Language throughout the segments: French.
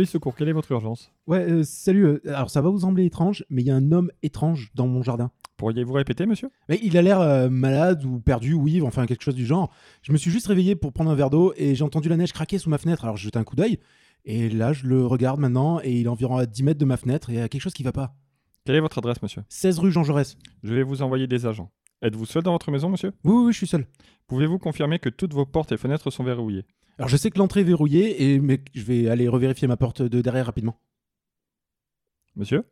Police secours, quelle est votre urgence? Ouais, euh, salut. euh, alors ça va vous sembler étrange, mais il y a un homme étrange dans mon jardin. Pourriez-vous répéter, monsieur? Mais il a l'air euh, malade ou perdu ou ivre, enfin quelque chose du genre. Je me suis juste réveillé pour prendre un verre d'eau et j'ai entendu la neige craquer sous ma fenêtre. Alors je jette un coup d'œil et là je le regarde maintenant et il est environ à 10 mètres de ma fenêtre et il y a quelque chose qui va pas. Quelle est votre adresse, monsieur? 16 rue Jean Jaurès. Je vais vous envoyer des agents. Êtes-vous seul dans votre maison, monsieur? Oui, oui, oui, je suis seul. Pouvez-vous confirmer que toutes vos portes et fenêtres sont verrouillées? Alors je sais que l'entrée est verrouillée, et, mais je vais aller revérifier ma porte de derrière rapidement. Monsieur?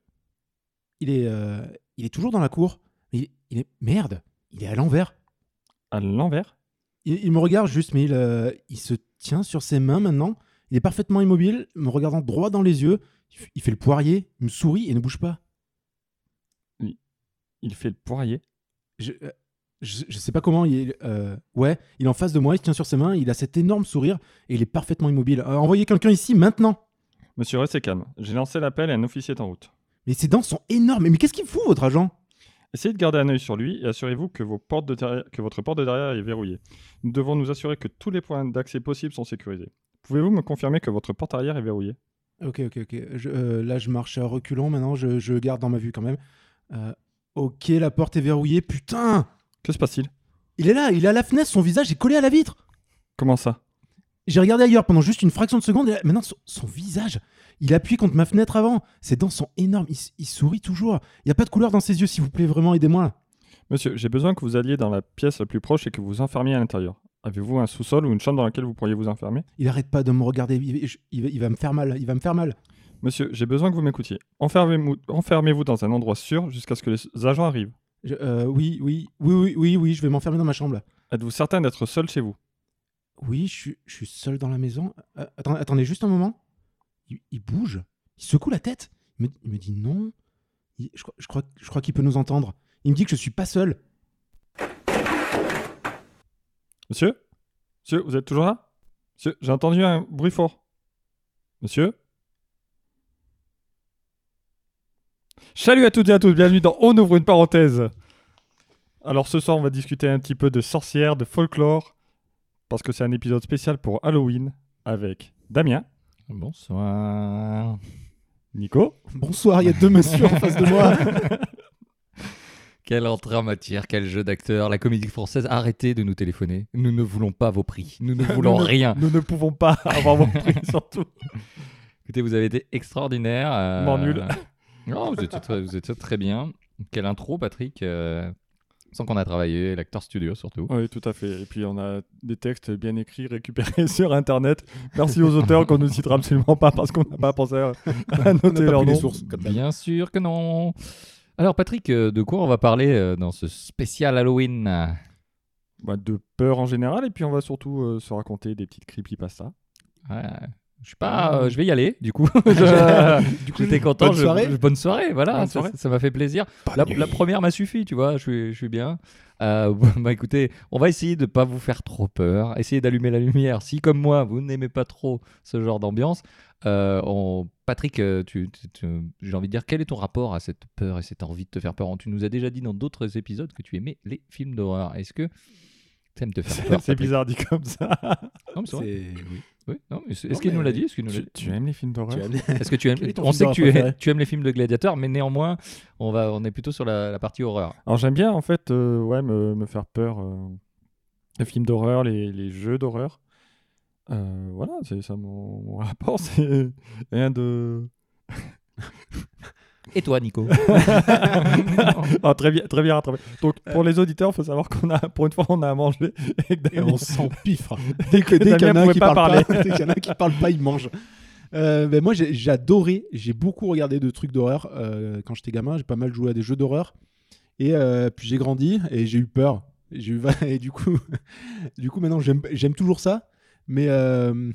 Il est, euh, il est toujours dans la cour. Il, il est... Merde, il est à l'envers. À l'envers? Il, il me regarde juste, mais il, euh, il se tient sur ses mains maintenant. Il est parfaitement immobile, me regardant droit dans les yeux. Il fait le poirier, il me sourit et ne bouge pas. Il fait le poirier? Je, euh, je, je sais pas comment il est. euh, ouais, il est en face de moi, il se tient sur ses mains, il a cet énorme sourire et il est parfaitement immobile. Euh, envoyez quelqu'un ici maintenant. Monsieur, restez calme. J'ai lancé l'appel et un officier est en route. Mais ses dents sont énormes. Mais qu'est-ce qu'il fout, votre agent? Essayez de garder un œil sur lui et assurez-vous que, vos portes de derrière- que votre porte de derrière est verrouillée. Nous devons nous assurer que tous les points d'accès possibles sont sécurisés. Pouvez-vous me confirmer que votre porte arrière est verrouillée? Ok, ok, ok. Je- euh, là, je marche à reculons maintenant, je, je garde dans ma vue quand même. Ok, la porte est verrouillée. Putain Que se passe-t-il? Il est là, il est à la fenêtre, son visage est collé à la vitre. Comment ça? J'ai regardé ailleurs pendant juste une fraction de seconde et là, maintenant son, son visage, il appuie contre ma fenêtre avant. Ses dents sont énormes, il, s- il sourit toujours. Il n'y a pas de couleur dans ses yeux, s'il vous plaît, vraiment aidez-moi. là. Monsieur, j'ai besoin que vous alliez dans la pièce la plus proche et que vous vous enfermiez à l'intérieur. Avez-vous un sous-sol ou une chambre dans laquelle vous pourriez vous enfermer? Il arrête pas de me regarder, il, je- il va, il va me faire mal, il va me faire mal. Monsieur, j'ai besoin que vous m'écoutiez. Enfermez-vous enfermez-vous dans un endroit sûr jusqu'à ce que les agents arrivent. Je- euh, oui, oui, oui, oui, oui, oui, je vais m'enfermer dans ma chambre. Êtes-vous certain d'être seul chez vous? Oui, je suis, je suis seul dans la maison. Euh, attendez, attendez juste un moment. Il, il bouge, il secoue la tête. Il me, il me dit non. Il- je, crois- je crois, je crois qu'il peut nous entendre. Il me dit que je suis pas seul. Monsieur? Monsieur, vous êtes toujours là? Monsieur, j'ai entendu un bruit fort. Monsieur? Salut à toutes et à tous, bienvenue dans On ouvre une parenthèse. Alors ce soir, on va discuter un petit peu de sorcières, de folklore, parce que c'est un épisode spécial pour Halloween avec Damien, Bonsoir. Nico, Bonsoir, il y a deux messieurs en face de moi. Quelle entrée en matière, quel jeu d'acteur. La comédie française, arrêtez de nous téléphoner. Nous ne voulons pas vos prix. Nous ne voulons Nous ne- rien. Nous ne pouvons pas avoir vos prix, surtout. Écoutez, vous avez été extraordinaire. euh, Mort nul. Non, vous étiez très, vous étiez très bien. Quelle intro, Patrick. euh, Sans qu'on a travaillé, l'acteur studio surtout. Oui, tout à fait. Et puis on a des textes bien écrits récupérés sur Internet. Merci aux auteurs qu'on ne citera absolument pas parce qu'on n'a pas pensé à, à noter leur nom. Bien sûr que non. Alors, Patrick, euh, de quoi on va parler euh, dans ce spécial Halloween? Bah, de peur en général, et puis on va surtout euh, se raconter des petites creepypasta. Ouais, Je suis pas, euh, je vais y aller, du coup. Je- Du coup, J'étais content. bonne soirée. je- bonne soirée, voilà. Bonne ça- soirée. Ça m'a fait plaisir. La, la première m'a suffi, tu vois. Je suis, je suis bien. Euh, bah écoutez, on va essayer de pas vous faire trop peur. Essayez d'allumer la lumière. Si comme moi, vous n'aimez pas trop ce genre d'ambiance, euh, on- Patrick, tu, tu- tu- j'ai envie de dire, quel est ton rapport à cette peur et cette envie de te faire peur? Tu nous as déjà dit dans d'autres épisodes que tu aimais les films d'horreur. Est-ce que tu aimes te faire peur C'est bizarre dit comme ça. Non, mais. C'est- oui. Non, mais Est-ce qu'il nous l'a dit Est-ce qu'il nous l'a tu, dit? tu aimes les films d'horreur? Est-ce que tu aimes On sait que tu, es- aimes les films de gladiateurs, mais néanmoins, on va, on est plutôt sur la, la partie horreur. Alors j'aime bien en fait euh, ouais, me, me faire peur. euh, les films d'horreur, les, les jeux d'horreur. Euh, voilà, c'est ça mon, mon rapport. C'est rien de. Et toi, Nico Ah, très bien, très bien, très bien. Donc pour les auditeurs, il faut savoir qu'on a, pour une fois, on a à manger et que Et Damien- on s'empiffre. et que Dès qu'il y en a un qui pas parle pas, dès qu'il y en a un qui parle pas, il mange. Euh, ben moi, j'ai j'ai adoré. J'ai beaucoup regardé de trucs d'horreur euh, quand j'étais gamin. J'ai pas mal joué à des jeux d'horreur. Et euh, puis j'ai grandi et j'ai eu peur. Et, j'ai eu- et du coup, du coup, maintenant j'aime j'aime toujours ça, mais euh,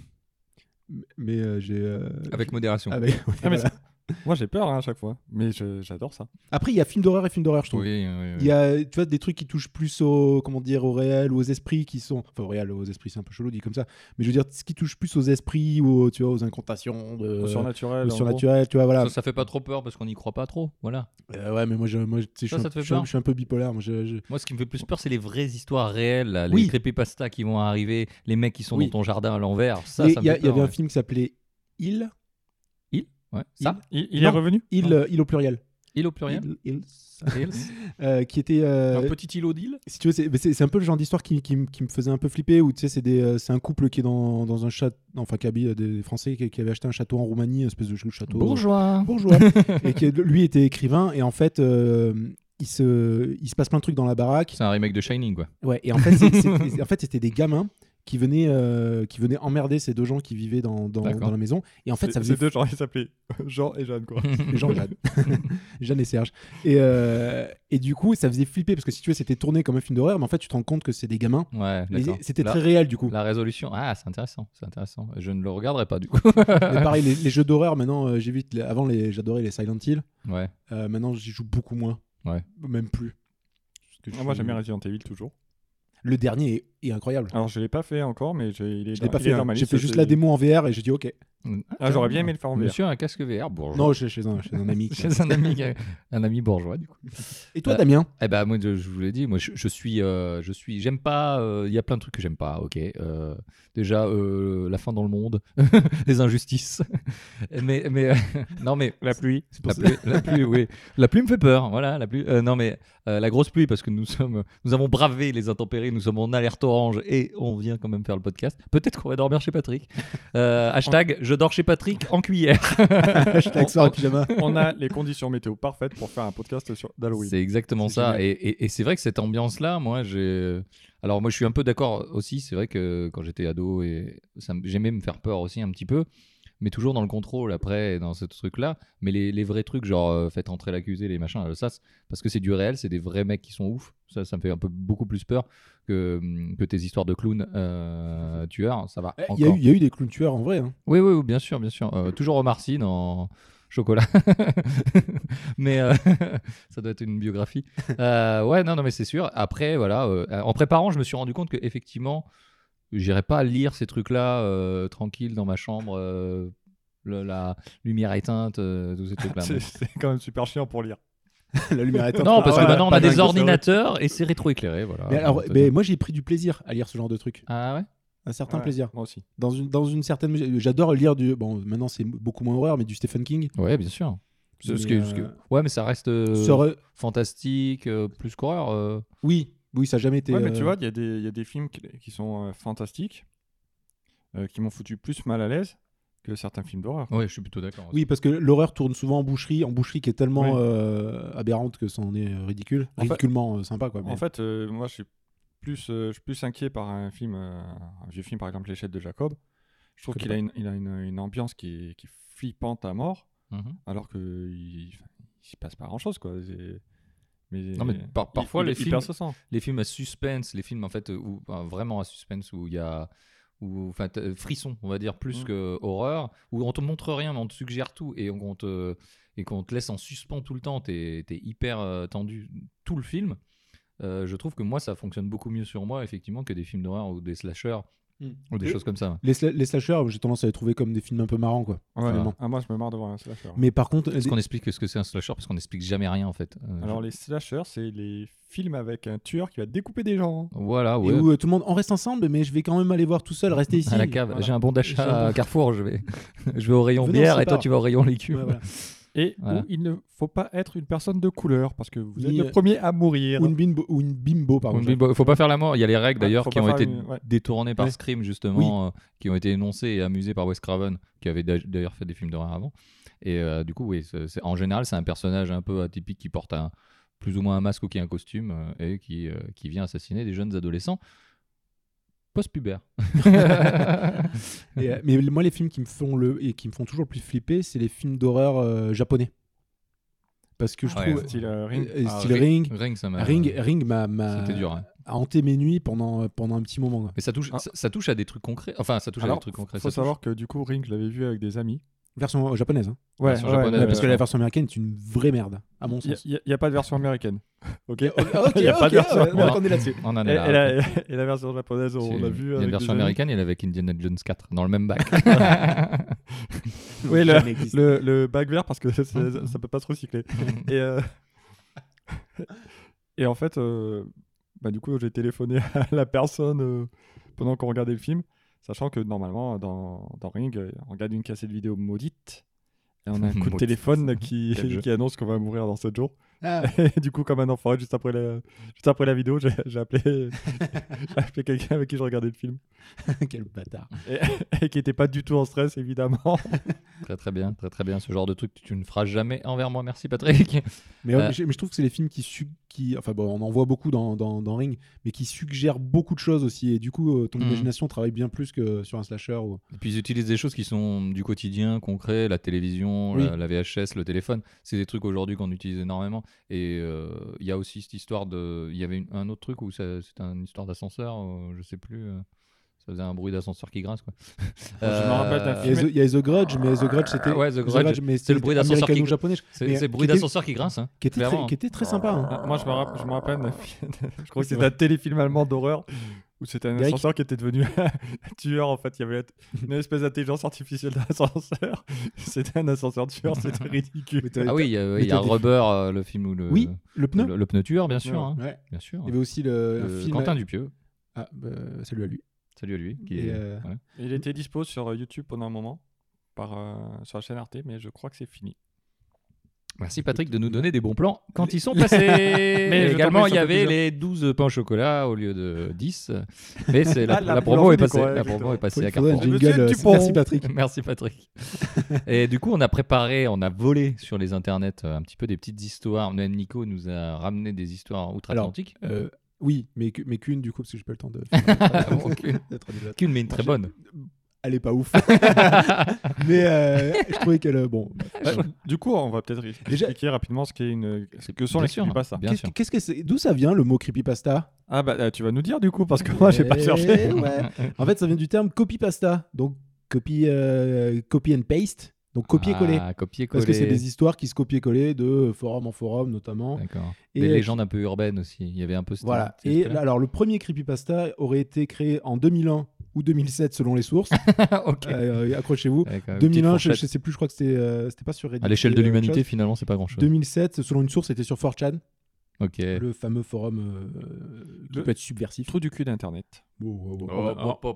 mais euh, j'ai euh, Avec modération. avec- Ah, mais voilà. Moi j'ai peur hein, à chaque fois, mais j'adore ça. Après, il y a film d'horreur et film d'horreur, je trouve. Oui, oui, oui. Il y a tu vois, des trucs qui touchent plus au, comment dire, au réel ou aux esprits qui sont. Enfin, au réel, aux esprits, c'est un peu chelou dit comme ça. Mais je veux dire, ce qui touche plus aux esprits ou aux, tu vois, aux incantations, de, Au surnaturel. au surnaturel, tu vois, voilà. Ça, ça fait pas trop peur parce qu'on n'y croit pas trop. Voilà. Euh, ouais, mais moi, je, moi je, Ça, suis ça un- je je suis peu bipolaire. Moi, je, je- Moi, ce qui me fait plus peur, c'est les vraies histoires réelles, là, les Oui. creepypasta qui vont arriver, les mecs qui sont Oui. dans ton jardin à l'envers. Ça, Il y, y avait un film qui s'appelait Il. Ouais. Ça Il, il Non. est revenu Il, euh, il au pluriel. Il au pluriel Il- il- euh, qui était. euh, Un petit îlot d'île si tu veux, c'est- un peu le genre d'histoire qui, qui, me- qui me faisait un peu flipper. Où tu sais, c'est euh, un couple qui est dans, dans un château, enfin qui habite des Français qui, qui avait acheté un château en Roumanie, une espèce de ch- château Bourgeois. bourgeois, et qui lui était écrivain. Et en fait, euh, il se, il se passe plein de trucs dans la baraque. C'est un remake de Shining, quoi. Ouais. Et en fait, c'est- en fait, c'était des gamins qui venaient, euh, qui venaient emmerder ces deux gens qui vivaient dans, dans, la maison. Et en fait, ça Ces- faisait Ces deux gens, ils s'appelaient Jean et Jeanne, quoi. les gens Jeanne. Jeanne et Serge. Et, euh, et du coup, ça faisait flipper parce que si tu veux, c'était tourné comme un film d'horreur, mais en fait, tu te rends compte que c'est des gamins. Ouais. C'était très réel du coup. La résolution. Ah, c'est intéressant. C'est intéressant. Je ne le regarderai pas, du coup. Mais pareil, les, les jeux d'horreur, maintenant, euh, j'évite. les- Avant, les, j'adorais les Silent Hill. ouais. Euh, maintenant, j'y joue beaucoup moins. Ouais. Même plus. Ah, moi, j'aime bien Resident Evil toujours. Le dernier est, est incroyable. Alors, je l'ai pas fait encore, mais j'ai- il est je dans- l'ai pas il fait. est hein. dans ma J'ai liste, fait juste c'est- la démo en VR et j'ai dit ok. Ah, j'aurais bien aimé le faire en VR. Monsieur a un casque VR bourgeois. Non, chez, chez un, chez un ami. Chez un ami, un ami bourgeois, du coup. Et toi, Euh, Damien Eh ben moi je, je vous l'ai dit, moi je, je suis, euh, je suis, j'aime pas. euh, Il y a plein de trucs que j'aime pas. Ok. Euh, déjà euh, la fin dans le monde, les injustices. mais mais euh, non mais La pluie. La ça. pluie, la pluie, oui. La pluie me fait peur. Voilà la pluie. Euh, non mais euh, la grosse pluie parce que nous sommes, nous avons bravé les intempéries, nous sommes en alerte orange et on vient quand même faire le podcast. Peut-être qu'on va dormir chez Patrick. Euh, hashtag je dors chez Patrick en cuillère. Hashtag soir pyjama. On a les conditions météo parfaites pour faire un podcast sur d'Halloween. C'est exactement ça. génial. Et, et- et c'est vrai que cette ambiance-là, moi, j'ai. Alors, moi, je suis un peu d'accord aussi. C'est vrai que quand j'étais ado, et ça j'aimais me faire peur aussi un petit peu, mais toujours dans le contrôle après, dans ce truc-là. Mais les, les vrais trucs, genre euh, faites entrer l'accusé, les machins, ça, c'est- parce que c'est du réel, c'est des vrais mecs qui sont ouf. Ça, ça me fait un peu beaucoup plus peur que, hum, que tes histoires de clowns euh, tueurs. Ça va. Eh, Il y, a eu- il y a eu des clowns tueurs en vrai. hein. Oui, oui, oui, bien sûr, bien sûr. Euh, toujours Omar Sy dans Chocolat. mais euh, ça doit être une biographie. Euh, ouais, non, non, mais c'est sûr. Après, voilà, euh, en préparant, je me suis rendu compte que effectivement, j'irais pas lire ces trucs-là euh, tranquille dans ma chambre, euh, le- la lumière éteinte, euh, tous ces trucs-là. C'est c'est quand même super chiant pour lire. La lumière est Non, parce que Ah maintenant on a des ordinateurs et c'est rétroéclairé, voilà. Mais alors, Donc, mais moi j'ai pris du plaisir à lire ce genre de trucs. Ah ouais? Un certain Ouais, plaisir. Moi aussi. Dans une, dans une certaine mesure. J'adore lire du. Bon, maintenant c'est beaucoup moins horreur, mais du Stephen King. Ouais, bien sûr. Mais, que- Ouais, mais ça reste euh, fantastique, euh, plus qu'horreur. euh. Oui, oui, ça n'a jamais été. Ouais, mais tu euh, vois, il y, a des- il y a des films qui, sont euh, fantastiques, euh, qui m'ont foutu plus mal à l'aise que certains films d'horreur. Ouais, je suis plutôt d'accord. Oui, parce que l'horreur tourne souvent en boucherie, en boucherie qui est tellement Oui. euh, aberrante que c'en est euh, ridicule. En Ridiculement sympa, quoi. mais- En fait, euh, moi, je suis plus, euh, je suis plus inquiet par un film, euh, un vieux film, par exemple, L'échelle de Jacob. Je trouve qu'il a, une, il a une, une ambiance qui est, qui est flippante à mort, Mhm. alors que il, enfin, il s'y passe pas grand-chose, quoi. Mais, Non, mais par- parfois, il- les il films- les films à suspense, les films en fait où enfin, vraiment à suspense où il y a où enfin t'as- frisson, on va dire plus Mm. que horreur, où on te montre rien mais on te suggère tout et on te et qu'on te laisse en suspens tout le temps, t'es es hyper euh, tendu tout le film. Euh, je trouve que moi ça fonctionne beaucoup mieux sur moi effectivement que des films d'horreur ou des slashers. Ou des Et- choses comme ça. Les, sla- les slashers, j'ai tendance à les trouver comme des films un peu marrants, quoi. Ouais. Ah, moi, je me marre de voir un slasher. Mais par contre, Est-ce des- qu'on explique ce que c'est un slasher parce qu'on n'explique jamais rien en fait. Euh, Alors, je- les slashers, c'est les films avec un tueur qui va découper des gens. Voilà, et ouais. où euh, tout le monde, on reste ensemble, mais je vais quand même aller voir tout seul, rester ici. à la cave, Voilà. j'ai un bon d'achat à Carrefour, je vais je vais au rayon bière et toi tu vas au rayon légumes. Ouais, voilà. Et Voilà. où il ne faut pas être une personne de couleur, parce que vous êtes Ni, le premier à mourir. ou, une bimbo, ou une bimbo, pardon. Il ne faut pas faire la mort. Il y a les règles Ouais, d'ailleurs qui ont été une- ouais. détournées par Ouais. Scream justement, euh, qui ont été énoncées et amusées par Wes Craven, qui avait d'a- d'ailleurs fait des films d'horreur avant. Et euh, du coup, oui, en général, c'est un personnage un peu atypique qui porte un, plus ou moins un masque ou qui a un costume euh, et qui, euh, qui vient assassiner des jeunes adolescents post-pubères. Et, euh, mais moi, les films qui me font le et qui me font toujours le plus flipper, c'est les films d'horreur euh, japonais. Parce que je Ouais, trouve Style euh, Ring. euh, Ah, style Ring, Ring, ça m'a- Ring, Ring m'a, m'a- C'était dur. hein. a hanté mes nuits pendant pendant un petit moment. Mais ça touche, Ah. ça, ça touche à des trucs concrets. Enfin, ça touche à des trucs concrets. faut ça touche- savoir que du coup, Ring, je l'avais vu avec des amis. Version japonaise. hein. Ouais, Version japonaise, Ouais, bien parce que la version américaine est une vraie merde, à mon Il sens. n'y a, pas de version américaine. Ok. Il y a pas de version. Voilà. on est là-dessus. On en Et, et là. la, et la version japonaise, on l'a vu. Il y a une version américaine, il en avait avec Indiana Jones 4 dans le même bac. Oui, le, le, le bac vert parce que ça peut pas se recycler. et, euh, et en fait, euh, bah, du coup, j'ai téléphoné à la personne euh, pendant qu'on regardait le film, sachant que normalement, dans, dans Ring, euh, on regarde une cassette vidéo maudite Et on a un coup de téléphone qui, qui annonce qu'on va mourir dans 7 jours. Ah, Et du coup, comme un enfoiré, juste après la, juste après la vidéo, j'ai appelé, j'ai appelé quelqu'un avec qui je regardais le film. quel bâtard. Et, et qui n'était pas du tout en stress, évidemment. Très très bien, très très bien. Ce genre de truc, tu ne feras jamais envers moi. Merci Patrick. Mais, Euh. mais je mais je trouve que c'est les films qui, su- qui enfin bon, on en voit beaucoup dans, dans, dans Ring, mais qui suggèrent beaucoup de choses aussi. Et du coup, euh, ton Mhm. imagination travaille bien plus que sur un slasher. Ou... Et puis ils utilisent des choses qui sont du quotidien, concret, la télévision, Oui. la, la VHS, le téléphone. C'est des trucs aujourd'hui qu'on utilise énormément. Et euh, il y a aussi cette histoire de. Il y avait une- un autre truc où c'était une histoire d'ascenseur, euh, je sais plus. euh, ça faisait un bruit d'ascenseur qui grince quoi. je me rappelle d'un Il y, a film- The, il y a The Grudge, mais The Grudge c'était. Ah ouais, The Grudge, mais c'est le bruit d'ascenseur qui- américano-japonais, C'est le bruit d'ascenseur qui grince. Hein, qui, était très, clairement. qui était très sympa. hein. Ah, Moi, je me, rapp- je me rappelle d'un film- je crois que c'est c'était un téléfilm allemand d'horreur où c'était un Derek ascenseur qui était devenu un tueur. En fait, il y avait une espèce d'intelligence artificielle d'ascenseur. C'était un ascenseur tueur, c'était ridicule. Ah oui, il y a, il y a Rubber, euh, le film où le, Oui, le pneu. le, le pneu tueur, bien sûr. hein, Ouais. bien sûr. Il y avait aussi le Euh, film. Quentin Dupieux, Ah, bah, salut à lui. salut à lui. Qui est, euh, ouais. Il était dispo sur YouTube pendant un moment, par, euh, sur la chaîne Arte, mais je crois que c'est fini. Merci Patrick de nous donner des bons plans quand ils sont passés. Mais je également, il y avait les 12 pains au chocolat au lieu de 10. Mais c'est la, Ah, la la promo est passée. La promo est passée à Carrefour. Euh. Merci Patrick. Merci Patrick. Et du coup, on a préparé, on a volé sur les internets euh, un petit peu des petites histoires. Même Nico nous a ramené des histoires outre-Atlantique. Euh, oui, mais, qu'une du coup, parce que j'ai pas le temps de. Qu'une, mais une très bonne. Elle est pas ouf. mais euh, je trouvais qu'elle. euh, Bon. Du coup, on va peut-être Déjà- expliquer rapidement ce qu'est une, ce que sont Bien les sûr, creepypastas. Qu'est-ce sûr. qu'est-ce que c'est D'où ça vient le mot creepypasta? Ah bah euh, tu vas nous dire du coup parce que moi j'ai pas Eh cherché. ouais. En fait, ça vient du terme copypasta. Donc, copy, euh, copy and paste. Donc, copier-coller. Ah, copier-coller. Parce que c'est des histoires qui se copier-coller de forum en forum, notamment. D'accord. Et, Des euh, légendes un peu urbaines aussi. Il y avait un peu ce Voilà. Et alors, le premier creepypasta aurait été créé en 2001 ou 2007, selon les sources. ok. Euh, Accrochez-vous. D'accord, une petite 2001, je, je sais plus, je crois que c'était euh, c'était pas sur Reddit. À l'échelle de euh, l'humanité, finalement, c'est pas grand-chose. 2007, selon une source, c'était sur 4chan, Le fameux forum euh, qui Le- peut être subversif. Trou du cul d'internet. Oh,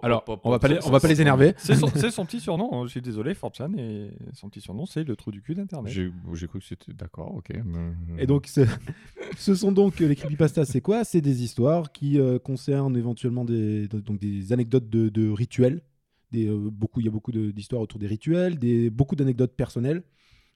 alors, on va pas les, on va pas les énerver. C'est son, petit surnom, hein. je suis désolé, Fortran, et son petit surnom c'est le trou du cul d'internet. J'ai cru que c'était d'accord, ok. mais- Et donc, ce, ce sont donc euh, les creepypastas, c'est quoi? C'est des histoires qui euh, concernent éventuellement des, donc des anecdotes de, de rituels. Des, euh, beaucoup, il y a beaucoup de- d'histoires autour des rituels, des, beaucoup d'anecdotes personnelles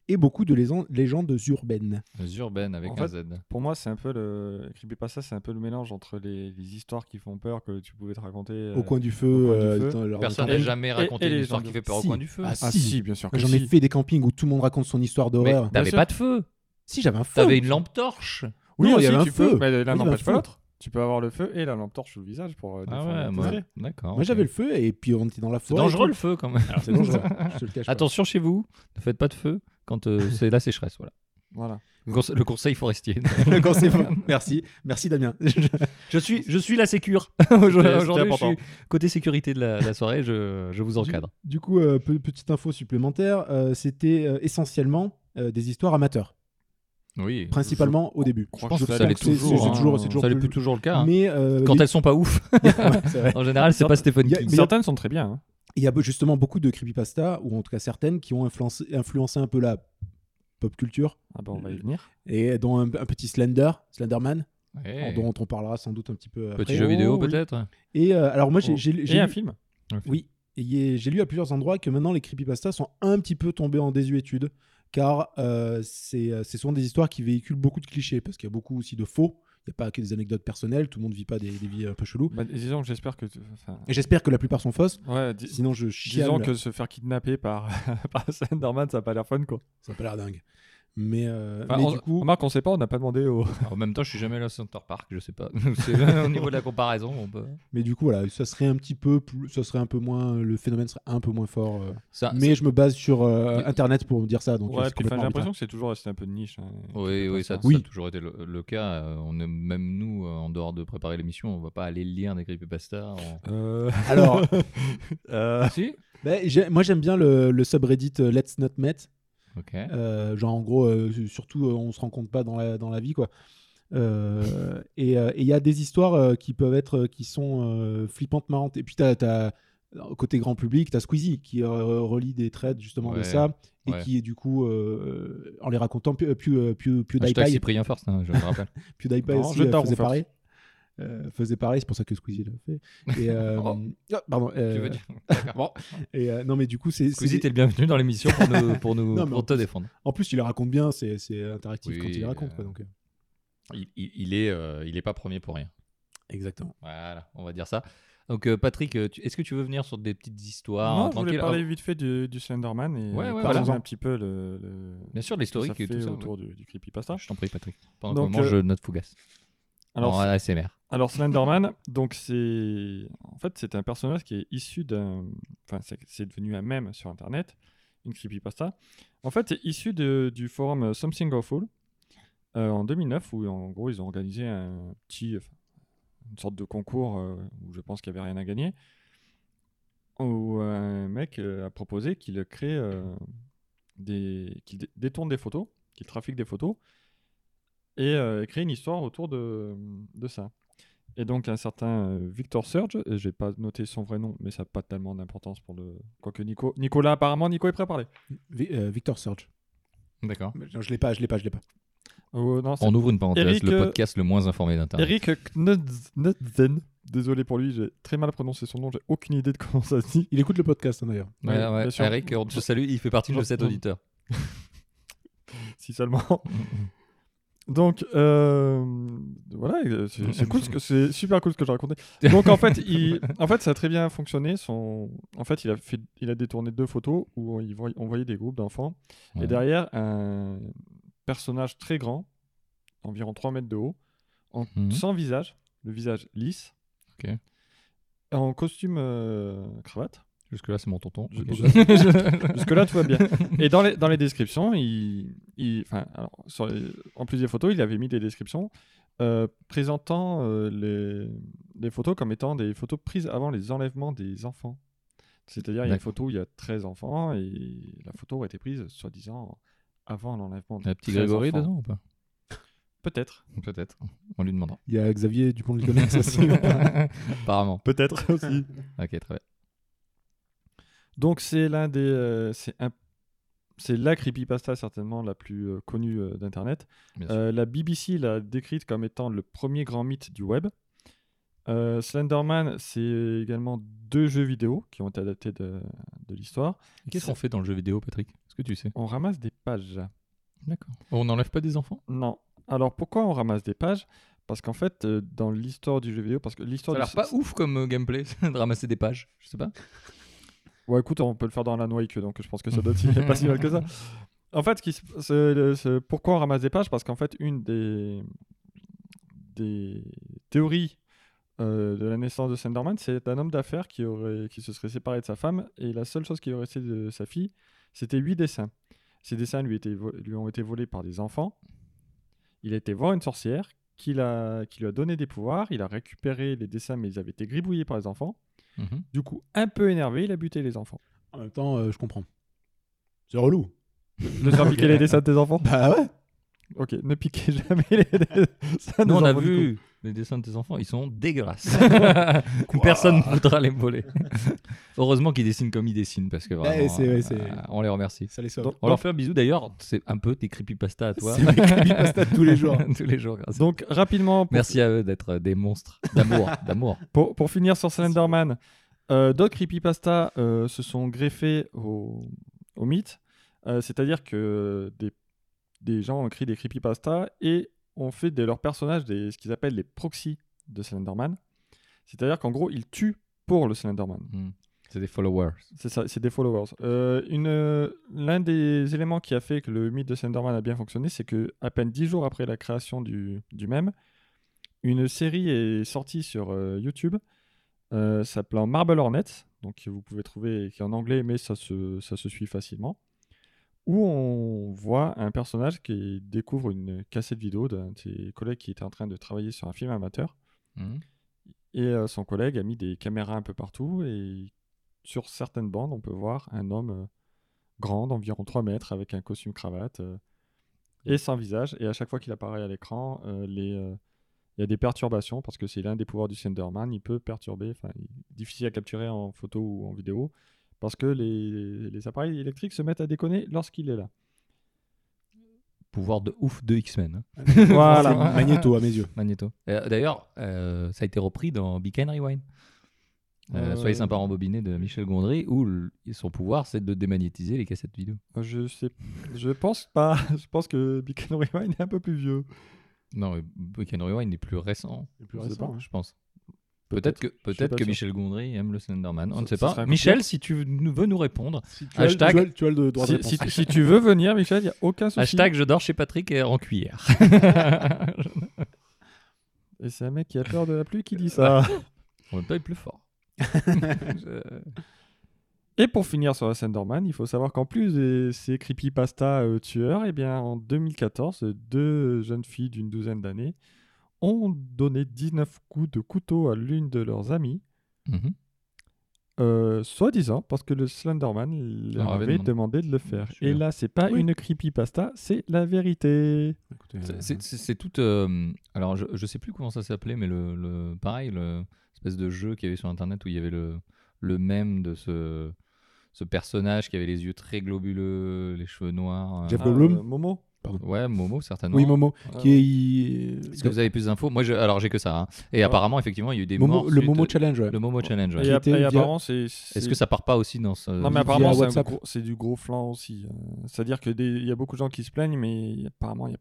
et beaucoup de légendes urbaines. Les urbaines avec En un fait, Z. Pour moi, c'est un peu le creepypasta, c'est un peu le mélange entre les, les histoires qui font peur que tu pouvais te raconter. euh, au coin du feu. au coin du euh, feu. Personne n'a jamais raconté une les histoire qui fait peur au Si. coin du feu. Ah, Ah si. si, bien sûr. que J'en ai si. fait des campings où tout le monde raconte son histoire d'horreur. t'avais pas de feu. Si j'avais un feu. T'avais une lampe torche. Oui, Non, il y avait un feu. peux, mais l'un Oui, il y avait un n'empêche pas feu. l'autre. Tu peux avoir le feu et la lampe torche sous le visage pour euh, Ah défendre ouais, moi. D'accord. Moi ok. j'avais le feu et puis on était dans la C'est forêt. dangereux le feu quand même. Alors c'est dangereux. je te le cache pas. Attention chez vous, ne faites pas de feu quand euh, c'est la sécheresse. Voilà. Voilà. Le conse- le conseil forestier. Le conseil- Merci, merci Damien. je suis, je suis la sécure. Aujourd'hui, c'était aujourd'hui, je important. suis côté sécurité de la, la soirée. Je, je vous encadre. Du, du coup, euh, pe- petite info supplémentaire, euh, c'était euh, essentiellement euh, des histoires amateurs, Oui. principalement au début. Je pense que ça l'est toujours. c'est hein. toujours- toujours ça l'est plus- plus toujours le cas. hein. Mais euh, Quand les- elles sont pas ouf. Ouais. En général, c'est pas Stephen King. mais- Certaines sont très bien. hein. il y a justement beaucoup de creepypasta, ou en tout cas certaines, qui ont influencé, influencé un peu la pop culture, Ah bah on va y venir. et dont un, un petit Slender, Slenderman, Ouais. dont on parlera sans doute un petit peu après. Petit jeu vidéo Oh, peut-être. Et euh, alors moi j'ai Oh. j'ai- un lu- film. Oui, j'ai lu à plusieurs endroits que maintenant les creepypastas sont un petit peu tombés en désuétude, car euh, c'est euh, c'est souvent des histoires qui véhiculent beaucoup de clichés, parce qu'il y a beaucoup aussi de faux. Il n'y a pas que des anecdotes personnelles, tout le monde vit pas des, des vies un peu cheloues. Bah, disons que j'espère que. tu- enfin, Et j'espère que la plupart sont fausses, ouais, sinon je chiale. disons que se faire kidnapper par, par Slenderman, ça a pas l'air fun quoi. Ça n'a pas l'air dingue. Mais, euh, Enfin, mais on, du coup, remarque, on sait pas, on n'a pas demandé au. En même temps, je suis jamais allé à Center Park, je sais pas. Au niveau de la comparaison, on peut. mais du coup voilà, ça serait un petit peu plus, ça serait un peu moins, le phénomène serait un peu moins fort. euh. Ça, mais je me base sur euh, Internet pour dire ça, donc ouais, j'ai l'impression que c'est toujours resté un peu de niche. hein. Oui, oui, ça, Oui. ça a toujours été le, le cas. On est, même nous, en dehors de préparer l'émission, on va pas aller lire des creepypastas. on- Euh, Alors, euh, si j'ai- moi j'aime bien le, le subreddit Let's Not Met. Ok. Euh, genre en gros, euh, surtout euh, on se rencontre pas dans la, dans la vie quoi. Euh, et euh, et il y a des histoires euh, qui peuvent être, qui sont euh, flippantes, marrantes. Et puis as, euh, côté grand public, tu as Squeezie qui euh, relie des threads justement de Ouais, ça et ouais. qui est du coup euh, en les racontant Pew- Hashtag PewDiePie, Cyprien First, hein, je me rappelle. Aussi je faisait pareil. Euh, faisait pareil, c'est pour ça que Squeezie l'a fait. Et, euh, Oh. ah, pardon. euh, Tu veux dire bon. Et euh, non mais du coup c'est Squeezie, t'es le bienvenu dans l'émission pour nous, pour nous Non, mais pour en te plus- défendre. en plus il les raconte bien, c'est c'est interactif quand il les raconte quoi, donc Il, il- il est, euh, il est pas premier pour rien. exactement. Voilà, on va dire ça. Donc euh, Patrick, est-ce que tu veux venir sur des petites histoires non, je voulais parler vite fait du, du Slenderman et Ouais, ouais, parler voilà. un petit peu le, le- Bien sûr, que l'historique et tout ça. autour du, du creepypasta. Je t'en prie, Patrick. Pendant Donc, qu'on mange euh, notre fougasse. Alors, en ASMR. Alors Slenderman, donc c'est un personnage qui est issu d'un, enfin c'est devenu un mème sur internet, une creepypasta. En fait, c'est issu de- du forum euh, Something Awful euh, en 2009 où en gros ils ont organisé un petit, enfin, une sorte de concours euh, où je pense qu'il y avait rien à gagner, où un mec euh, a proposé qu'il crée euh, des, qu'il dé- détourne des photos, qu'il trafique des photos et euh, crée une histoire autour de ça. Et donc un certain euh, Victor Surge, et j'ai pas noté son vrai nom, mais ça n'a pas tellement d'importance pour le. Quoique Nico, Nicolas apparemment Nico est prêt à parler. Vi- euh, Victor Surge. D'accord. Mais non, je l'ai pas, je l'ai pas, je l'ai pas. Oh, non, c'est On ouvre une parenthèse, Eric, le euh, podcast le moins informé d'Internet. Eric Knudsen. Désolé pour lui, j'ai très mal prononcé son nom, j'ai aucune idée de comment ça se dit. Il écoute le podcast hein, d'ailleurs. Ouais, Ouais, ouais, bien sûr. Eric, on te salue, il fait partie de cet auditeur. si seulement. Donc euh, voilà, euh, c'est cool, super cool ce que j'ai raconté. Donc en fait, il, en fait, ça a très bien fonctionné. Son, en fait, il a fait, il a détourné deux photos où il on voyait des groupes d'enfants Ouais. et derrière un personnage très grand, environ 3 mètres de haut, en, Mhm. sans visage, le visage lisse, en costume euh, cravate. Jusque-là, c'est mon tonton. Je- Ok. Jusque là, tout va bien. Et dans les, dans les descriptions, il, il- enfin, alors, sur les- en plus des photos, il avait mis des descriptions euh, présentant euh, les, les photos comme étant des photos prises avant les enlèvements des enfants. C'est-à-dire, il y a une photo où il y a 13 enfants et la photo a été prise, soi-disant, avant l'enlèvement de Un petit 13 Grégory dedans ou pas? Peut-être. Peut-être. On lui demandera. Il y a Xavier Dupont de Ligonnès aussi. Apparemment. Peut-être aussi. Ok, très bien. Donc c'est l'un des, euh, c'est un, c'est la creepypasta certainement la plus euh, connue euh, d'internet. La BBC l'a décrite comme étant le premier grand mythe du web. Slenderman, c'est également deux jeux vidéo qui ont été adaptés de, de l'histoire. Qu'est-ce qu'on fait dans le jeu vidéo, Patrick? Est-ce que tu sais? On ramasse des pages. D'accord. On n'enlève pas des enfants? Non. Alors pourquoi on ramasse des pages? Parce qu'en fait, dans l'histoire du jeu vidéo, parce que Ça l'histoire a du l'air pas ouf comme gameplay de ramasser des pages. Je sais pas. Ouais, écoute, on peut le faire dans la noix que donc je pense que ça doit être pas si mal que ça. En fait, qui pourquoi on ramasse des pages Parce qu'en fait, une des, des théories euh, de la naissance de Slenderman, c'est un homme d'affaires qui, aurait, qui se serait séparé de sa femme et la seule chose qui aurait resté de sa fille, c'était huit dessins. Ces dessins lui, étaient vo- lui ont été volés par des enfants. Il a été voir une sorcière qui, qui lui a donné des pouvoirs. Il a récupéré les dessins, mais ils avaient été gribouillés par les enfants. Mhm. Du coup, un peu énervé, il a buté les enfants. en même temps, euh, je comprends. C'est relou. De faire piquer les dessins de tes enfants Bah ouais. Ok, ne piquez jamais les dessins Nous, on a vu les dessins de tes enfants, ils sont dégueulasses. Personne ne voudra les voler. Heureusement qu'ils dessinent comme ils dessinent parce que vraiment, c'est- ouais, c'est- euh, on les remercie. Ça les sauve. Donc- On leur fait un bisou d'ailleurs, c'est un peu tes creepypasta à toi. C'est mes creepypasta de tous les jours. tous les jours. grâce Donc, rapidement, pour, Merci à eux d'être des monstres d'amour, d'amour. pour, pour finir sur Slenderman, euh, d'autres creepypasta euh, se sont greffés au, au mythe. Euh, C'est-à-dire que des, des gens ont écrit des creepypasta et ont fait de leurs personnages des, ce qu'ils appellent les proxys de Slenderman. C'est-à-dire qu'en gros, ils tuent pour le Slenderman. Hmm. C'est des followers. C'est ça, c'est des followers. Euh, une, euh, L'un des éléments qui a fait que le mythe de Slenderman a bien fonctionné, c'est que à peine dix jours après la création du, du même, une série est sortie sur euh, YouTube euh, s'appelant Marble Hornets, donc que vous pouvez trouver, qui est en anglais, mais ça se, ça se suit facilement, où on voit un personnage qui découvre une cassette vidéo d'un de ses collègues qui était en train de travailler sur un film amateur. Hmm. Et euh, son collègue a mis des caméras un peu partout. Et sur certaines bandes, on peut voir un homme euh, grand, d'environ 3 mètres, avec un costume cravate euh, et sans visage. Et à chaque fois qu'il apparaît à l'écran, il y a des perturbations parce que c'est l'un des pouvoirs du Slenderman. Il peut perturber, enfin, difficile à capturer en photo ou en vidéo parce que les, les appareils électriques se mettent à déconner lorsqu'il est là. Pouvoir de ouf de X-Men. hein. Voilà. Magneto à mes yeux. Magneto. Euh, D'ailleurs, euh, ça a été repris dans Be Kind Rewind. Euh, Euh, Soyez sympa rembobiné de Michel Gondry, où le- son pouvoir c'est de démagnétiser les cassettes vidéo. Je sais, je pense pas. Je pense que Beacon Rewind est un peu plus vieux. Non, mais Be Kind Rewind est plus récent, C'est plus Je sais récent. pas. hein. je pense. Peut-être que, pas que. Michel Gondry aime le Slenderman. On ne sait pas. Michel, si tu nous- veux nous répondre, Si tu as- Hashtag- tu as- tu as le droit de Si, si- si tu veux venir, Michel, il n'y a aucun souci. hashtag je dors chez Patrick et en cuillère. Et c'est un mec qui a peur de la pluie qui dit ça. en même il est plus fort. Je- Et pour finir sur la Slenderman, il faut savoir qu'en plus de ces creepypasta euh, tueurs, eh bien, en 2014, deux jeunes filles d'une douzaine d'années ont donné 19 coups de couteau à l'une de leurs amies, Mhm. euh, soi-disant parce que le Slenderman leur Leur avait avait demandé. demandé de le faire. Et là. c'est pas Oui. une creepypasta, c'est la vérité. C'est- euh, C'est tout. euh, alors, je, je sais plus comment ça s'appelait, mais le, le pareil, le espèce de jeu qu'il y avait sur internet où il y avait le, le même de ce, ce personnage qui avait les yeux très globuleux, les cheveux noirs. Jeff Ah, Goldblum euh, Momo Ouais, Momo, certainement. Oui, Momo. Ah, Qui est. Est-ce que vous avez plus d'infos? Moi, je, alors j'ai que ça. hein. Et Ah. apparemment, effectivement, il y a eu des Momo- morts. le suite- Momo Challenge, ouais. Le Momo Challenge. ouais. Et, Qui ap- était et via- apparemment, c'est. Est-ce que ça part pas aussi dans ce. Non, mais apparemment, c'est un WhatsApp. gros- c'est du gros flan aussi. euh. C'est-à-dire que des- il y a beaucoup de gens qui se plaignent, mais apparemment, il n'y a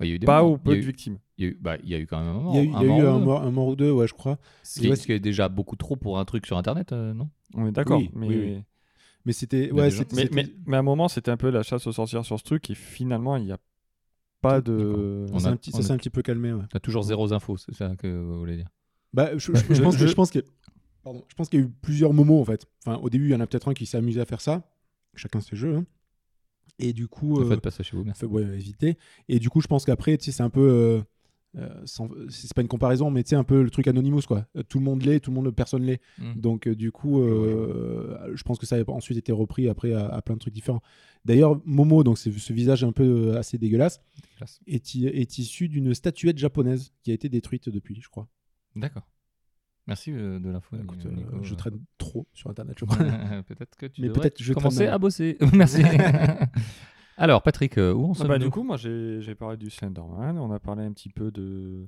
Ouais, il y a eu des pas morts. ou Il peu y a de eu- victimes. il y a eu- bah, il y a eu quand même un mort. Il y a eu, il y a eu mort un, mort, un mort ou deux, ouais, je crois. Ce qui, Ouais, ce qui est déjà beaucoup trop pour un truc sur internet, euh, non? On est d'accord. Oui, mais... oui, oui. Mais c'était. Ouais, Mais, mais, mais à un moment, c'était un peu la chasse aux sorcières sur ce truc, et finalement, il n'y a pas de. On ça a- s'est un petit- on ça a- s'est un petit peu calmé, ouais. T'as toujours zéro info, c'est ça que vous voulez dire Bah, je, je- je je- pense que- je- pense qu'il y a- pardon, je pense qu'il y a eu plusieurs moments en fait. Enfin, au début, il y en a peut-être un qui s'est amusé à faire ça. Chacun ses jeux. hein. Et du coup, Ne euh, faites pas ça chez vous, merci. fait- ouais, éviter. Et du coup, je pense qu'après, tu sais, c'est un peu. euh, euh, c'est pas une comparaison, mais tu sais, un peu le truc Anonymous, quoi. Euh, Tout le monde l'est, tout le monde, personne l'est. Mm. Donc, euh, du coup, euh, je pense que ça a ensuite été repris après à, à plein de trucs différents. D'ailleurs, Momo, donc c'est ce visage un peu assez dégueulasse, est, issu d'une statuette japonaise qui a été détruite depuis, je crois. D'accord. Merci de l'info. Euh, je traîne trop sur Internet, je crois. peut-être que tu Mais devrais peut-être je commencer à bosser. Merci. Alors, Patrick, euh, où en Ah sommes-nous bah, du coup, moi, j'ai parlé du Slenderman. On a parlé un petit peu de,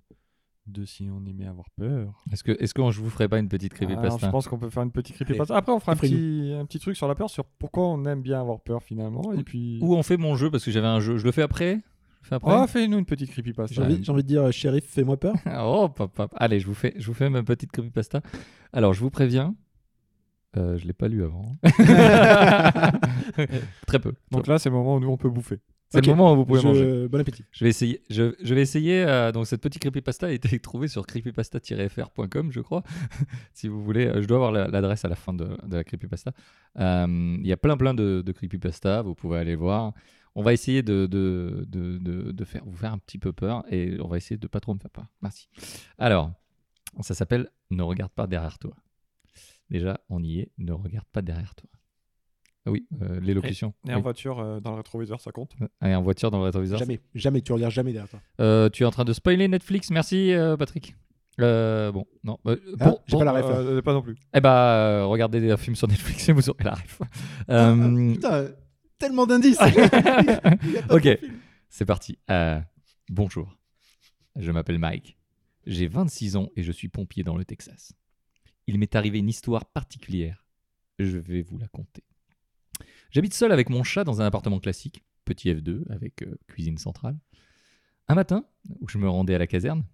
de si on aimait avoir peur. Est-ce que, est-ce que je vous ferai pas une petite creepypasta je pense qu'on peut faire une petite creepypasta. Après, on fera un petit, un petit truc sur la peur, sur pourquoi on aime bien avoir peur finalement. Et puis. Où on fait mon jeu Parce que j'avais un jeu. Je le fais après? Je le fais après? Oh, fais-nous une petite creepypasta. J'ai envie, j'ai envie de dire, euh, shérif, fais-moi peur. Oh, pop, pop. Allez, je vous, fais, je vous fais ma petite creepypasta. Alors, je vous préviens. Euh, je l'ai pas lu avant. Très peu. Donc là, c'est le moment où nous, on peut bouffer. c'est le moment où vous pouvez Je- manger. Bon appétit. Je vais essayer. Je, je vais essayer. euh, donc cette petite creepypasta a été trouvée sur creepypasta-fr.com, je crois. si vous voulez, euh, je dois avoir la- l'adresse à la fin de, de la creepypasta. Euh, Il y a plein plein de, de creepypasta. Vous pouvez aller voir. On va essayer de, de, de, de- de faire, vous faire un petit peu peur et on va essayer de pas trop me faire peur. Merci. Alors, ça s'appelle Ne regarde pas derrière toi. Déjà, on y est. Ne regarde pas derrière toi. Ah oui, euh, l'élocution. Et en Oui. voiture, euh, dans le rétroviseur, ça compte? Ah, et en voiture dans le rétroviseur. Jamais, jamais, tu regardes jamais derrière toi. Euh, tu es en train de spoiler Netflix, merci euh, Patrick. Euh, bon, non. euh, Ah, pour- j'ai pas la ref. Euh, Pas non plus. Eh bah, euh, regardez des films sur Netflix et vous aurez la ref. Euh, Putain, tellement d'indices. Ok. film. C'est parti. Euh, bonjour. Je m'appelle Mike. J'ai 26 ans et je suis pompier dans le Texas. Il m'est arrivé une histoire particulière. Je vais vous la conter. J'habite seul avec mon chat dans un appartement classique, petit F2 avec euh, cuisine centrale. Un matin, où je me rendais à la caserne,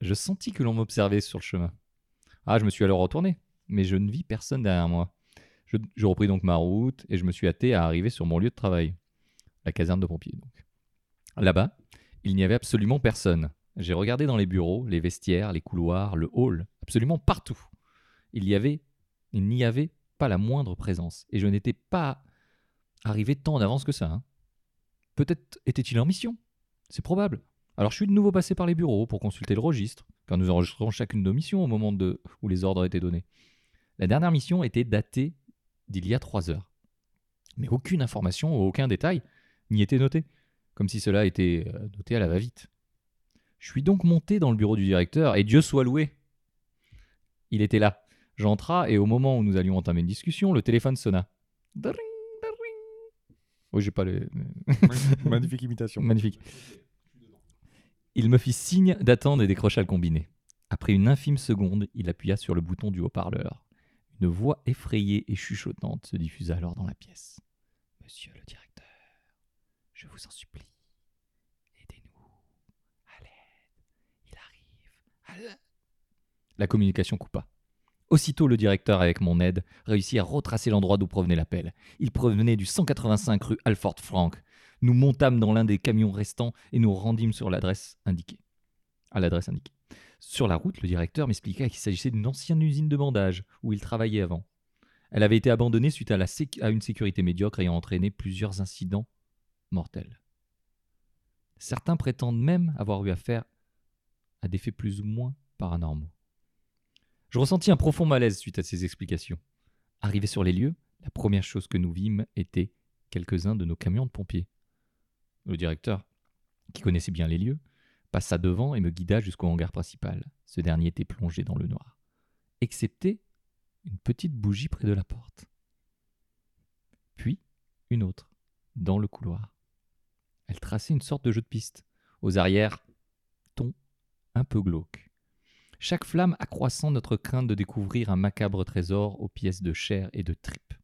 je sentis que l'on m'observait sur le chemin. Ah, je me suis alors retourné, mais je ne vis personne derrière moi. Je, repris donc ma route et je me suis hâté à arriver sur mon lieu de travail, la caserne de pompiers. Là-bas, il n'y avait absolument personne. J'ai regardé dans les bureaux, les vestiaires, les couloirs, le hall, absolument partout. Il y avait, n'y avait pas la moindre présence, et je n'étais pas arrivé tant en avance que ça. hein. Peut-être était-il en mission. C'est probable. Alors je suis de nouveau passé par les bureaux pour consulter le registre, car nous enregistrons chacune de nos missions au moment où les ordres étaient donnés. La dernière mission était datée d'il y a trois heures. Mais aucune information aucun détail n'y était noté, comme si cela était euh, noté à la va-vite. Je suis donc monté dans le bureau du directeur et Dieu soit loué. Il était là. J'entra et au moment où nous allions entamer une discussion, le téléphone sonna. Daring, daring. Oui, j'ai pas les. Magnifique imitation. Magnifique. Il me fit signe d'attendre et décrocha le combiné. Après une infime seconde, il appuya sur le bouton du haut-parleur. Une voix effrayée et chuchotante se diffusa alors dans la pièce. Monsieur le directeur, je vous en supplie, aidez-nous. À l'aide, il arrive. À l'aide. La communication coupa. Aussitôt, le directeur, avec mon aide, réussit à retracer l'endroit d'où provenait l'appel. Il provenait du 185 rue Alford Frank. Nous montâmes dans l'un des camions restants et nous rendîmes sur l'adresse indiquée. À l'adresse indiquée. Sur la route, le directeur m'expliqua qu'il s'agissait d'une ancienne usine de bandage où il travaillait avant. Elle avait été abandonnée suite à une sécurité médiocre ayant entraîné plusieurs incidents mortels. Certains prétendent même avoir eu affaire à des faits plus ou moins paranormaux. Je ressentis un profond malaise suite à ces explications. Arrivé sur les lieux, la première chose que nous vîmes était quelques-uns de nos camions de pompiers. Le directeur, qui connaissait bien les lieux, passa devant et me guida jusqu'au hangar principal. Ce dernier était plongé dans le noir, excepté une petite bougie près de la porte. Puis une autre, dans le couloir. Elle traçait une sorte de jeu de piste, aux arrières, ton un peu glauque. Chaque flamme accroissant notre crainte de découvrir un macabre trésor aux pièces de chair et de tripes.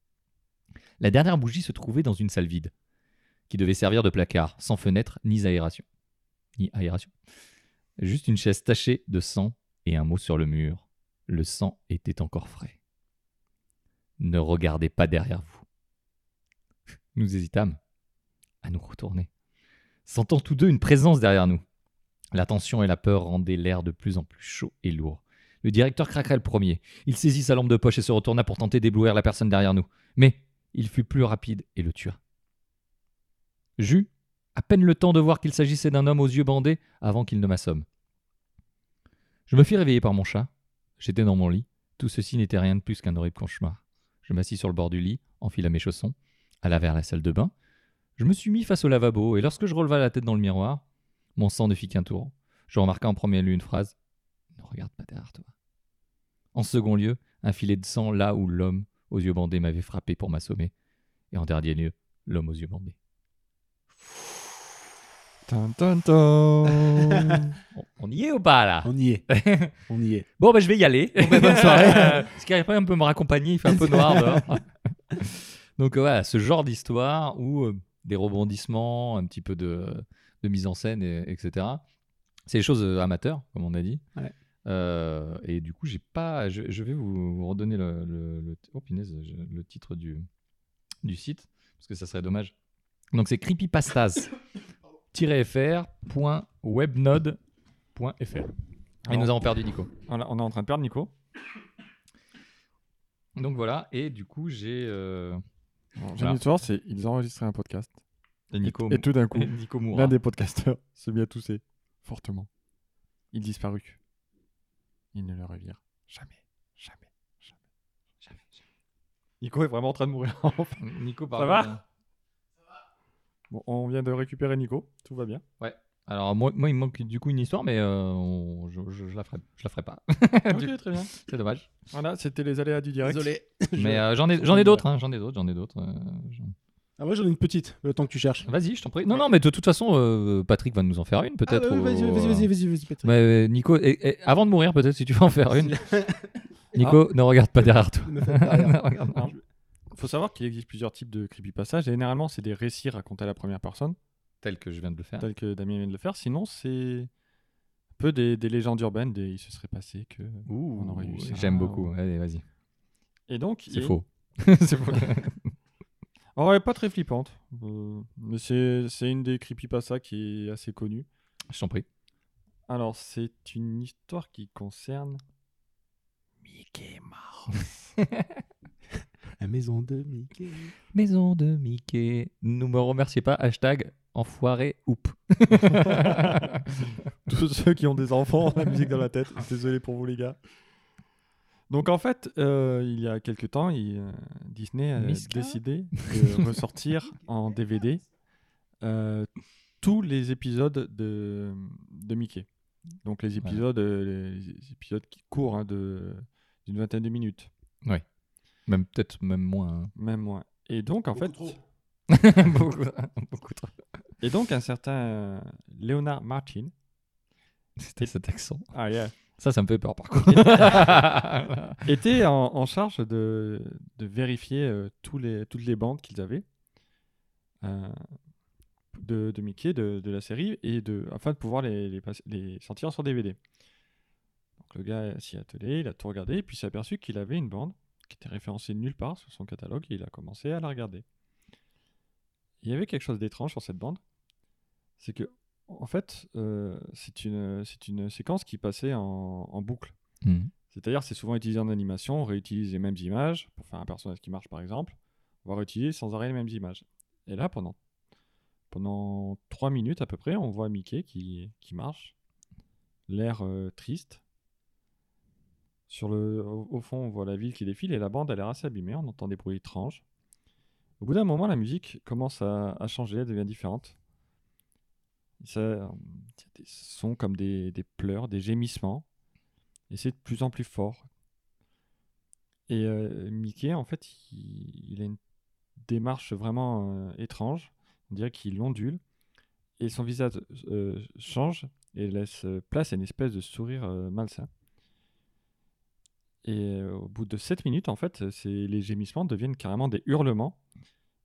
La dernière bougie se trouvait dans une salle vide, qui devait servir de placard, sans fenêtre ni aération. Ni aération. Juste une chaise tachée de sang et un mot sur le mur. Le sang était encore frais. Ne regardez pas derrière vous. Nous hésitâmes à nous retourner, sentant tous deux une présence derrière nous. La tension et la peur rendaient l'air de plus en plus chaud et lourd. Le directeur craquera le premier. Il saisit sa lampe de poche et se retourna pour tenter d'éblouir la personne derrière nous. Mais il fut plus rapide et le tua. J'eus à peine le temps de voir qu'il s'agissait d'un homme aux yeux bandés avant qu'il ne m'assomme. Je me fis réveiller par mon chat. J'étais dans mon lit. Tout ceci n'était rien de plus qu'un horrible cauchemar. Je m'assis sur le bord du lit, enfila mes chaussons, alla vers la salle de bain. Je me suis mis face au lavabo et lorsque je releva la tête dans le miroir, mon sang ne fit qu'un tour. Je remarqua en premier lieu une phrase Ne regarde pas derrière toi. En second lieu, un filet de sang là où l'homme aux yeux bandés m'avait frappé pour m'assommer. Et en dernier lieu, l'homme aux yeux bandés. On, on y est ou pas là? On y est. On y est. Bon, bah, je vais y aller. ben, bonne soirée. Parce qu'après, on peut me raccompagner, il fait un peu noir dehors. Donc, voilà, ce genre d'histoire où euh, des rebondissements, un petit peu de, de mise en scène, et- etc. C'est des choses euh, amateurs, comme on a dit. Ouais. Euh, et du coup, j'ai pas. Je, je vais vous, vous redonner le, le, le- oh, le titre du, du site, parce que ça serait dommage. Donc, c'est creepypastas-fr.webnode.fr. Et nous avons perdu Nico. on, a- on est en train de perdre Nico. Donc voilà, et du coup j'ai euh, J'ai Voilà. une histoire, c'est ils ont enregistré un podcast. Et Nico, Et tout d'un coup, l'un des podcasteurs se mit à tousser fortement. Il disparut. Il ne le revirent jamais, jamais, jamais, jamais, jamais. Nico est vraiment en train de mourir. Nico Ça va bon, on vient de récupérer Nico, tout va bien. Alors moi, moi il me manque du coup une histoire, mais euh, on- je, je, je la ferai, je la ferai pas. Du- ok, très bien. C'est dommage. Voilà, c'était les aléas du direct. Désolé. Mais euh, j'en ai, j'en ai d'autres, hein, j'en ai d'autres, j'en ai d'autres. euh, j'en- Ah, moi j'en ai une petite, le temps que tu cherches. Vas-y, je t'en prie. Non, non, mais de toute façon, euh, Patrick va nous en faire une peut-être. Ah, vas-y, vas-y, vas-y, vas-y, vas-y, Patrick. Mais, euh, Nico, et- et avant de mourir peut-être si tu veux en faire une. Nico, ne regarde pas derrière toi. Ne faites pas rien. Ne regarde pas. Il faut savoir qu'il existe plusieurs types de creepypastas. Généralement, c'est des récits racontés à la première personne, Tel que je viens de le faire. tel que Damien vient de le faire. Sinon, c'est un peu des, des légendes urbaines, des il se serait passé que. Ouh, on aurait eu ça, j'aime ou- beaucoup. Allez, vas-y. Et donc, C'est il- faux. c'est faux. Oh, elle est pas très flippante, euh, mais c'est c'est une des creepypastas qui est assez connue. je t'en prie. Alors, c'est une histoire qui concerne Mickey Mouse. La maison de Mickey. Maison de Mickey. Ne me remerciez pas. Hashtag enfoiré oup. Tous ceux qui ont des enfants ont la musique dans la tête. Désolé pour vous, les gars. Donc, en fait, euh, il y a quelques temps, il, euh, Disney a Miska décidé de ressortir en DVD euh, tous les épisodes de, de Mickey. Donc les épisodes, euh, les épisodes qui courent hein, de d'une vingtaine de minutes, Même peut-être même moins. hein. même moins. Et donc en fait, trop. beaucoup, beaucoup trop. et donc un certain euh, Leonard Martin. C'était cet accent. Ah yeah. Ça, ça me fait peur par contre. était en, en charge de, de vérifier euh, tous les, toutes les bandes qu'ils avaient euh, de, de Mickey, de, de la série, et de, afin de pouvoir les, les, sortir sur DVD. Donc le gars s'y est attelé, il a tout regardé, et puis s'est aperçu qu'il avait une bande qui était référencée nulle part sur son catalogue, et il a commencé à la regarder. Il y avait quelque chose d'étrange sur cette bande, c'est que, en fait, euh, c'est une, c'est une séquence qui passait en, en boucle. Mhm. C'est-à-dire, c'est souvent utilisé en animation, on réutilise les mêmes images pour faire un personnage qui marche, par exemple. On va réutiliser sans arrêt les mêmes images. Et là, pendant, pendant 3 minutes à peu près, on voit Mickey qui, qui marche, l'air euh, triste. Sur le, au, au fond, on voit la ville qui défile et la bande a l'air assez abîmée, on entend des bruits étranges. Au bout d'un moment, la musique commence à, à changer, elle devient différente. Ça, euh, des sons comme des, pleurs, des gémissements. Et c'est de plus en plus fort. Et euh, Mickey, en fait, il, a une démarche vraiment euh, étrange. On dirait qu'il ondule. Et son visage change et laisse place à une espèce de sourire malsain. Et au bout de 7 minutes, en fait, les gémissements deviennent carrément des hurlements.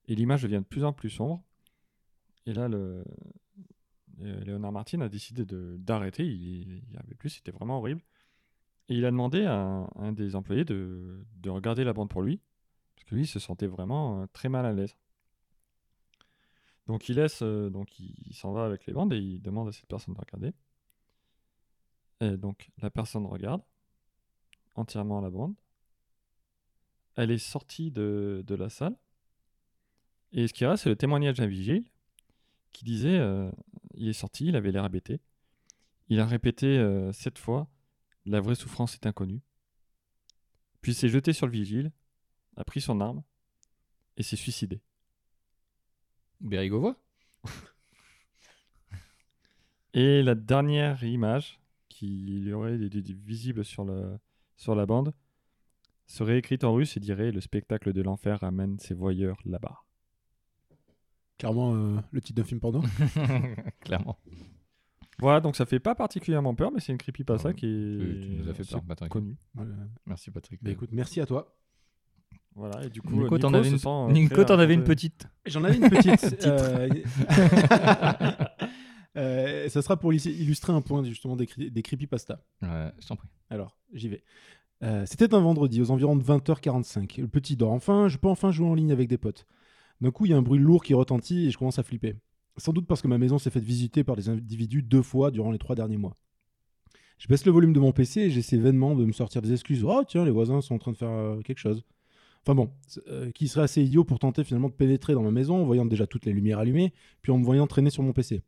Et l'image devient de plus en plus sombre. Et là, le, Léonard Martin a décidé d'arrêter. Il n'y avait plus, c'était vraiment horrible. Et il a demandé à un, des employés de, de regarder la bande pour lui, parce que lui il se sentait vraiment euh, très mal à l'aise. Donc il laisse, euh, donc il, s'en va avec les bandes et il demande à cette personne de regarder. Et donc la personne regarde entièrement la bande. Elle est sortie de, la salle. Et ce qui reste, c'est le témoignage d'un vigile qui disait, euh, il est sorti, il avait l'air hébété. Il a répété euh, sept fois la vraie souffrance est inconnue. Puis il s'est jeté sur le vigile, a pris son arme et s'est suicidé. Bérégovois Et la dernière image qui y aurait des visible sur, le, sur la bande serait écrite en russe et dirait Le spectacle de l'enfer amène ses voyeurs là-bas. Clairement, euh, le titre d'un film porno. Clairement. Voilà, donc ça fait pas particulièrement peur, mais c'est une creepypasta Ah, qui est tu- tu nous as fait peur, Patrick. connue. Voilà. Merci Patrick. Bah écoute, merci à toi. Voilà, et du coup, Nico, euh, t'en Nico avais se une, sent, euh, Nico, t'en avais une raconté. petite. J'en avais une petite. euh, euh, ça sera pour illus- illustrer un point justement des, cri- des creepypasta. Ouais, je t'en prie. Alors, j'y vais. Euh, C'était un vendredi, aux environs de 20h45. Le petit dort enfin, je peux enfin jouer en ligne avec des potes. D'un coup, il y a un bruit lourd qui retentit et je commence à flipper. Sans doute parce que ma maison s'est faite visiter par des individus deux fois durant les trois derniers mois. Je baisse le volume de mon PC et j'essaie vainement de me sortir des excuses. Oh tiens, les voisins sont en train de faire euh, quelque chose. Enfin bon, euh, qui serait assez idiot pour tenter finalement de pénétrer dans ma maison en voyant déjà toutes les lumières allumées, puis en me voyant traîner sur mon PC.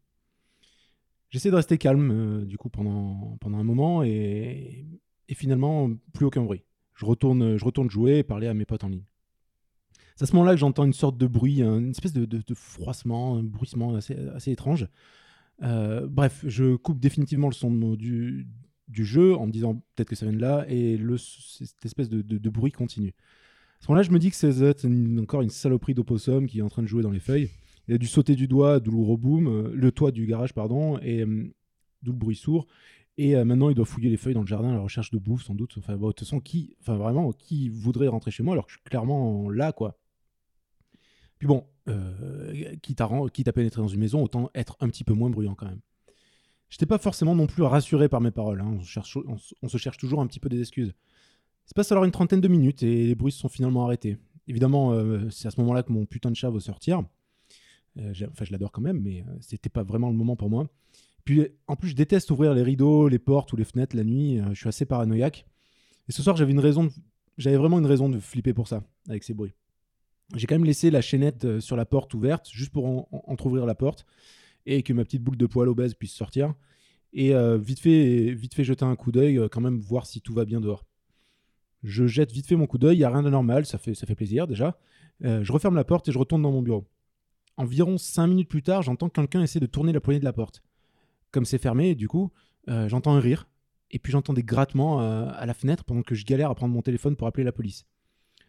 J'essaie de rester calme euh, du coup pendant, un moment et, et finalement plus aucun bruit. Je retourne, je retourne jouer et parler à mes potes en ligne. À ce moment-là que j'entends une sorte de bruit, un- une espèce de, froissement, un bruissement assez, étrange. Euh, bref, je coupe définitivement le son du, jeu en me disant peut-être que ça vient de là et cette espèce de, bruit continue. À ce moment-là, je me dis que c'est encore une saloperie d'opossum qui est en train de jouer dans les feuilles. Il a dû sauter du doigt, douloureux boom, euh, le toit du garage, pardon, et euh, d'où le bruit sourd. Et maintenant, il doit fouiller les feuilles dans le jardin à la recherche de bouffe, sans doute. Enfin, de toute façon, qui, enfin, vraiment, qui voudrait rentrer chez moi alors que je suis clairement là, quoi. Puis bon, euh, quitte, à, à pénétrer dans une maison, autant être un petit peu moins bruyant quand même. J'étais pas forcément non plus rassuré par mes paroles. hein. On, se cherche, toujours un petit peu des excuses. Il se passe alors une trentaine de minutes et les bruits se sont finalement arrêtés. Évidemment, euh, c'est à ce moment-là que mon putain de chat veut sortir. Euh, enfin, je l'adore quand même, mais euh, c'était pas vraiment le moment pour moi. Puis, en plus, je déteste ouvrir les rideaux, les portes ou les fenêtres la nuit. Je suis assez paranoïaque. Et ce soir, j'avais j'avais vraiment une raison de flipper pour ça, avec ces bruits. J'ai quand même laissé la chaînette euh, sur la porte ouverte, juste pour en- en- entrouvrir la porte et que ma petite boule de poil obèse puisse sortir. Et euh, vite fait, vite fait jeter un coup d'œil, euh, quand même voir si tout va bien dehors. Je jette vite fait mon coup d'œil, il n'y a rien d'anormal, ça fait, ça fait plaisir déjà. Je referme la porte et je retourne dans mon bureau. Environ 5 minutes plus tard, j'entends quelqu'un essayer de tourner la poignée de la porte. Comme c'est fermé, du coup, j'entends un rire, et puis j'entends des grattements à la fenêtre pendant que je galère à prendre mon téléphone pour appeler la police.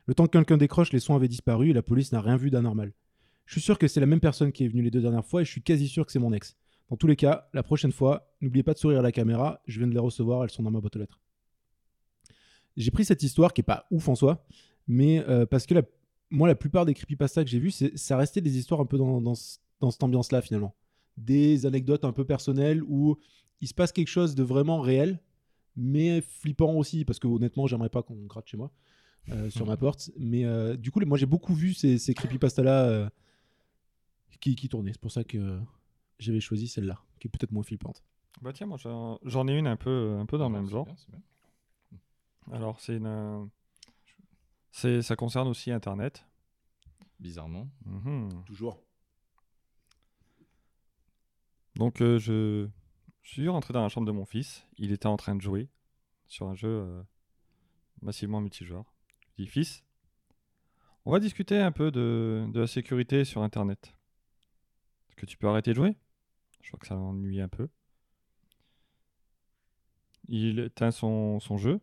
Le temps que quelqu'un décroche, les sons avaient disparu et la police n'a rien vu d'anormal. Je suis sûr que c'est la même personne qui est venue les deux dernières fois et je suis quasi sûr que c'est mon ex. Dans tous les cas, la prochaine fois, n'oubliez pas de sourire à la caméra, je viens de les recevoir, elles sont dans ma boîte aux lettres. J'ai pris cette histoire qui est pas ouf en soi, mais euh, parce que moi, la plupart des creepypastas que j'ai vus, ça restait des histoires un peu dans, dans cette ambiance-là finalement. Des anecdotes un peu personnelles où il se passe quelque chose de vraiment réel, mais flippant aussi, parce que honnêtement, j'aimerais pas qu'on gratte chez moi euh, sur ma porte. Mais euh, du coup, moi, j'ai beaucoup vu ces, ces creepypastas-là euh, qui, qui tournaient. C'est pour ça que j'avais choisi celle-là, qui est peut-être moins flippante. Bah tiens, moi j'en ai une un peu, un peu dans le même C'est genre. bien, c'est bien. Alors c'est une, euh, c'est, ça concerne aussi Internet. Bizarrement. Mhm. Toujours. Donc euh, je, je suis rentré dans la chambre de mon fils. Il était en train de jouer sur un jeu euh, massivement multijoueur. Fils, on va discuter un peu de, la sécurité sur Internet. Est-ce que tu peux arrêter de jouer? Je crois que ça l'ennuie un peu. Il éteint son, son jeu.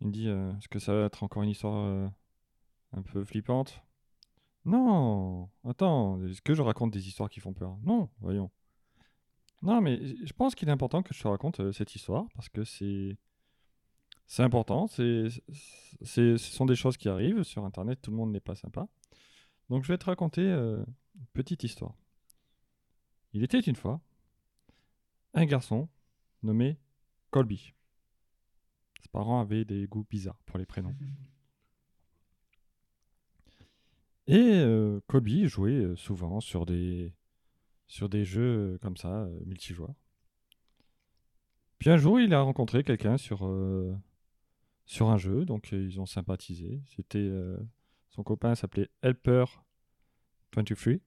Il me dit euh, Est-ce que ça va être encore une histoire euh, un peu flippante? Non Attends, est-ce que je raconte des histoires qui font peur? Non, voyons. Non, mais je pense qu'il est important que je te raconte euh, cette histoire parce que c'est. C'est important, c'est, ce sont des choses qui arrivent sur Internet, tout le monde n'est pas sympa. Donc je vais te raconter euh, une petite histoire. Il était une fois un garçon nommé Colby. Ses parents avaient des goûts bizarres pour les prénoms. Et euh, Colby jouait euh, souvent sur des, jeux comme ça, multijoueurs. Puis un jour, il a rencontré quelqu'un sur, sur un jeu, donc euh, ils ont sympathisé. C'était euh, son copain s'appelait Helper23,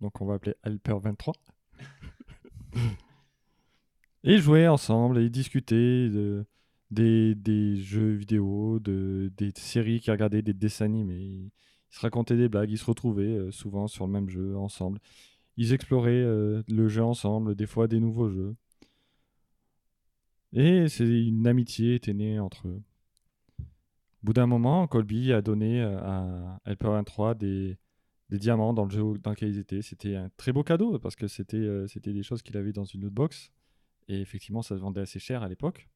donc on va appeler Helper23. et ils jouaient ensemble et ils discutaient de, des, des jeux vidéo, de, des séries qu'ils regardaient, des dessins animés. Ils, se racontaient des blagues, ils se retrouvaient euh, souvent sur le même jeu ensemble. Ils exploraient le jeu ensemble, des fois des nouveaux jeux. Et c'est une amitié était née entre eux. Au bout d'un moment, Colby a donné euh, à Helper 23 des, diamants dans le jeu dans lequel ils étaient. C'était un très beau cadeau parce que c'était euh, c'était des choses qu'il avait dans une autre box. Et effectivement, ça se vendait assez cher à l'époque.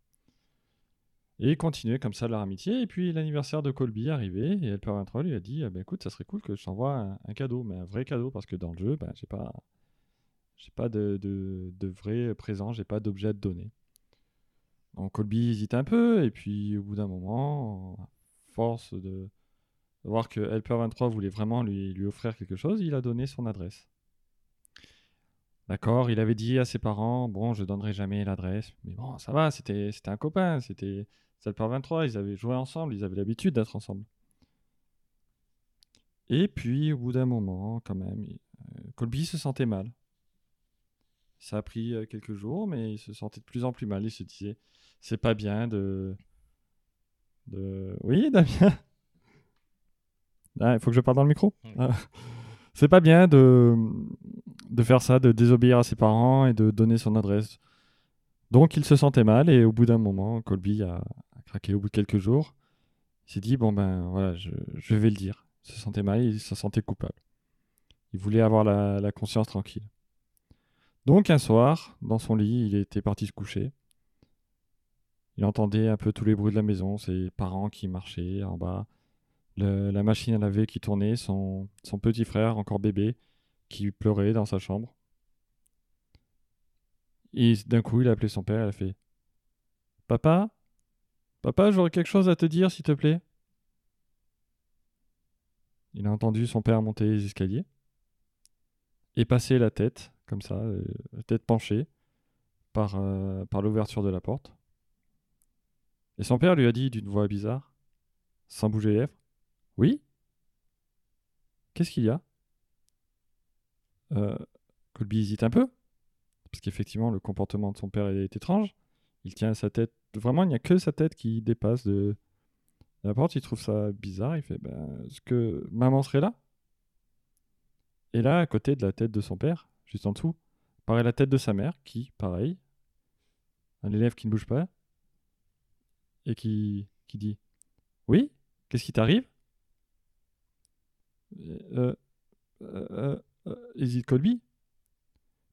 Et ils continuaient comme ça leur amitié. Et puis l'anniversaire de Colby arrivé et Helper 23 lui a dit ah ben, écoute, ça serait cool que je t'envoie un, cadeau, mais un vrai cadeau parce que dans le jeu, ben, j'ai pas, j'ai pas de, de, de vrai présent, j'ai pas d'objet à te donner. Donc Colby hésite un peu et puis au bout d'un moment, force de, voir que Helper 23 voulait vraiment lui, offrir quelque chose, il a donné son adresse. D'accord, il avait dit à ses parents, bon, je donnerai jamais l'adresse, mais bon, ça va, c'était un copain, c'était c'était Helper 23, ils avaient joué ensemble, ils avaient l'habitude d'être ensemble. Et puis, au bout d'un moment, quand même, euh, Colby se sentait mal. Ça a pris euh, quelques jours, mais il se sentait de plus en plus mal. Il se disait, c'est pas bien de... de... Oui, Damien Ah, Il faut que je parle dans le micro. Ah. C'est pas bien de... de faire ça, de désobéir à ses parents et de donner son adresse. Donc il se sentait mal et au bout d'un moment, Colby a, a craqué au bout de quelques jours. Il s'est dit, bon ben voilà, je, je vais le dire. Il se sentait mal, il se sentait coupable. Il voulait avoir la, la conscience tranquille. Donc un soir, dans son lit, il était parti se coucher. Il entendait un peu tous les bruits de la maison, ses parents qui marchaient en bas, la machine à laver qui tournait, son, son petit frère, encore bébé, qui pleurait dans sa chambre. Et d'un coup, il a appelé son père, il a fait Papa Papa, j'aurais quelque chose à te dire, s'il te plaît. Il a entendu son père monter les escaliers et passer la tête, comme ça, euh, la tête penchée, par, euh, par l'ouverture de la porte. Et son père lui a dit d'une voix bizarre, sans bouger les lèvres Oui? Qu'est-ce qu'il y a? Euh, Colby hésite un peu, parce qu'effectivement, le comportement de son père est étrange. Il tient sa tête, vraiment, il n'y a que sa tête qui dépasse de, de la porte. Il trouve ça bizarre. Il fait ben, Est-ce que maman serait là? Et là, à côté de la tête de son père, juste en dessous, paraît la tête de sa mère, qui, pareil, un élève qui ne bouge pas et qui, qui dit Oui, qu'est-ce qui t'arrive? Euh, euh, euh, euh, Colby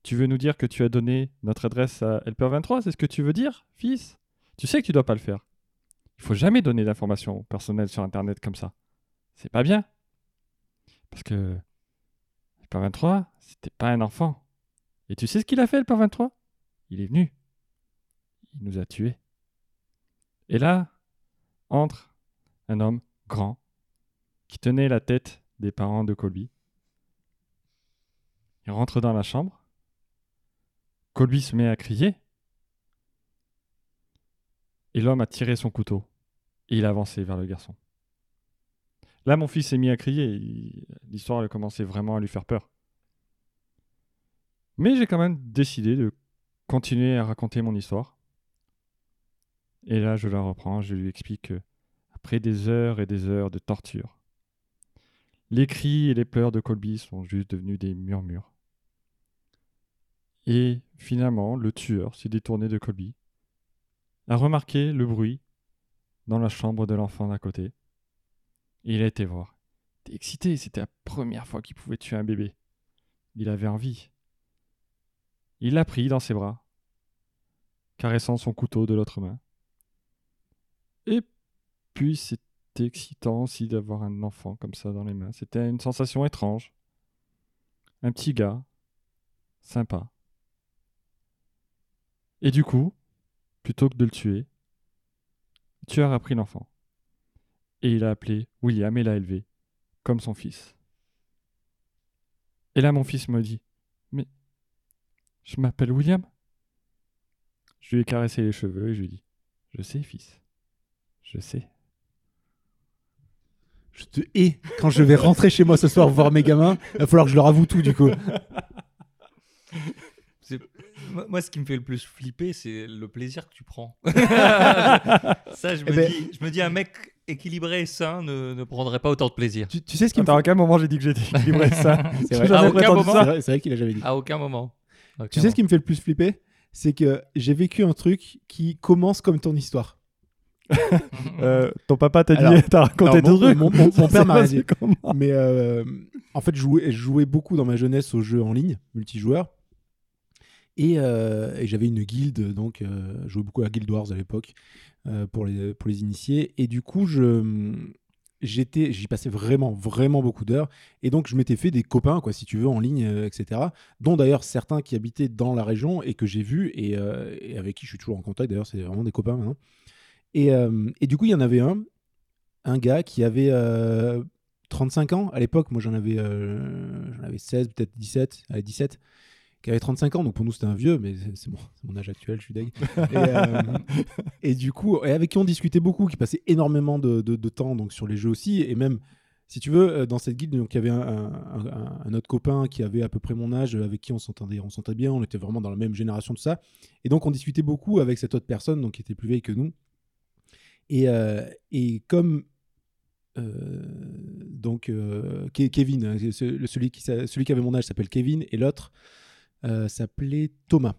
Tu veux nous dire que tu as donné notre adresse à LPR23 C'est ce que tu veux dire, fils? Tu sais que tu dois pas le faire. Il faut jamais donner d'informations personnelles sur Internet comme ça. C'est pas bien. Parce que LPR23, c'était pas un enfant. Et tu sais ce qu'il a fait, LPR23 Il est venu. Il nous a tués. Et là, entre un homme grand qui tenait la tête des parents de Colby. Il rentre dans la chambre. Colby se met à crier. Et l'homme a tiré son couteau. Et il a avancé vers le garçon. Là, mon fils s'est mis à crier. L'histoire a commencé vraiment à lui faire peur. Mais j'ai quand même décidé de continuer à raconter mon histoire. Et là, je la reprends. Je lui explique que, après des heures et des heures de torture, les cris et les pleurs de Colby sont juste devenus des murmures. Et finalement, le tueur s'est détourné de Colby, a remarqué le bruit dans la chambre de l'enfant d'à côté, et il a été voir. Était excité, c'était la première fois qu'il pouvait tuer un bébé. Il avait envie. Il l'a pris dans ses bras, caressant son couteau de l'autre main. Et puis c'était excitant aussi d'avoir un enfant comme ça dans les mains. C'était une sensation étrange. Un petit gars, sympa. Et du coup, plutôt que de le tuer, le tueur a pris l'enfant. Et il a appelé William et l'a élevé, comme son fils. Et là, mon fils me dit Mais je m'appelle William Je lui ai caressé les cheveux et je lui ai dit Je sais, fils. Je sais. Je te hais. Quand je vais rentrer chez moi ce soir voir mes gamins, il va falloir que je leur avoue tout du coup. C'est- Moi, ce qui me fait le plus flipper, c'est le plaisir que tu prends. Ça, je me, Eh ben- dis, je me dis, un mec équilibré et sain ne, ne prendrait pas autant de plaisir. Tu, tu sais ce qui me Attends, à quel moment j'ai dit que j'étais équilibré ça C'est vrai. Aucun vrai, vrai qu'il a jamais dit. À aucun moment. À Tu aucun sais ce qui me fait le plus flipper? C'est que j'ai vécu un truc qui commence comme ton histoire. Euh, ton papa t'a dit, t'as raconté alors, des trucs. mon- mon- mon Ça père m'a dit. Mais euh, en fait, je jouais, je jouais beaucoup dans ma jeunesse aux jeux en ligne, multijoueurs. Et, euh, et j'avais une guilde, donc je jouais beaucoup à Guild Wars à l'époque pour, les, pour les initiés. Et du coup, je, j'étais, j'y passais vraiment, vraiment beaucoup d'heures. Et donc, je m'étais fait des copains, quoi, si tu veux, en ligne, euh, etc. Dont d'ailleurs certains qui habitaient dans la région et que j'ai vus et, euh, et avec qui je suis toujours en contact. D'ailleurs, c'est vraiment des copains maintenant. Et, euh, et du coup, il y en avait un, un gars qui avait euh, 35 ans à l'époque. Moi, j'en avais, euh, j'en avais 16, peut-être 17, allez, 17, qui avait 35 ans. Donc pour nous, c'était un vieux, mais c'est mon, âge actuel, je suis deg. Et, euh, et du coup, et avec qui on discutait beaucoup, qui passait énormément de, de- de temps donc, sur les jeux aussi. Et même, si tu veux, euh, dans cette guilde, donc, il y avait un, un- un- un autre copain qui avait à peu près mon âge, avec qui on s'entendait, on s'entendait bien, on était vraiment dans la même génération, tout ça. Et donc, on discutait beaucoup avec cette autre personne, donc qui était plus vieille que nous. Et, euh, et comme euh, donc euh, Ke- Kevin, hein, celui qui, celui qui avait mon âge s'appelle Kevin et l'autre s'appelait Thomas.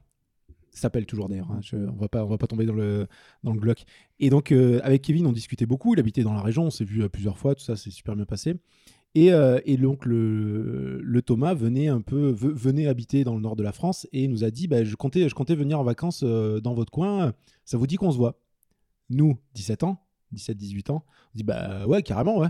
S'appelle toujours d'ailleurs. hein, on va pas, on va pas tomber dans le dans le glock. Et donc avec Kevin, on discutait beaucoup. Il habitait dans la région, on s'est vu plusieurs fois, tout ça, c'est super bien passé. Et, et donc le, le Thomas venait un peu ve- venait habiter dans le nord de la France et nous a dit bah, je comptais je comptais venir en vacances dans votre coin. Ça vous dit qu'on se voit? Nous, 17 ans, 17-18 ans, on dit bah ouais carrément ouais.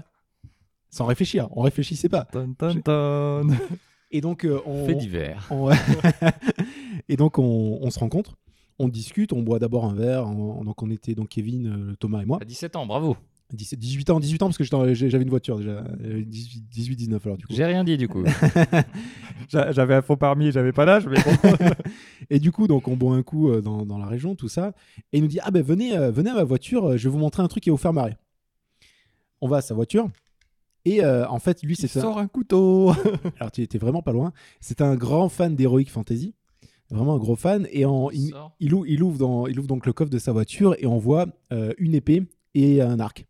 Sans réfléchir, on réfléchissait pas. Ton, ton, ton. Et donc euh, on, Fait divers. on- et donc on, on se rencontre, on discute, on boit d'abord un verre. on- donc on était donc Kevin, euh, Thomas et moi. À 17 ans, bravo. 17, 18 ans, 18 ans parce que j'avais une voiture déjà. 18-19 alors du coup. J'ai rien dit du coup. J'a- J'avais un faux parmi, j'avais pas l'âge, mais bon. Et du coup, donc, on boit un coup euh, dans, dans la région, tout ça. Et il nous dit Ah ben venez, euh, venez à ma voiture, euh, je vais vous montrer un truc qui va vous faire marrer. On va à sa voiture. Et euh, en fait, lui, c'est un... sort un couteau. Alors, tu étais vraiment pas loin. C'est un grand fan d'Heroic Fantasy. Vraiment un gros fan. Et en, il, ouvre, il, ouvre dans- il ouvre donc le coffre de sa voiture et on voit euh, une épée et un arc.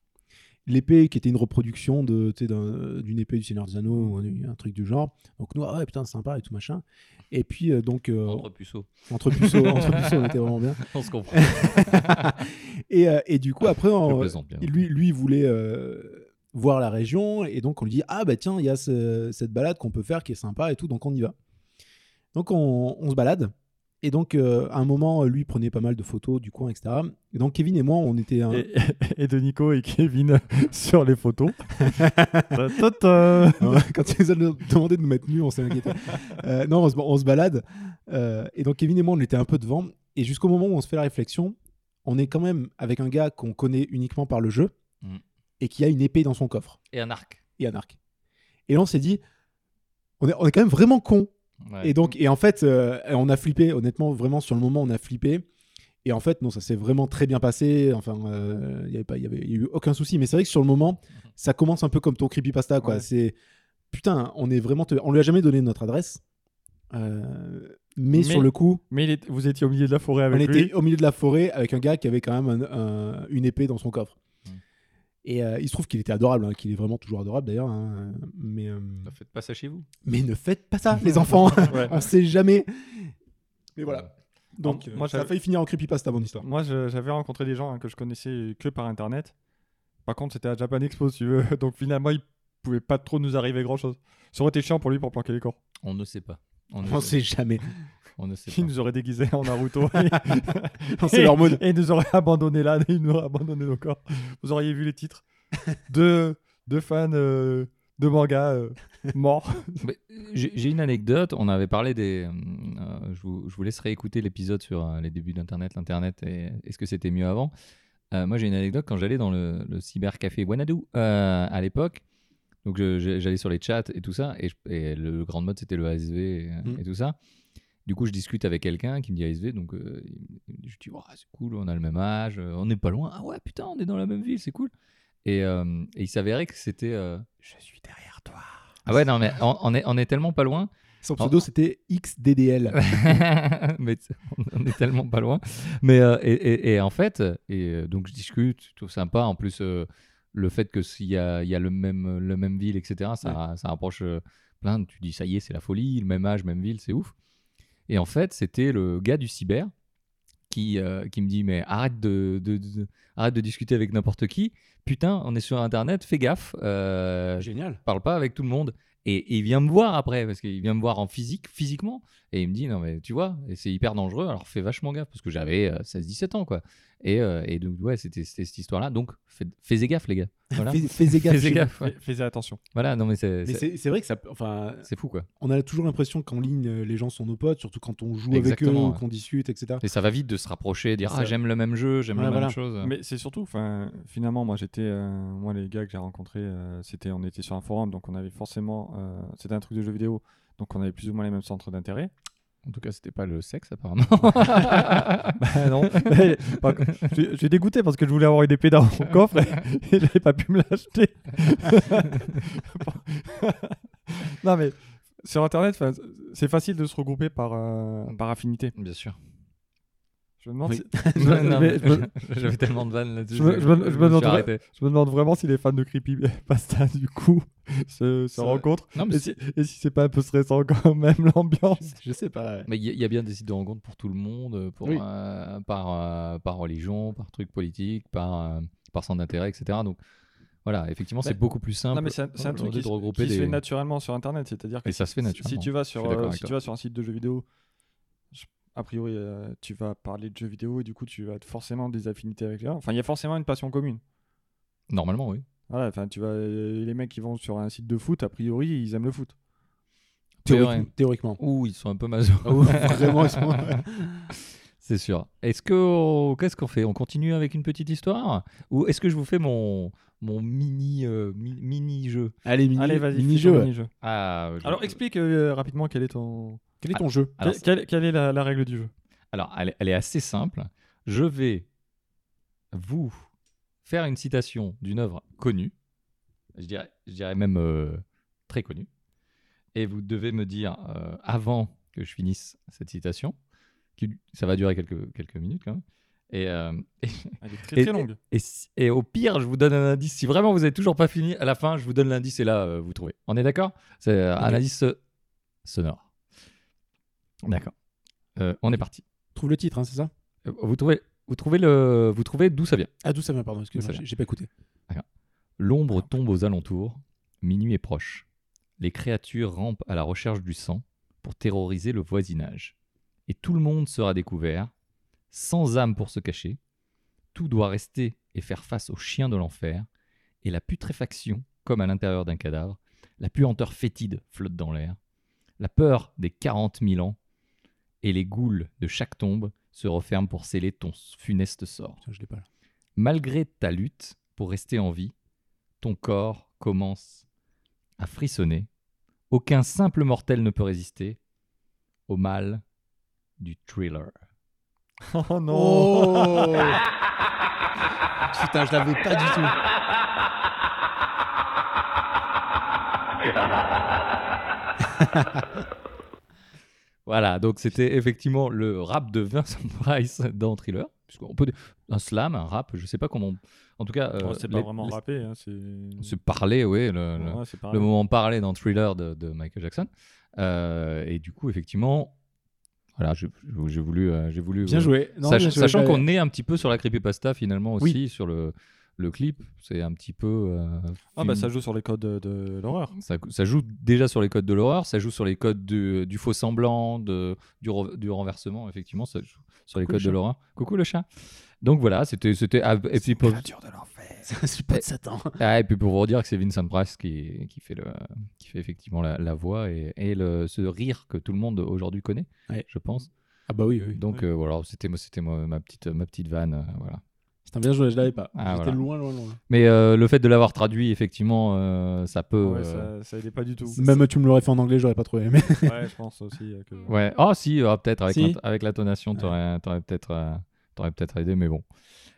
L'épée qui était une reproduction de, d'une épée du Seigneur des Anneaux, ou un, un truc du genre. Donc nous, ah ouais, putain, sympa et tout machin. Et puis, euh, donc, euh, Entre puceaux. entre puceaux, entre puceaux, on était vraiment bien. On se comprend. et, euh, et du coup, après, on- bien. lui, lui voulait voir la région et donc on lui dit ah bah tiens il y a ce- cette balade qu'on peut faire qui est sympa et tout donc on y va donc on, on se balade et donc euh, à un moment lui prenait pas mal de photos du coin etc et donc Kevin et moi on était un- Et, et de Nico et Kevin sur les photos. Quand ils nous ont demandé de nous mettre nus on s'est inquiété Euh, non on se, on se balade euh, et donc Kevin et moi on était un peu devant et jusqu'au moment où on se fait la réflexion on est quand même avec un gars qu'on connaît uniquement par le jeu Mm. et qui a une épée dans son coffre Et un arc. et un arc. Et là, on s'est dit, on est, on est quand même vraiment con. Ouais. Et donc, et en fait, euh, on a flippé. Honnêtement, vraiment sur le moment, on a flippé. Et en fait, non, ça s'est vraiment très bien passé. Enfin, euh, il y avait pas, il y avait, y a eu aucun souci. Mais c'est vrai que sur le moment, ça commence un peu comme ton creepypasta, quoi. Ouais. C'est putain, on est vraiment, te- on lui a jamais donné notre adresse. Euh, mais, Mais- sur le coup, Mais il est- vous étiez au milieu de la forêt on avec lui. était au milieu de la forêt avec un gars qui avait quand même un- un- une épée dans son coffre. Et euh, il se trouve qu'il était adorable, hein, qu'il est vraiment toujours adorable d'ailleurs. hein. mais, euh, Ne faites pas ça chez vous. mais ne faites pas ça, les enfants. Ouais. On sait jamais. Mais voilà. Donc, euh, moi, ça a failli finir en creepypasta, mon histoire. Moi, j'avais rencontré des gens hein, que je connaissais que par internet. Par contre, c'était à Japan Expo, si tu veux. Donc finalement, il pouvait pas trop nous arriver grand chose. Ça aurait été chiant pour lui pour planquer les corps. On ne sait pas. On ne On sait jamais. On ne sait pas. nous aurait déguisés en Naruto. C'est leur mode. Et il nous aurait abandonné là, il nous aurait abandonné nos corps. Vous auriez vu les titres de, de fans euh, de manga euh, morts. Mais, euh, J'ai une anecdote. On avait parlé des. euh, je, vous, je vous laisserai écouter l'épisode sur euh, les débuts d'Internet, l'Internet et est-ce que c'était mieux avant. Euh, moi, j'ai une anecdote quand j'allais dans le, le cybercafé Wanadu euh, à l'époque. Donc, j'allais sur les chats et tout ça. Et, je- et le grand mode, c'était le ASV et, Mm. et tout ça. Du coup, je discute avec quelqu'un qui me dit ASV. Donc, euh, je dis, Ouah, c'est cool, on a le même âge, euh, on n'est pas loin. Ah ouais, putain, on est dans la même ville, c'est cool. Et, euh, et il s'avérait que c'était. euh, Je suis derrière toi. Ah ouais, non, mais on, on est, on est tellement pas loin. Son pseudo, c'était XDDL. mais on est tellement pas loin. Mais euh, et, et- et en fait, et donc je discute, je trouve sympa. En plus, euh, le fait que s'il y a, il y a le même le même ville, etc. Ça, ça rapproche euh, plein. Tu dis ça y est, c'est la folie, le même âge, même ville, c'est ouf. Et en fait, c'était le gars du cyber qui qui, qui me dit mais arrête de, de- de- arrête de discuter avec n'importe qui. Putain, on est sur Internet, fais gaffe. euh, Génial. parle pas avec tout le monde. Et, et il vient me voir après, parce qu'il vient me voir en physique, physiquement, et il me dit, non mais tu vois, c'est hyper dangereux, alors fais vachement gaffe, parce que j'avais euh, 16-17 ans, quoi. Et, euh, et donc, ouais, c'était cette histoire-là. Donc, faites, faites gaffe, les gars. Voilà. Fais, fais gaffe. Fais gaffe, ouais. Fais- Fais attention. Voilà, non mais c'est vrai que ça. Enfin, c'est fou, quoi. on a toujours l'impression qu'en ligne, euh, les gens sont nos potes, surtout quand on joue avec eux, ouais. qu'on discute, etc. Et ça va vite de se rapprocher, dire, Ça- ah, j'aime le même jeu, j'aime la voilà. même chose. Mais c'est surtout, enfin, finalement, moi j'étais, euh, moi les gars que j'ai rencontrés, euh, c'était, on était sur un forum, donc on avait forcément, euh, c'était un truc de jeux vidéo, donc on avait plus ou moins les mêmes centres d'intérêt. En tout cas, c'était pas le sexe, apparemment. Bah non. Mais, je suis- dégoûté parce que je voulais avoir une épée dans mon coffre et, et j'avais pas pu me l'acheter. non mais sur internet, c'est facile de se regrouper par, euh, par affinité. Bien sûr. Je me demande, Oui. si- Non, je, non, mais- mais je me- J'avais tellement de vannes là-dessus. Je me- je me- je me demande vraiment si les fans de Creepypasta du coup se, se rencontrent Non, mais et si, et si c'est pas un peu stressant quand même l'ambiance. Je sais pas. Mais il y, a- il y a bien des sites de rencontres pour tout le monde, pour, Oui. euh, par, euh, par religion, par truc politique, par, euh, par centre d'intérêt, etc. Donc voilà, effectivement, c'est beaucoup plus simple. Non mais c'est un, c'est un truc qui, de se- regrouper qui se des... fait naturellement sur internet, c'est-à-dire que Et ça se fait naturellement. Si tu vas sur, euh, si tu vas sur un site de jeux vidéo, a priori euh, tu vas parler de jeux vidéo et du coup tu vas être forcément des affinités avec les gens. Enfin il y a forcément une passion commune. Normalement, oui. Voilà, enfin tu vas euh, les mecs qui vont sur un site de foot, a priori ils aiment le foot. Théoriquement. Ouh, ils sont un peu maso. Vraiment, ils sont- c'est sûr. Est-ce que qu'est-ce qu'on fait? On continue avec une petite histoire? Ou est-ce que je vous fais mon mon mini euh, mi- mini jeu Allez, mini, Allez vas-y, mini fais ton jeu. mini-jeu. Ah. je- Alors explique euh, rapidement quel est ton Quel est ton jeu Alors, quelle, est la, la règle du jeu Alors, elle, est- elle est assez simple. Je vais vous faire une citation d'une œuvre connue, je dirais, je dirais même euh, très connue, et vous devez me dire, euh, avant que je finisse cette citation, qui, ça va durer quelques, quelques minutes quand même, Et, euh, et, Elle est très Et- très longue. et au pire, je vous donne un indice. Si vraiment vous n'avez toujours pas fini, à la fin, je vous donne l'indice et là, euh, vous trouvez. On est d'accord? C'est euh, un indice sonore. D'accord. Euh, on est parti. Trouve le titre, hein, c'est ça? Euh, Vous trouvez, vous trouvez le, vous trouvez d'où ça vient? Ah, d'où ça vient, pardon, j'ai j'ai pas écouté. L'ombre tombe aux alentours, minuit est proche. Les créatures rampent à la recherche du sang pour terroriser le voisinage. Et tout le monde sera découvert, sans âme pour se cacher. Tout doit rester et faire face aux chiens de l'enfer. Et la putréfaction, comme à l'intérieur d'un cadavre, la puanteur fétide flotte dans l'air. La peur des 40 000 ans et les goules de chaque tombe se referment pour sceller ton funeste sort. Tiens, je l'ai pas là. Malgré ta lutte pour rester en vie, ton corps commence à frissonner. Aucun simple mortel ne peut résister au mal du thriller. Oh non Oh Putain, je l'avais pas du tout. Voilà, donc c'était effectivement le rap de Vincent Price dans Thriller. Puisqu'on peut un slam, un rap, je sais pas comment. En tout cas, euh, Oh, C'est pas les- vraiment les- rappé. Hein, c'est se parler, oui, le, Ouais, moment parlé dans Thriller de, de Michael Jackson. Euh, et du coup, effectivement, voilà, j'ai voulu, euh, j'ai voulu. Bien joué. Non, Sach- bien joué, sachant qu'on est un petit peu sur la creepypasta finalement aussi, Oui. sur le, le clip, c'est un petit peu. euh, Ah bah ça joue sur les codes de, de l'horreur. ça, ça joue déjà sur les codes de l'horreur, ça joue sur les codes du, du faux semblant, de, du, re- du renversement, effectivement, ça joue sur les Coucou codes le de l'horreur. Coucou le chat. Donc voilà, c'était. c'était ah, et, puis pour, de l'enfer. C'est suppôt de Satan. ah, et puis pour vous dire que c'est Vincent Price qui, qui, fait, le, qui fait effectivement la, la voix et, et le, ce rire que tout le monde aujourd'hui connaît, Ouais. je pense. Ah bah oui, oui. Donc euh, voilà, c'était, moi- c'était moi- ma, petite, ma petite vanne. euh, voilà. Putain, bien joué, je l'avais pas. Ah, J'étais voilà. loin, loin, loin. Mais euh, le fait de l'avoir traduit, effectivement, euh, ça peut. Ouais, euh, ça, ça aidait pas du tout. Même tu me l'aurais fait en anglais, j'aurais pas trouvé. Mais... ouais, je pense aussi que. Ouais. Ah si, ah, peut-être avec, Si. avec l'intonation, t'aurais, t'aurais peut-être, euh, t'aurais peut-être aidé, mais bon.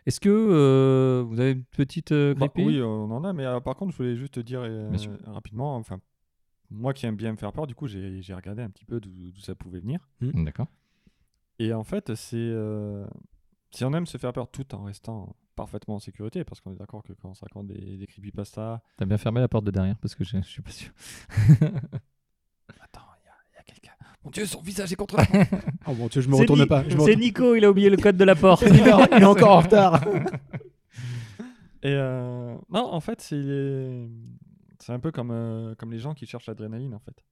Est-ce que euh, vous avez une petite euh, Bah, oui, on en a, mais euh, par contre, je voulais juste te dire euh, rapidement, enfin, moi qui aime bien me faire peur, du coup, j'ai j'ai regardé un petit peu d'où d'où ça pouvait venir. D'accord. Et en fait, c'est. Si on aime se faire peur tout en restant parfaitement en sécurité, parce qu'on est d'accord que quand on se raconte des, des creepypasta. T'as bien fermé la porte de derrière parce que je, je suis pas sûr. Attends, il y a, quelqu'un. Mon dieu, son visage est contre Oh tu vois, je me retourne pas. Retourne- Nico, il a oublié le code de la porte. il, est, encore en retard. Et euh, non, en fait, c'est c'est un peu comme, euh, comme les gens qui cherchent l'adrénaline, en fait.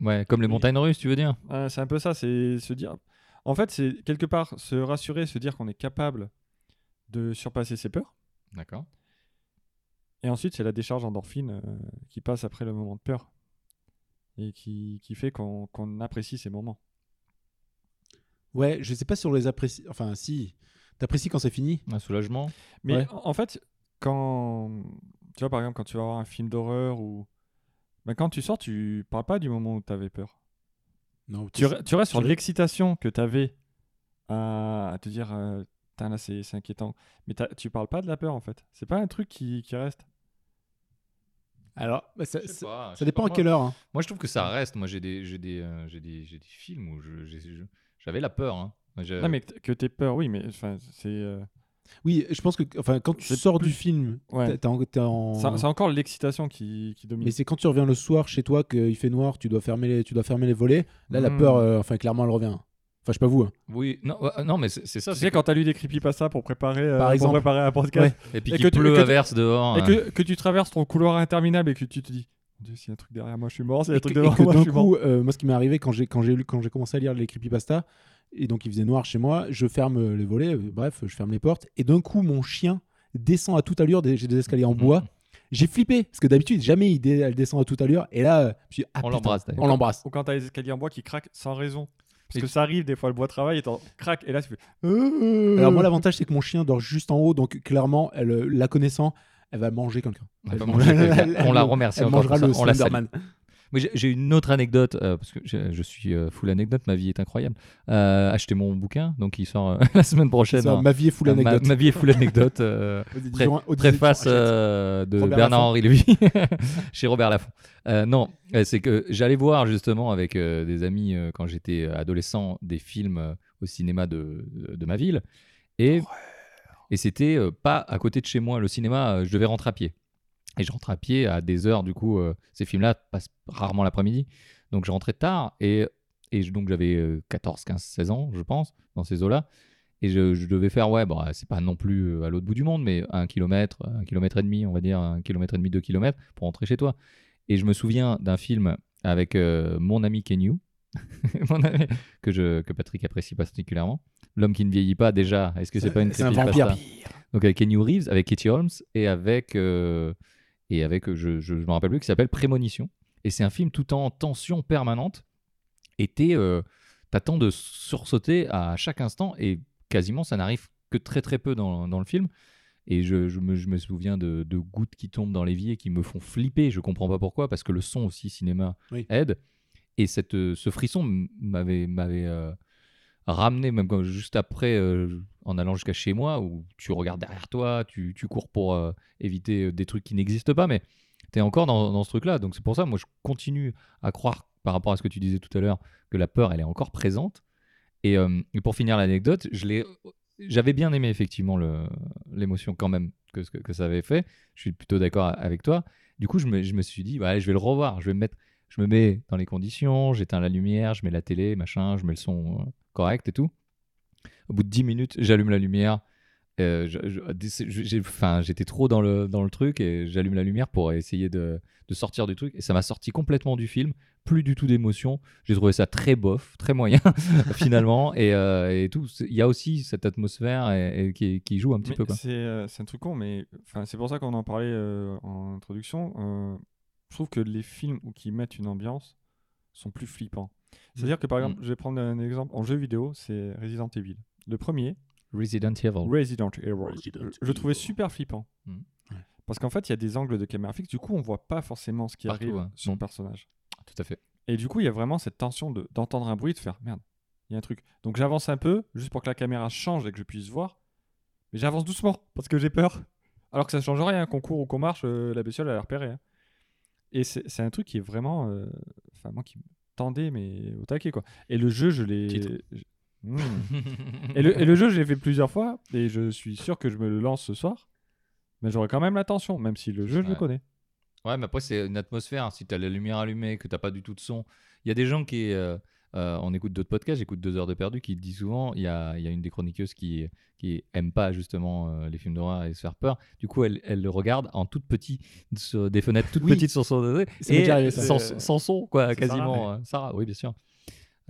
ouais, comme les montagnes russes, tu veux dire Euh, c'est un peu ça, c'est se dire. En fait, c'est quelque part se rassurer, se dire qu'on est capable de surpasser ses peurs. D'accord. Et ensuite, c'est la décharge endorphine euh, qui passe après le moment de peur. Et qui, qui fait qu'on qu'on apprécie ces moments. Ouais, je sais pas si on les apprécie. Enfin, si. T'apprécies quand c'est fini Un soulagement. Mais Ouais. en fait, quand. Tu vois, par exemple, quand tu vas voir un film d'horreur ou. Ben, quand tu sors, tu parles pas du moment où tu avais peur. Non. Tu, re- tu restes sur l'excitation que tu avais à, à te dire euh, là c'est inquiétant. Mais tu parles pas de la peur en fait. C'est pas un truc qui, qui reste. Alors, bah, ça, pas, dépend pas, à moi. quelle heure. hein. Moi, je trouve que ça reste. Moi, j'ai des, j'ai des, euh, j'ai des, j'ai des films où j'avais la peur. Hein. Non, mais que t'aies peur, oui, mais enfin, c'est. euh, Oui, je pense que enfin, quand tu sors plus- du film, Ouais. t'es- en- c'est encore l'excitation qui, qui domine. Mais c'est quand tu reviens le soir chez toi qu'il fait noir, tu dois fermer les, tu dois fermer les volets. Là, la Hmm. peur, euh, enfin, clairement, elle revient. Enfin, je sais pas vous. hein. Oui, non, ouais, non, mais c'est, ça. Tu c'est sais, quand t'as lu des creepypasta pour préparer, euh, Par pour exemple. préparer un podcast, Et puis qu'il que tu- pleut que tu- à verse dehors. et hein. que, que tu traverses ton couloir interminable et que tu te dis Dieu, s'il y a un truc derrière moi, je suis mort. S'il y a un truc moi, je d'un suis mort. coup, euh, moi, ce qui m'est arrivé quand j'ai quand j'ai lu quand j'ai commencé à lire les creepypasta, et donc il faisait noir chez moi, je ferme euh, les volets, euh, bref, je ferme les portes, et d'un coup, mon chien descend à toute allure. des- J'ai des escaliers en bois. J'ai flippé parce que d'habitude, jamais il dé- elle descend à toute allure. Et là, euh, je suis ah, On putain, l'embrasse, d'ailleurs. On l'embrasse. Ou quand t'as les escaliers en bois qui craquent sans raison. Parce Et que tu- ça arrive, des fois, le bois travaille et t'en craque. Et là, tu fais. Alors moi, l'avantage, c'est que mon chien dort juste en haut, donc clairement, elle, la connaissant, elle va manger quelqu'un. Manger On la remercie Elle encore mangera le. On la salue. Moi, j'ai- une autre anecdote, euh, parce que je, je suis euh, full anecdote, ma vie est incroyable. Euh, acheter mon bouquin, donc il sort euh, la semaine prochaine. Hein. ma vie est full anecdote. Ma, ma vie est full anecdote. pré- préface de Robert Bernard-Henri Lévy chez Robert Laffont. Non, c'est que j'allais voir justement avec des amis quand j'étais adolescent des films au cinéma de, de ma ville. Et, et c'était euh, pas à côté de chez moi. Le cinéma, euh, je devais rentrer à pied. Et je rentre à pied à des heures, du coup, euh, ces films-là passent rarement l'après-midi. Donc je rentrais tard et, donc j'avais euh, 14, 15, 16 ans, je pense, dans ces eaux-là. Et je, devais faire, ouais, c'est pas non plus à l'autre bout du monde, mais un kilomètre, un kilomètre et demi, on va dire, un kilomètre et demi, deux kilomètres pour rentrer chez toi. Et je me souviens d'un film avec mon ami Kenyu, que, je, que Patrick apprécie particulièrement. L'homme qui ne vieillit pas, déjà, est-ce que c'est pas une C'est un vampire. donc avec Kenny Reeves, avec Katie Holmes et avec euh, et avec euh, je je, je me rappelle plus qui s'appelle Prémonition. Et c'est un film tout en tension permanente. Et t'es, euh, t'attends de sursauter à chaque instant et quasiment ça n'arrive que très très peu dans, dans le film. Et je, je me, je me souviens de, de gouttes qui tombent dans l'évier qui me font flipper. Je comprends pas pourquoi parce que le son aussi cinéma Oui. aide. Et cette, euh, ce frisson m'avait euh, ramené même juste après euh, en allant jusqu'à chez moi où tu regardes derrière toi, tu, tu cours pour euh, éviter des trucs qui n'existent pas, mais tu es encore dans, dans ce truc-là. Donc c'est pour ça, moi je continue à croire par rapport à ce que tu disais tout à l'heure que la peur elle est encore présente. Et, pour finir l'anecdote, je l'ai j'avais bien aimé effectivement l'émotion quand même que, que ça avait fait. Je suis plutôt d'accord avec toi. Du coup, je me, je me suis dit, bah, je vais le revoir. Je vais me mettre, je me mets dans les conditions, j'éteins la lumière, je mets la télé, machin, je mets le son euh, correct et tout. Au bout de 10 minutes, j'allume la lumière. Euh, j'étais trop dans le, dans le truc et j'allume la lumière pour essayer de, de sortir du truc. Et ça m'a sorti complètement du film. Plus du tout d'émotion. J'ai trouvé ça très bof, très moyen finalement. Et, euh, et tout. Il y a aussi cette atmosphère et, et qui, qui joue un petit Mais peu. C'est euh, c'est un truc con, mais c'est pour ça qu'on en parlait euh, en introduction. Je trouve que les films où qui mettent une ambiance sont plus flippants. C'est-à-dire que par Mm. exemple, je vais prendre un exemple en jeu vidéo, c'est Resident Evil. Le premier, Resident Evil. Resident Evil, Resident je, le trouvais Evil. super flippant. Mm. Parce qu'en fait, il y a des angles de caméra fixe, du coup, on voit pas forcément ce qui Partout, arrive ouais. sur le Mm. personnage. Tout à fait. Et du coup, il y a vraiment cette tension de- d'entendre un bruit, de faire merde, il y a un truc. Donc j'avance un peu, juste pour que la caméra change et que je puisse voir. Mais j'avance doucement, parce que j'ai peur. Alors que ça change rien, qu'on court ou qu'on marche, euh, la bestiole, elle a repéré. hein. Et c'est un truc qui est vraiment. euh, Enfin, moi qui me tendait, mais au taquet, quoi. Et le jeu, je l'ai. Titre. je- Mm. et, le, et le jeu, je l'ai fait plusieurs fois, et je suis sûr que je me le lance ce soir. Mais j'aurai quand même l'attention, même si le jeu, je le connais. Ouais, mais après, c'est une atmosphère. Si tu as la lumière allumée, que tu pas du tout de son. Il y a des gens qui. euh, euh, on écoute d'autres podcasts, j'écoute deux heures de perdu, qui disent souvent il y a, il y a une des chroniqueuses qui, qui aime pas justement euh, les films d'horreur et se faire peur. Du coup, elle, elle le regarde en toute petite, sur des fenêtres toutes Oui. petites sur son et déjà arrivé, sans, C'est- sans son, quoi, quasiment. euh, Sarah, oui, bien sûr.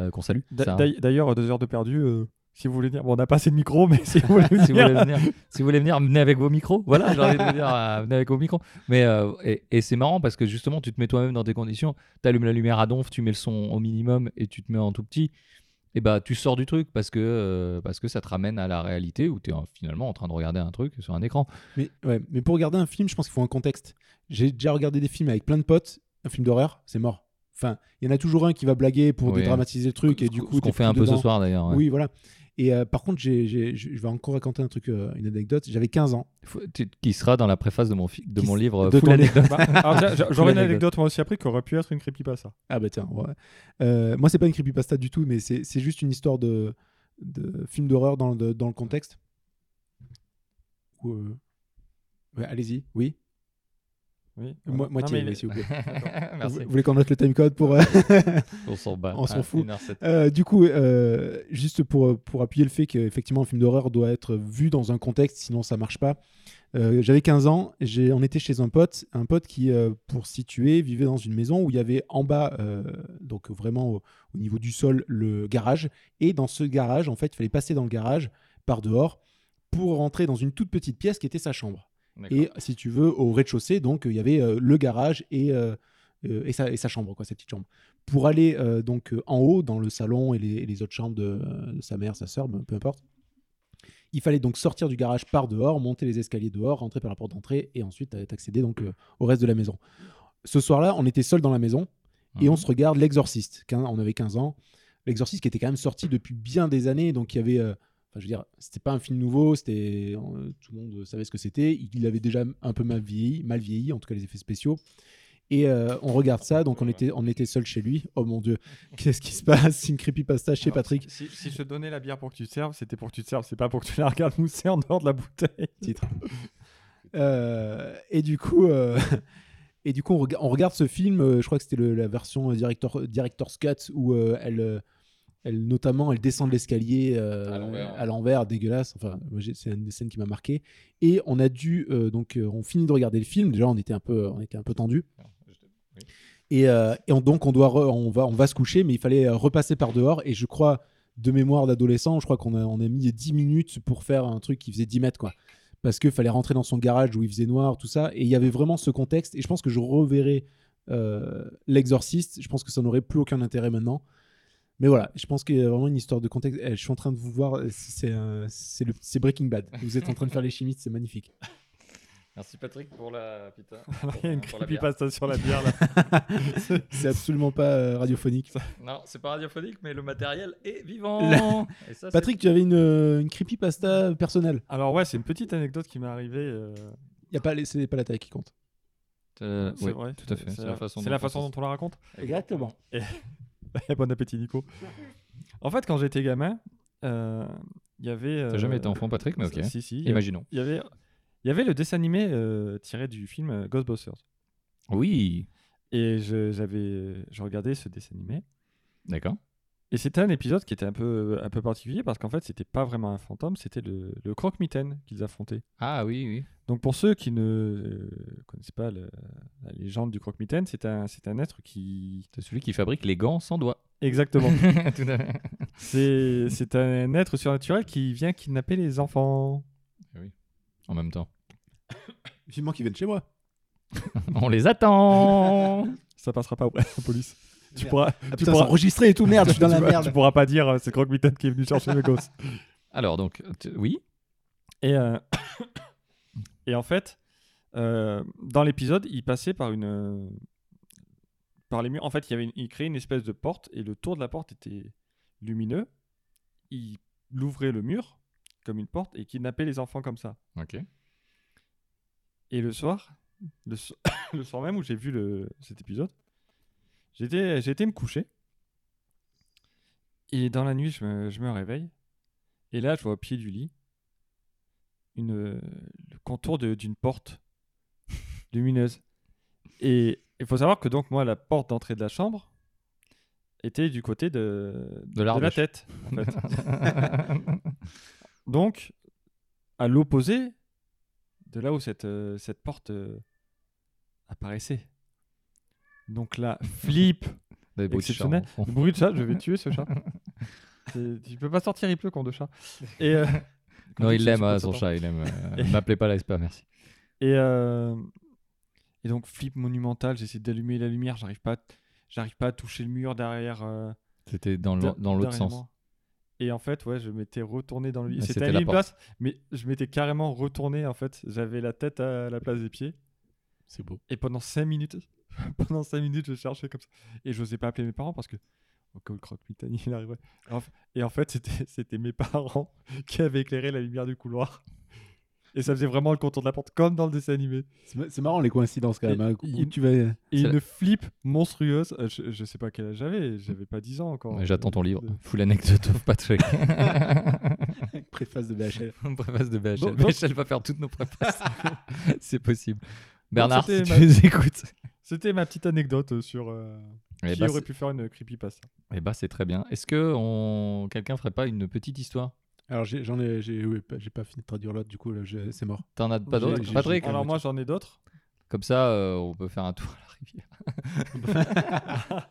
Euh, Qu'on salue. D'ailleurs, deux heures de perdu, euh, si vous voulez venir. Bon, on n'a pas assez de micro, mais si vous voulez venir. si, vous voulez venir, si vous voulez venir, venez avec vos micros. Voilà, j'ai envie de vous dire, euh, venez avec vos micros. Mais euh, et, et c'est marrant parce que justement, tu te mets toi-même dans tes conditions. Tu allumes la lumière à donf, tu mets le son au minimum et tu te mets en tout petit. Et bah, tu sors du truc parce que, euh, parce que ça te ramène à la réalité où tu es finalement en train de regarder un truc sur un écran. Mais, ouais, mais pour regarder un film, je pense qu'il faut un contexte. J'ai déjà regardé des films avec plein de potes. Un film d'horreur, c'est mort. Enfin, il y en a toujours un qui va blaguer pour Oui. dédramatiser le truc et Ce du qu'on- coup, ce qu'on fait un peu ce soir d'ailleurs. ouais. Oui, voilà. Et euh, par contre, j'ai- j'ai- je vais encore raconter un truc, euh, une anecdote. J'avais 15 ans. Faut- tu- qui sera dans la préface de mon, fi- de Qui mon s- livre de Full ton Anecdote. Bah, alors, J'aurais une anecdote moi aussi après qui aurait pu être une creepypasta. Ah bah tiens, ouais. Euh, moi, c'est pas une creepypasta du tout, mais c'est c'est juste une histoire de, de film d'horreur dans, le- dans le contexte. Euh, ouais, Allez-y, oui? Oui. Mo- Non, moitié, mais s'il vous plaît. Merci. Vous voulez qu'on note le timecode pour... euh, On s'en bat. On s'en Ah, fout. 1h07. Euh, du coup, euh, juste pour, pour appuyer le fait qu'effectivement un film d'horreur doit être vu dans un contexte, sinon ça marche pas. Euh, J'avais 15 ans, j'ai- on était chez un pote, un pote qui, euh, pour situer, vivait dans une maison où il y avait en bas, euh, donc vraiment au, au niveau du sol, le garage. Et dans ce garage, en fait, il fallait passer dans le garage par dehors pour rentrer dans une toute petite pièce qui était sa chambre. Et si tu veux, au rez-de-chaussée, donc il y avait euh, le garage et, euh, euh, et, sa, et sa chambre, quoi, sa petite chambre. Pour aller donc en haut, dans le salon et les, et les autres chambres de, de sa mère, sa soeur, peu importe, il fallait donc sortir du garage par dehors, monter les escaliers dehors, rentrer par la porte d'entrée et ensuite accéder donc au reste de la maison. Ce soir-là, on était seuls dans la maison et on se regarde L'Exorciste. On avait 15 ans. L'Exorciste qui était quand même sorti depuis bien des années, donc il y avait. Enfin, je veux dire, c'était pas un film nouveau, c'était euh, tout le monde savait ce que c'était. Il avait déjà un peu mal vieilli, mal vieilli, en tout cas les effets spéciaux. Et euh, on regarde ça, donc on était, on était seul chez lui. Oh mon dieu, qu'est-ce qui se passe? C'est une creepypasta chez Patrick. Si, si je te donnais la bière pour que tu te serves, c'était pour que tu te serves, c'est pas pour que tu la regardes mousser en dehors de la bouteille. titre. Euh, et du coup, euh, et du coup, on, rega- on regarde ce film. je crois que c'était la version director, director's cut où elle, notamment, elle descend de l'escalier euh, À l'envers. dégueulasse. Enfin, c'est une des scènes qui m'a marqué. Et on a dû euh, donc, euh, on finit de regarder le film. Déjà, on était un peu, on était un peu tendu. Et, euh, et on- donc on doit, re- on va, on va se coucher, mais il fallait repasser par dehors. Et je crois, de mémoire d'adolescent, je crois qu'on a, on a mis 10 minutes pour faire un truc qui faisait 10 mètres, quoi. Parce qu'il fallait rentrer dans son garage où il faisait noir, tout ça. Et il y avait vraiment ce contexte. Et je pense que je reverrai l'exorciste. Je pense que ça n'aurait plus aucun intérêt maintenant. Mais voilà, je pense qu'il y a vraiment une histoire de contexte. Eh, je suis en train de vous voir, euh, c'est un- c'est Breaking Bad. Vous êtes en train de faire les chimistes, c'est magnifique. Merci Patrick pour la putain. Il y a une pour la bière. creepypasta sur la bière là. C'est absolument pas euh, radiophonique. Non, c'est pas radiophonique, mais le matériel est vivant. Et ça, Patrick, tu avais une, euh, une creepypasta personnelle. Alors ouais, c'est une petite anecdote qui m'est arrivée. euh, Y a pas, les- c'est pas la taille qui compte. Euh, c'est oui, vrai. tout à fait. C'est la façon. La dont on la raconte. Exactement. bon appétit Nico. En fait, quand j'étais gamin, euh, il y avait. T'as euh, jamais été enfant, Patrick, mais ok. Si si. Imaginons. Il y avait, y avait le dessin animé euh, tiré du film euh, Ghostbusters. Oui. Et je, j'avais, je regardais ce dessin animé. D'accord. Et c'était un épisode qui était un peu, un peu particulier parce qu'en fait, c'était pas vraiment un fantôme, c'était le, le croque-mitaine qu'ils affrontaient. Ah oui, oui. Donc pour ceux qui ne euh, connaissent pas le- la légende du croque-mitaine, c'est un, c'est un être qui... C'est celui qui fabrique les gants sans doigts. Exactement. Tout à fait. c'est, c'est un être surnaturel qui vient kidnapper les enfants. En même temps. Vivement qu'ils viennent chez moi. On les attend. Ça passera pas auprès de la police. Tu Merde. pourras, Ah tu, pourras, enregistré et tout, merde, je suis dans la merde. tu pourras pas dire euh, c'est croque-mitaine qui est venu chercher mes gosses. Alors donc, tu- oui. Et, euh, et en fait, euh, dans l'épisode, il passait par une. par les murs. En fait, il, y avait une- il créait une espèce de porte et le tour de la porte était lumineux. Il ouvrait le mur comme une porte et kidnappait les enfants comme ça. Ok. Et le soir, le, so- le soir même où j'ai vu le, cet épisode, j'étais, été me coucher. Et dans la nuit, je me, je me réveille. Et là, je vois au pied du lit une, le contour d'une porte lumineuse. Et il faut savoir que donc moi, la porte d'entrée de la chambre était du côté de, De la tête. en fait. Donc, à l'opposé de là où cette, euh, cette porte euh, apparaissait. Donc là, flip, Des bruits de chat, exceptionnel. bruit de chat, je vais tuer ce chat. Tu peux pas sortir, il pleut quand de chat. Et, euh, Non, il l'aime, hein, son chat, il aime. euh, M'appelez pas l'Espa, merci. Et, euh, et donc, flip monumental, j'essaie d'allumer la lumière, j'arrive pas, j'arrive pas à toucher le mur derrière. euh, C'était dans l'autre sens. moi. Et en fait, ouais, je m'étais retourné dans le lit. Ah, C'était à la place, mais je m'étais carrément retourné en fait. J'avais la tête à la place des pieds. C'est beau. Et pendant 5 minutes, pendant 5 minutes, je cherchais comme ça. Et je n'osais pas appeler mes parents parce que au cas où le croque-mitaine il arriverait. Et en fait, c'était c'était mes parents qui avaient éclairé la lumière du couloir. Et ça faisait vraiment le contour de la porte, comme dans le dessin animé. C'est ma- c'est marrant les coïncidences quand Et- même. hein. Où il- tu vas... Et une la- flip monstrueuse. euh, Je, je sais pas quel âge j'avais, j'avais pas 10 ans encore. J'attends ton livre. De- Full anecdote of Patrick. Préface de BHL. préface de BHL. Bon, donc- BHL va faire toutes nos préfaces. C'est possible. Bernard, si tu ma- nous écoutes. C'était ma petite anecdote euh, sur euh, Eh qui bah, aurait pu faire une creepypasta. eh bah, c'est très bien. Est-ce que on... quelqu'un ferait pas une petite histoire? Alors j'ai- j'en ai, j'ai, oui, pas- j'ai pas fini de traduire l'autre, du coup c'est mort. T'en as pas d'autres Patrick? Alors moi j'en ai d'autres. Comme ça, euh, on peut faire un tour à la rivière.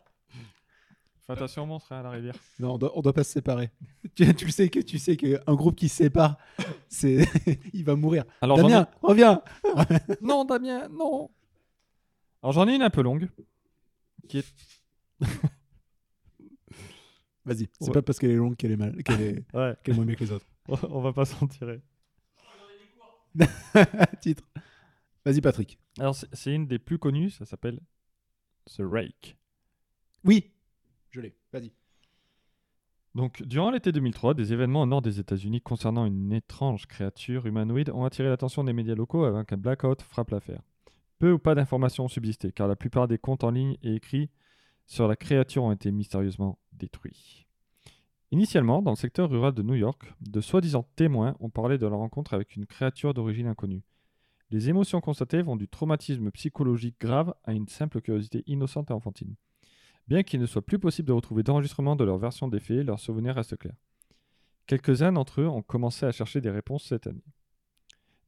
Fais attention monstre hein, à la rivière. Non, on doit, on doit pas se séparer. tu, sais que tu sais qu'un groupe qui se sépare, c'est, il va mourir. Alors Damien, reviens. Non, Damien, non. Alors j'en ai une un peu longue. Qui est... Vas-y. C'est Ouais. pas parce qu'elle est longue qu'elle est mal, qu'elle est, Ouais, qu'elle est moins bien que les autres. on va pas s'en tirer. Titre. Vas-y Patrick. Alors c'est c'est une des plus connues, ça s'appelle The Rake. Oui. Je l'ai. Vas-y. Donc, durant l'été 2003, des événements au nord des États-Unis concernant une étrange créature humanoïde ont attiré l'attention des médias locaux avant qu'un blackout frappe l'affaire. Peu ou pas d'informations ont subsisté, car la plupart des comptes en ligne et écrits sur la créature ont été mystérieusement détruits. Initialement, dans le secteur rural de New York, de soi-disant témoins ont parlé de leur rencontre avec une créature d'origine inconnue. Les émotions constatées vont du traumatisme psychologique grave à une simple curiosité innocente et enfantine. Bien qu'il ne soit plus possible de retrouver d'enregistrement de leur version des faits, leurs souvenirs restent clairs. Quelques-uns d'entre eux ont commencé à chercher des réponses cette année.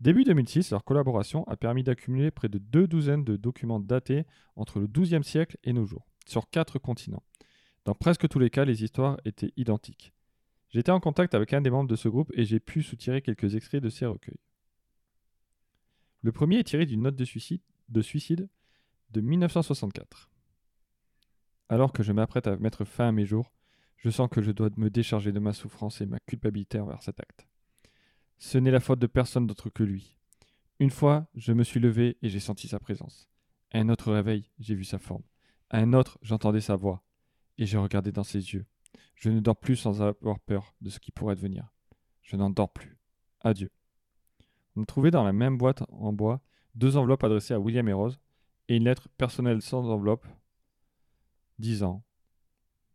Début 2006, leur collaboration a permis d'accumuler près de deux douzaines de documents datés entre le XIIe siècle et nos jours, sur quatre continents. Dans presque tous les cas, les histoires étaient identiques. J'étais en contact avec un des membres de ce groupe et j'ai pu soutirer quelques extraits de ces recueils. Le premier est tiré d'une note de suicide, de suicide de 1964. Alors que je m'apprête à mettre fin à mes jours, je sens que je dois me décharger de ma souffrance et ma culpabilité envers cet acte. Ce n'est la faute de personne d'autre que lui. Une fois, je me suis levé et j'ai senti sa présence. À un autre réveil, j'ai vu sa forme. À un autre, j'entendais sa voix. Et j'ai regardé dans ses yeux. Je ne dors plus sans avoir peur de ce qui pourrait devenir. Je n'en dors plus. Adieu. On a trouvé dans la même boîte en bois deux enveloppes adressées à William et Rose et une lettre personnelle sans enveloppe disant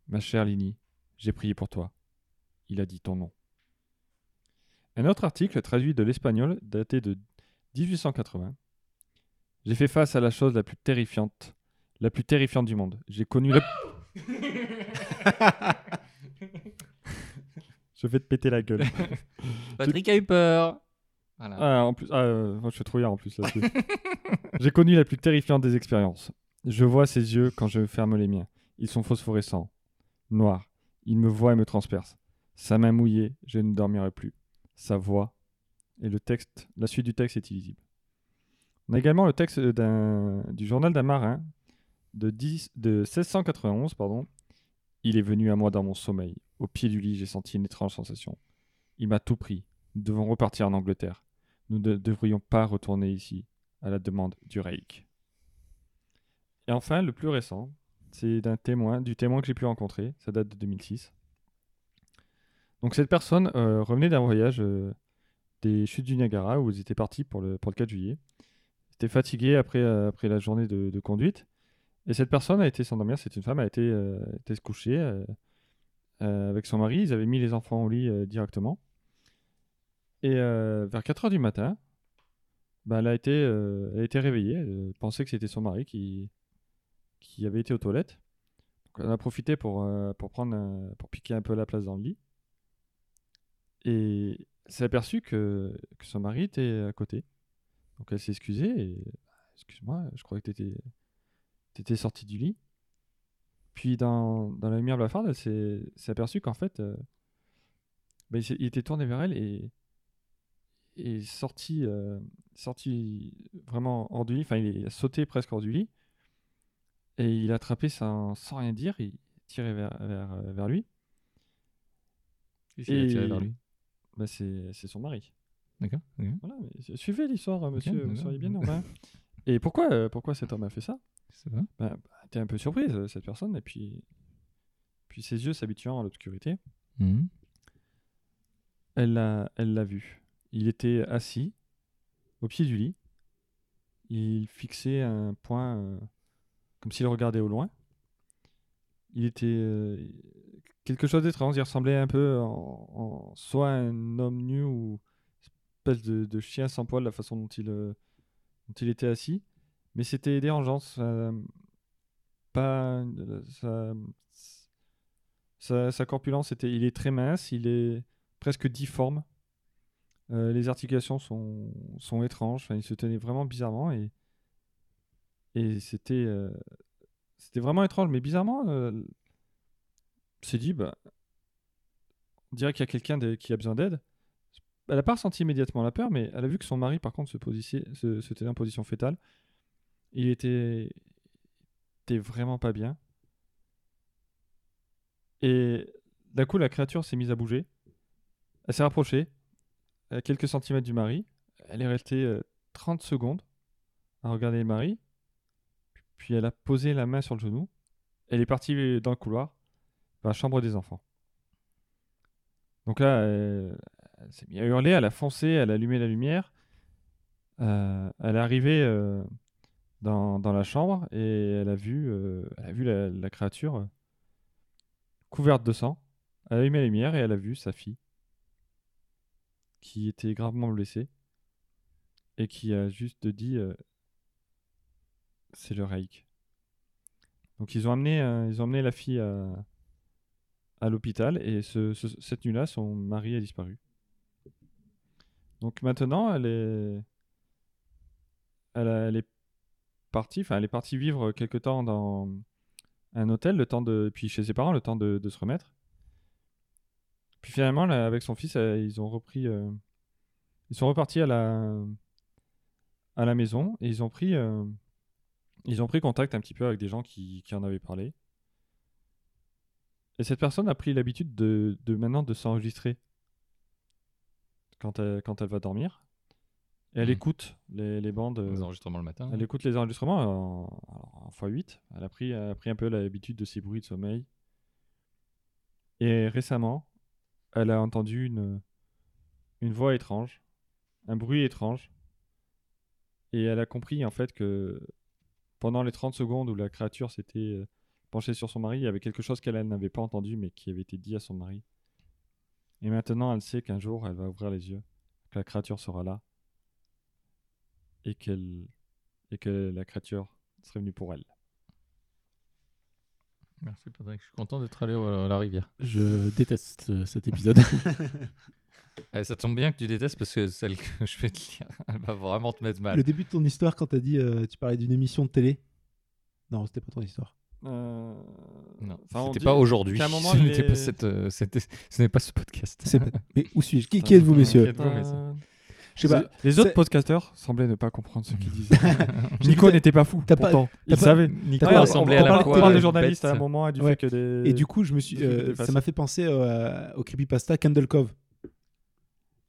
Ma chère Lini, j'ai prié pour toi. Il a dit ton nom. Un autre article traduit de l'espagnol daté de 1880. J'ai fait face à la chose la plus terrifiante, la plus terrifiante du monde. J'ai connu le... Je vais te péter la gueule. Patrick a eu peur. Voilà. Ah, en plus, ah, euh, moi, je suis trouillard en plus là-dessus. J'ai connu la plus terrifiante des expériences. Je vois ses yeux quand je ferme les miens. Ils sont phosphorescents, noirs. Il me voit et me transperce. Sa main mouillée, je ne dormirai plus. Sa voix et le texte, la suite du texte est illisible. On a également le texte du journal d'un marin de, 10 de 1691. Pardon. Il est venu à moi dans mon sommeil. Au pied du lit, j'ai senti une étrange sensation. Il m'a tout pris. Nous devons repartir en Angleterre. Nous ne devrions pas retourner ici, à la demande du Reich. Et enfin, le plus récent, c'est d'un témoin, du témoin que j'ai pu rencontrer. Ça date de 2006. Donc cette personne euh, revenait d'un voyage euh, des chutes du Niagara où ils étaient partis pour le, pour le 4 juillet. Ils étaient fatigués après, euh, après la journée de, conduite. Et cette personne a été s'endormir, c'est une femme, a été, été se coucher avec son mari. Ils avaient mis les enfants au lit directement. Et vers 4 heures du matin, bah, elle, a été, elle a été réveillée. Elle pensait que c'était son mari qui, qui avait été aux toilettes. Donc, elle a profité pour, pour, prendre pour piquer un peu la place dans le lit. Et s'est aperçue que, que son mari était à côté. Donc elle s'est excusée et excuse-moi, je croyais que tu étais, sorti du lit. Puis dans, dans la lumière blafarde, elle s'est aperçue qu'en fait, euh, bah, il, il était tourné vers elle et, et sorti, euh, sorti vraiment hors du lit. Enfin, il a sauté presque hors du lit. Et il a attrapé sans, sans rien dire, il tirait vers, vers, vers lui. A tiré Et- vers lui Bah, c'est son mari. D'accord. Voilà, suivez l'histoire, euh, monsieur, vous d'accord. seriez bien normal. Et pourquoi, euh, pourquoi cet homme a fait ça? C'est ça. bah, bah, T'es un peu surprise, euh, cette personne, et puis, puis ses yeux s'habituant à l'obscurité, Mhm. elle l'a elle vu. Il était assis au pied du lit. Il fixait un point euh, comme s'il regardait au loin. Il était euh, quelque chose d'étrange. Il ressemblait un peu en, en- soit à un homme nu ou espèce de, chien sans poil, la façon dont il, euh, dont il était assis. Mais c'était dérangeant. ça- pas sa, corpulence était, il est très mince, il est presque difforme. Euh, les articulations sont, sont étranges. Il se tenait vraiment bizarrement et, et c'était euh, vraiment étrange. Mais bizarrement, s'est dit, bah, on dirait qu'il y a quelqu'un qui a besoin d'aide. Elle n'a pas ressenti immédiatement la peur, mais elle a vu que son mari, par contre, se, position- se, se tenait en position fétale. Il était, était vraiment pas bien. Et d'un coup, la créature s'est mise à bouger. Elle s'est rapprochée à quelques centimètres du mari. Elle est restée euh, 30 secondes à regarder le mari. Puis elle a posé la main sur le genou. Elle est partie euh, dans le couloir, la chambre des enfants. Donc là, euh, elle s'est mise à hurler, elle a foncé, elle a allumé la lumière. Euh, elle est arrivée euh, dans, la chambre et elle a vu, la, créature couverte de sang. Elle a allumé la lumière et elle a vu sa fille qui était gravement blessée et qui a juste dit c'est le Reich. Donc ils ont amené la fille à, à l'hôpital et ce- ce- cette nuit-là, son mari a disparu. Donc maintenant, elle est, elle, est partie, enfin elle est partie vivre quelque temps dans un hôtel, le temps de, puis chez ses parents, le temps de, se remettre. Puis finalement, avec son fils, euh, ils ont repris, euh, ils sont repartis à la, à la maison et ils ont pris, euh, ils ont pris contact un petit peu avec des gens qui en avaient parlé. Et cette personne a pris l'habitude de, de maintenant de s'enregistrer quand elle, quand elle va dormir. Et elle Mhm. écoute les, les bandes. euh, Les enregistrements le matin. elle écoute les enregistrements en, en x8. Elle a pris, elle a pris un peu l'habitude de ces bruits de sommeil. Et récemment, elle a entendu une, une voix étrange, un bruit étrange. Et elle a compris en fait que pendant les 30 secondes où la créature s'était euh, penchée sur son mari, il y avait quelque chose qu'elle elle n'avait pas entendu mais qui avait été dit à son mari. Et maintenant, elle sait qu'un jour, elle va ouvrir les yeux, que la créature sera là et qu'elle et que la créature serait venue pour elle. Merci Patrick, je suis content d'être allé à la rivière. Je déteste euh, cet épisode. Eh, ça tombe bien que tu détestes parce que celle que je vais te lire, elle va vraiment te mettre mal. Le début de ton histoire, quand t'as dit, euh, tu parlais d'une émission de télé. Non, c'était pas ton histoire. Euh, Non, c'était pas aujourd'hui. Ce n'était les- pas cette, euh, c'était- ce n'est pas ce podcast. Pas- Mais où suis-je? Qui, qui êtes-vous, messieurs? Euh, Je sais pas. Les autres podcasteurs semblaient ne pas comprendre ce qu'ils disaient. Nico n'était pas fou. t'as pas- pourtant, t'as il pas- savait. Nico Ouais, on- ressemblait on à la parle- on fois parle de bête. journaliste à un moment et du Ouais. fait que des. Et du coup, je me suis, euh, ça m'a fait penser euh, au creepypasta Candle Cove,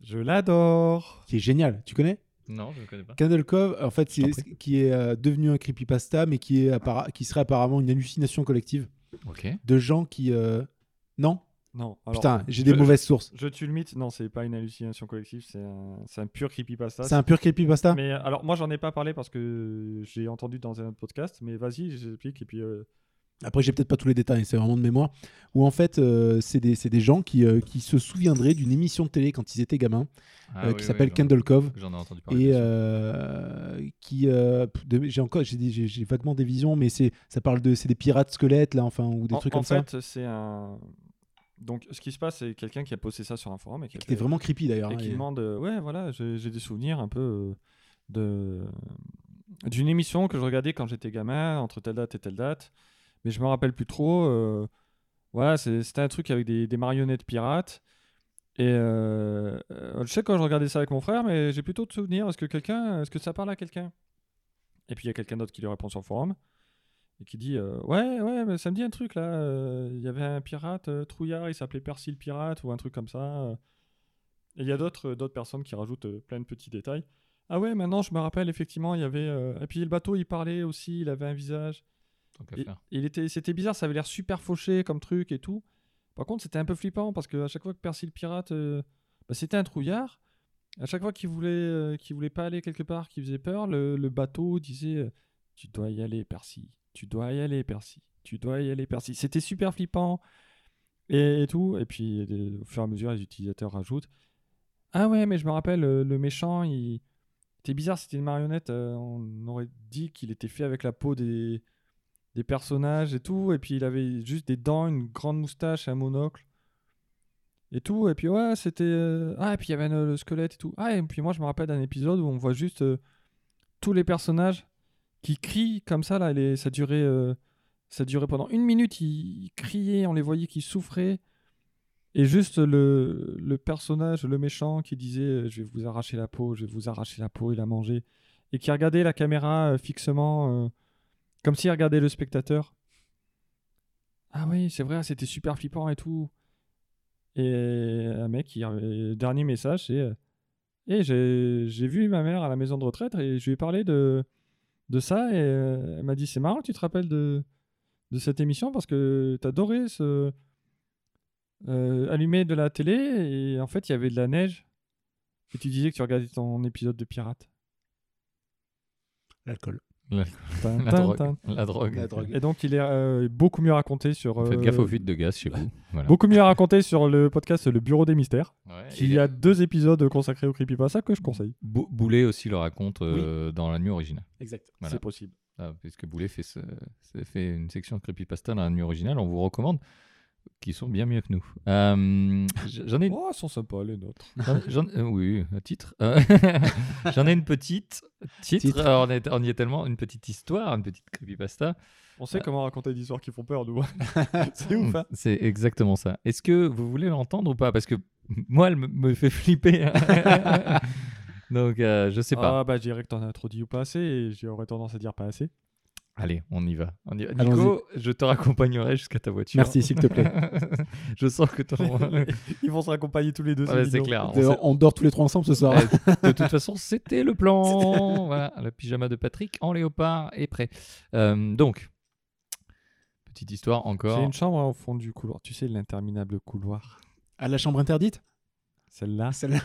Je l'adore. qui est génial. Tu connais? Non, je ne connais pas. Candle Cove, en fait, Je qui est euh, devenu un creepypasta, mais qui est appara- qui serait apparemment une hallucination collective Ok. de gens qui. euh, Non, Non. alors, putain, j'ai des je- mauvaises sources. Je tue le mythe. Non, c'est pas une hallucination collective. C'est un, c'est un pur creepypasta. C'est un pur creepypasta? Mais euh, alors, moi, j'en ai pas parlé parce que j'ai entendu dans un autre podcast. Mais vas-y, j'explique. Et puis. euh, Après, j'ai peut-être pas tous les détails, c'est vraiment de mémoire. Où en fait, euh, c'est des, c'est des gens qui, euh, qui se souviendraient d'une émission de télé quand ils étaient gamins, Ah euh, oui, qui oui, s'appelle Candle Cove. J'en ai entendu parler. et euh, qui euh, de- j'ai encore j'ai des- j'ai j'ai vaguement des visions mais c'est ça parle de c'est des pirates squelettes là enfin ou des en, trucs en comme ça fait, c'est un. Donc, ce qui se passe, c'est quelqu'un qui a posté ça sur un forum et qui, a qui était fait- vraiment creepy d'ailleurs et hein, qui et- demande euh, ouais voilà j'ai j'ai des souvenirs un peu de d'une émission que je regardais quand j'étais gamin entre telle date et telle date mais je me rappelle plus trop euh, c'était un truc avec des, marionnettes pirates et euh, je sais quand je regardais ça avec mon frère mais j'ai plutôt de souvenirs est-ce que quelqu'un est-ce que ça parle à quelqu'un? Et puis il y a quelqu'un d'autre qui lui répond sur le forum et qui dit euh, ouais ouais mais ça me dit un truc là il y avait un pirate trouillard il s'appelait Percy le pirate ou un truc comme ça. Et il y a d'autres d'autres personnes qui rajoutent plein de petits détails. Ah ouais, maintenant je me rappelle effectivement, il y avait et puis le bateau il parlait aussi, il avait un visage. Tant qu'à Et- faire. il était c'était bizarre, ça avait l'air super fauché comme truc et tout. Par contre, c'était un peu flippant parce que à chaque fois que Percy le pirate euh, bah, c'était un trouillard. À chaque fois qu'il voulait euh, qu'il voulait pas aller quelque part, qu'il faisait peur, le, le bateau disait euh, tu dois y aller Percy, tu dois y aller Percy, tu dois y aller Percy. C'était super flippant et, et tout et puis au fur et à mesure les utilisateurs rajoutent ah ouais, mais je me rappelle, le méchant, il était bizarre, c'était une marionnette. euh, on aurait dit qu'il était fait avec la peau des... des personnages et tout. Et puis il avait juste des dents, une grande moustache, un monocle. Et tout. Et puis ouais, c'était. euh, Ah, et puis il y avait euh, le squelette et tout. Ah, et puis moi, je me rappelle d'un épisode où on voit juste euh, tous les personnages qui crient comme ça. Là, les... ça, durait, euh, ça durait pendant une minute. Ils... ils criaient, on les voyait qui souffraient. Et juste le, le personnage, le méchant qui disait Je vais vous arracher la peau, je vais vous arracher la peau, il a mangé. Et qui regardait la caméra fixement, comme s'il regardait le spectateur. Ah oui, c'est vrai, c'était super flippant et tout. Et un mec, dernier message, c'est euh, Eh, j'ai j'ai vu ma mère à la maison de retraite et je lui ai parlé de, de ça. Et euh, elle m'a dit C'est marrant, tu te rappelles de, de cette émission parce que t'adorais ce euh, allumer de la télé et en fait il y avait de la neige et tu disais que tu regardais ton épisode de pirate. l'alcool La, drogue. tin. La drogue. La drogue. Et donc, il est euh, beaucoup mieux raconté sur. Faites euh, gaffe aux fuites de gaz chez vous. Voilà. Beaucoup mieux raconté sur le podcast Le Bureau des Mystères. Ouais, Il y a deux épisodes consacrés au creepypasta que je conseille. Bou- Boulet aussi le raconte euh, dans la nuit originale. Exact. Voilà. C'est possible. Ah, puisque Boulet fait, ce- fait une section de creepypasta dans la nuit originale, on vous recommande, qui sont bien mieux que nous. Euh, J'en ai une Oh, sont sympas, les nôtres. Euh, oui, un titre. Euh, J'en ai une petite. Titre. On, est- on y est tellement. Une petite histoire, une petite creepypasta. On sait comment raconter des histoires qui font peur, nous. c'est ouf, hein C'est exactement ça. Est-ce que vous voulez l'entendre ou pas? Parce que moi, elle me, me fait flipper. Donc, euh, je sais pas. Ah, bah, je dirais que t'en as trop dit ou pas assez, et j'aurais tendance à dire pas assez. Allez, on y va. On y va. Allons-y. Nico, je te raccompagnerai jusqu'à ta voiture. Merci, s'il te plaît. je sens que ton... Ils vont se raccompagner tous les deux. Ouais, c'est clair. On dort tous les trois ensemble ce soir. Ouais, de toute façon, c'était le plan. voilà, le pyjama de Patrick en léopard est prêt. Euh, donc, petite histoire J'ai encore. une chambre hein, au fond du couloir. Tu sais, l'interminable couloir. À la chambre interdite? Celle-là. Celle-là.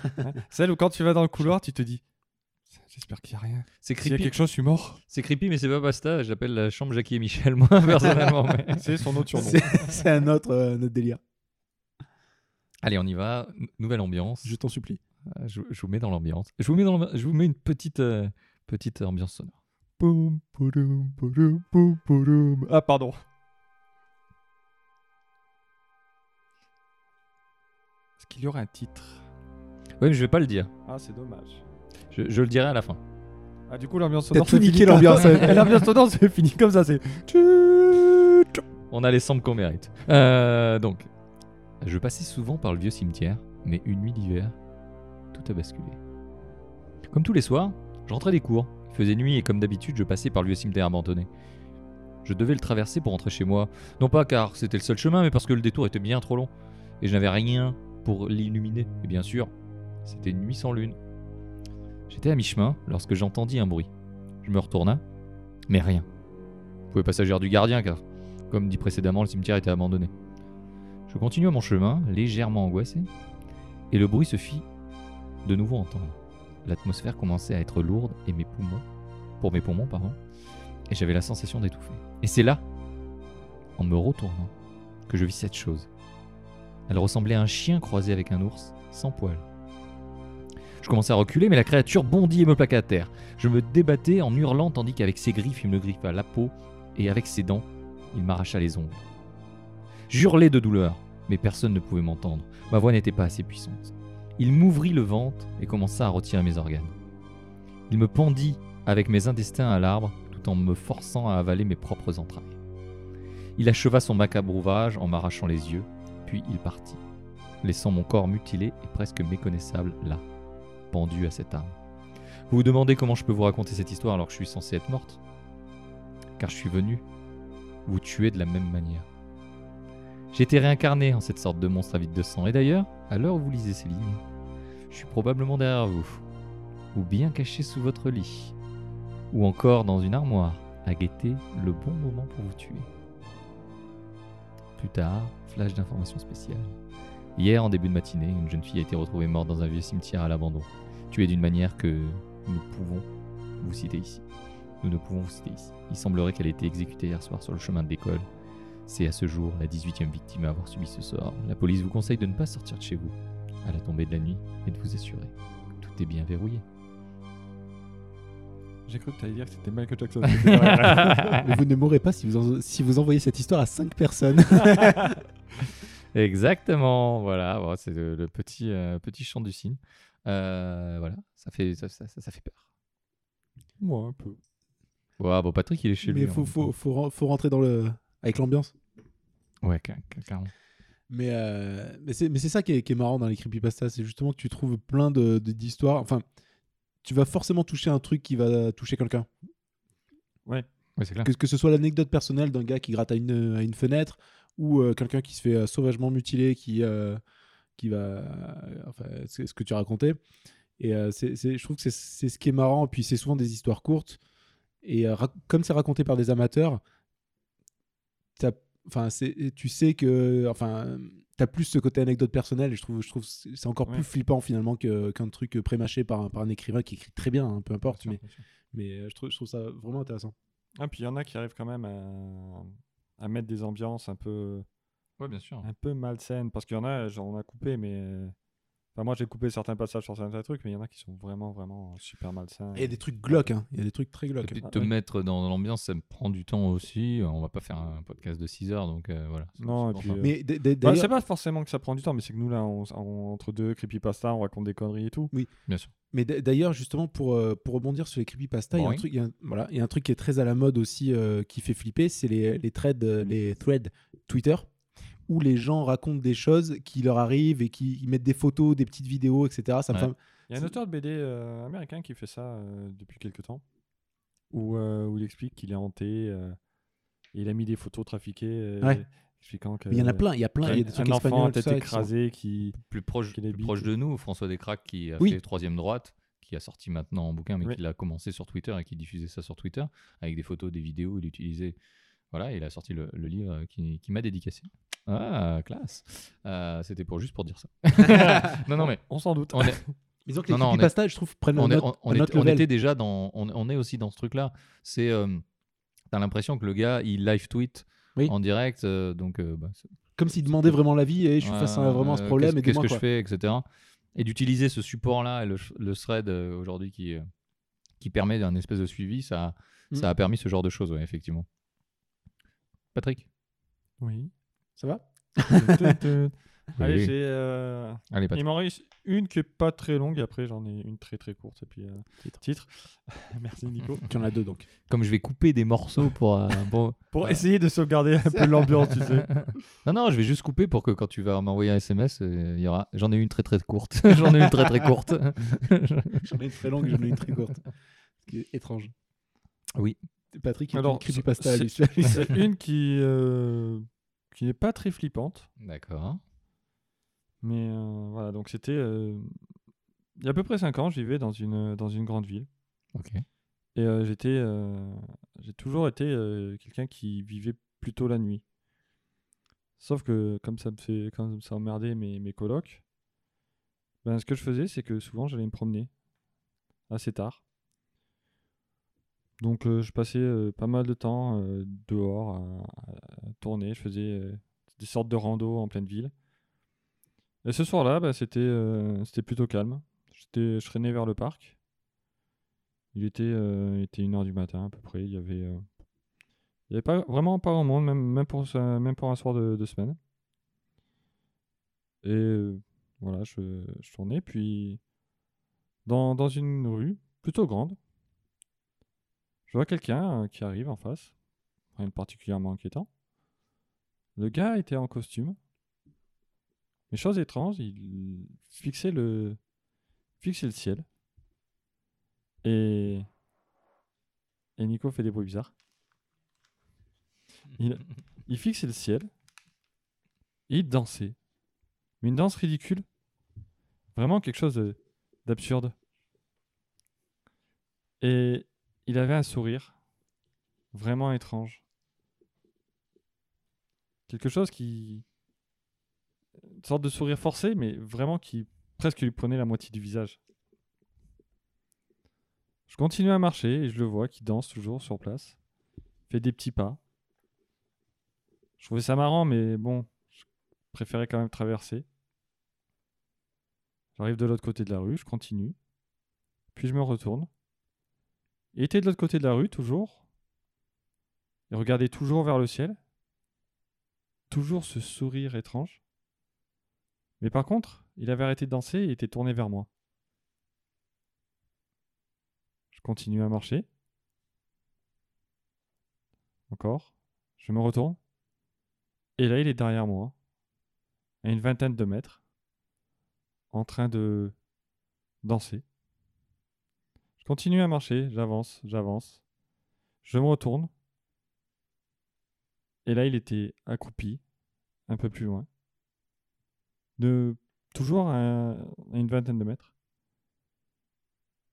Celle où quand tu vas dans le couloir, tu te dis J'espère qu'il n'y a rien. C'est S'il y a creepy, quelque chose, je suis mort. c'est creepy, mais c'est pas basta. J'appelle la chambre Jackie et Michel, moi, personnellement. mais- C'est son autre surnom. C'est un autre, euh, un autre délire. Allez, on y va. N- Nouvelle ambiance. Je t'en supplie. Euh, Je, je vous mets dans l'ambiance. Je vous mets dans je vous mets une petite, euh, petite ambiance sonore. Ah, pardon. Est-ce qu'il y aurait un titre? Oui, mais je vais pas le dire. Ah, c'est dommage. Je, je le dirai à la fin. Ah, du coup, l'ambiance T'as sonore. tout c'est niqué fini. l'ambiance. Et l'ambiance sonore, c'est fini comme ça. C'est. On a les samples qu'on mérite. Euh, donc, je passais souvent par le vieux cimetière, mais une nuit d'hiver, tout a basculé. Comme tous les soirs, je rentrais des cours. Il faisait nuit et comme d'habitude, je passais par le vieux cimetière abandonné. Je devais le traverser pour rentrer chez moi, non pas car c'était le seul chemin, mais parce que le détour était bien trop long et je n'avais rien pour l'illuminer. Et bien sûr, c'était une nuit sans lune. J'étais à mi-chemin lorsque j'entendis un bruit. Je me retourna, mais rien. Pas s'agir du gardien car comme dit précédemment, le cimetière était abandonné. Je continua mon chemin, légèrement angoissé, et le bruit se fit de nouveau entendre. L'atmosphère commençait à être lourde et mes poumons, pour mes poumons, et j'avais la sensation d'étouffer. Et c'est là, en me retournant, que je vis cette chose. Elle ressemblait à un chien croisé avec un ours, sans poils. Je commençais à reculer, mais la créature bondit et me plaqua à terre. Je me débattais en hurlant tandis qu'avec ses griffes, il me griffa la peau, et avec ses dents, il m'arracha les ongles. J'hurlais de douleur, mais personne ne pouvait m'entendre. Ma voix n'était pas assez puissante. Il m'ouvrit le ventre et commença à retirer mes organes. Il me pendit avec mes intestins à l'arbre tout en me forçant à avaler mes propres entrailles. Il acheva son macabre ouvrage en m'arrachant les yeux, puis il partit, laissant mon corps mutilé et presque méconnaissable là, pendu à cet arbre. Vous vous demandez comment je peux vous raconter cette histoire alors que je suis censé être morte Car je suis venu vous tuer de la même manière. J'ai été réincarné en cette sorte de monstre avide de sang, et d'ailleurs, à l'heure où vous lisez ces lignes, je suis probablement derrière vous, ou bien caché sous votre lit, ou encore dans une armoire, à guetter le bon moment pour vous tuer. Plus tard, flash d'informations spéciales. Hier, en début de matinée, une jeune fille a été retrouvée morte dans un vieux cimetière à l'abandon, tuée d'une manière que nous pouvons vous citer ici. Nous ne pouvons vous citer ici. Il semblerait qu'elle ait été exécutée hier soir sur le chemin de l'école. C'est à ce jour la 18e victime à avoir subi ce sort. La police vous conseille de ne pas sortir de chez vous à la tombée de la nuit et de vous assurer que tout est bien verrouillé? J'ai cru que tu allais dire que c'était Michael Jackson. Mais vous ne mourrez pas si vous, en- si vous envoyez cette histoire à 5 personnes. Exactement, voilà, voilà, c'est le, le petit, euh, petit chant du cygne. Euh, voilà, ça fait, ça, ça- ça- ça fait peur. Moi, un peu. Ouais, bon, Patrick, il est chez Mais lui. faut, en faut, faut, faut rentrer dans le... avec l'ambiance. Ouais, car- car- carrément. Mais, euh, mais c'est mais c'est ça qui est, qui est marrant dans les creepypastas, c'est justement que tu trouves plein de- de- d'histoires. Enfin, tu vas forcément toucher un truc qui va toucher quelqu'un. Ouais, c'est clair. Que, que ce soit l'anecdote personnelle d'un gars qui gratte à une, à une fenêtre ou euh, quelqu'un qui se fait euh, sauvagement mutiler, qui, euh, qui va. enfin, c'est ce que tu racontais. Et c'est c'est- je trouve que c'est- c'est ce qui est marrant. Et puis c'est souvent des histoires courtes. Et rac- comme c'est raconté par des amateurs, t'as- c'est- tu sais que. Enfin. T'as plus ce côté anecdote personnelle et je trouve, je trouve que c'est encore Ouais. plus flippant finalement que- qu'un truc prémâché par un, par un écrivain qui écrit très bien, hein, peu importe. Mais, Mais je trouve, je trouve ça vraiment intéressant. Ah, puis il y en a qui arrivent quand même à, à mettre des ambiances un peu, Ouais, bien sûr. un peu malsaines. Parce qu'il y en a, genre, on a coupé, mais. Enfin, moi, j'ai coupé certains passages sur certains trucs, mais il y en a qui sont vraiment, vraiment super malsains. Et il y a des trucs glauques, hein. Il y a des trucs très Et glauques. puis hein. de te oui. mettre dans l'ambiance, ça me prend du temps aussi. On va pas faire un podcast de 6 heures, donc euh, voilà. C'est- Non, c'est et puis, euh, Mais d- Bah, d'ailleurs, c'est pas forcément que ça prend du temps, mais c'est que nous, là, on- on- entre deux creepypasta, on raconte des conneries et tout. Bien sûr. Mais d'ailleurs, justement, pour, euh, pour rebondir sur les creepypasta, il y a un Oui. truc- il y a un- voilà, il y a un truc qui est très à la mode aussi, euh, qui fait flipper, c'est les, les, threads, euh, les threads Twitter, où les gens racontent des choses qui leur arrivent et qui ils mettent des photos, des petites vidéos, etc. Ça me Ouais. fait- Il y a un auteur de BD euh, américain qui fait ça euh, depuis quelques temps, où, euh, où il explique qu'il est hanté, euh, et il a mis des photos trafiquées, euh, Ouais. expliquant que. Il y en a plein, il y a plein, il y a des Un trucs enfant peut-être ça, qui sont- qui. Plus proche, Qu'il plus proche de nous, François Descraques qui a Oui. fait Troisième Droite, qui a sorti maintenant en bouquin, mais Oui. qui l'a commencé sur Twitter et qui diffusait ça sur Twitter, avec des photos, des vidéos, il utilisait. Voilà, il a sorti le, le livre qui, qui m'a dédicacé. Ah, classe. Euh, C'était pour juste pour dire ça. non, non, mais On s'en doute. on est, Disons que les Non, est- je trouve, prennent on, un est- autre, on- on un est- autre on level. était déjà dans, on, on est aussi dans ce truc-là. C'est, euh, t'as l'impression que le gars, il live tweet Oui. en direct, euh, donc euh, bah, Comme s'il demandait vraiment l'avis et je suis Ouais, face à vraiment à ce problème qu'est-ce- et Qu'est-ce dis-moi que quoi. je fais, etc. Et d'utiliser ce support-là, et le, le thread euh, aujourd'hui qui, euh, qui permet d'un espèce de suivi, ça, Mm. ça a permis ce genre de choses, ouais, effectivement. Patrick? Oui. Ça va? Allez, Oui. j'ai. euh, Allez, Il m'en reste une qui est pas très longue, et après j'en ai une très très courte. Et puis, euh, Titre. titre. Merci Nico. Tu en as deux donc. Comme je vais couper des morceaux pour. euh, pour- essayer de sauvegarder un peu l'ambiance, tu sais. Non, non, je vais juste couper pour que quand tu vas m'envoyer un SMS, euh, il y aura. J'en ai une très très courte. J'en ai une très très courte. J'en ai une très longue j'en ai une très courte. Ce qui est étrange. Oui. Patrick, il Alors, une creepypasta à c'est- lui. C'est une qui, euh, qui n'est pas très flippante. D'accord. Mais euh, voilà, donc c'était. euh, il y a à peu près 5 ans, je vivais dans une, dans une grande ville. Ok. Et euh, j'étais, j'ai toujours été quelqu'un qui vivait plutôt la nuit. Sauf que comme ça me fait, comme ça emmerdait mes, mes colocs, ben, ce que je faisais, c'est que souvent j'allais me promener assez tard. Donc euh, je passais euh, pas mal de temps euh, dehors à, tourner. Je faisais des sortes de rando en pleine ville. Et ce soir-là, ben, c'était plutôt calme. Je traînais vers le parc. Il était, euh, il était 1h du matin à peu près. Il y avait, avait pas, vraiment pas grand monde, même, même, pour, même pour un soir de, de semaine. Et voilà, je, je tournais. Puis, dans, dans une rue plutôt grande, je vois quelqu'un euh, qui arrive en face, rien de particulièrement inquiétant. Le gars était en costume. Mais chose étrange, il fixait le, fixait le ciel. Et, et Nico fait des bruits bizarres. Il, il fixait le ciel. Et il dansait. Mais une danse ridicule. Vraiment quelque chose de- d'absurde. Et il avait un sourire vraiment étrange. Quelque chose qui. Une sorte de sourire forcé, mais vraiment qui presque lui prenait la moitié du visage. Je continue à marcher et je le vois qui danse toujours sur place. Fait des petits pas. Je trouvais ça marrant, mais bon, je préférais quand même traverser. J'arrive de l'autre côté de la rue, je continue. Puis je me retourne. Il était de l'autre côté de la rue, toujours. Il regardait toujours vers le ciel. Toujours ce sourire étrange. Mais par contre, il avait arrêté de danser et était tourné vers moi. Je continue à marcher. Encore. Je me retourne. Et là, il est derrière moi, à une vingtaine de mètres, en train de danser. Continue à marcher, j'avance, j'avance. Je me retourne. Et là, il était accroupi, un peu plus loin. De toujours à, à une vingtaine de mètres.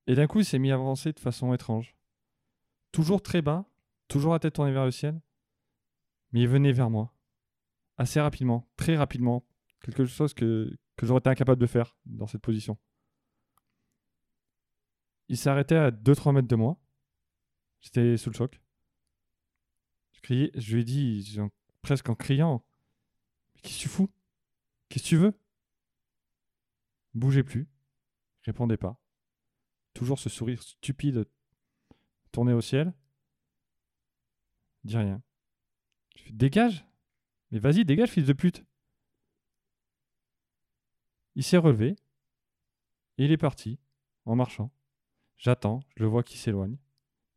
Et d'un coup, il s'est mis à avancer de façon étrange. Toujours très bas, toujours la tête tournée vers le ciel. Mais il venait vers moi. Assez rapidement, très rapidement. Quelque chose que j'aurais été incapable de faire dans cette position. Il s'est arrêté à 2-3 mètres de moi. J'étais sous le choc. Je criais, je lui ai dit, presque en criant Mais Qu'est-ce que tu fous? Qu'est-ce que tu veux? Bougeait plus. Répondait pas. Toujours ce sourire stupide tourné au ciel. Dis rien. Je fais Dégage Mais vas-y, dégage, fils de pute Il s'est relevé. Et il est parti, en marchant. J'attends, je le vois qui s'éloigne,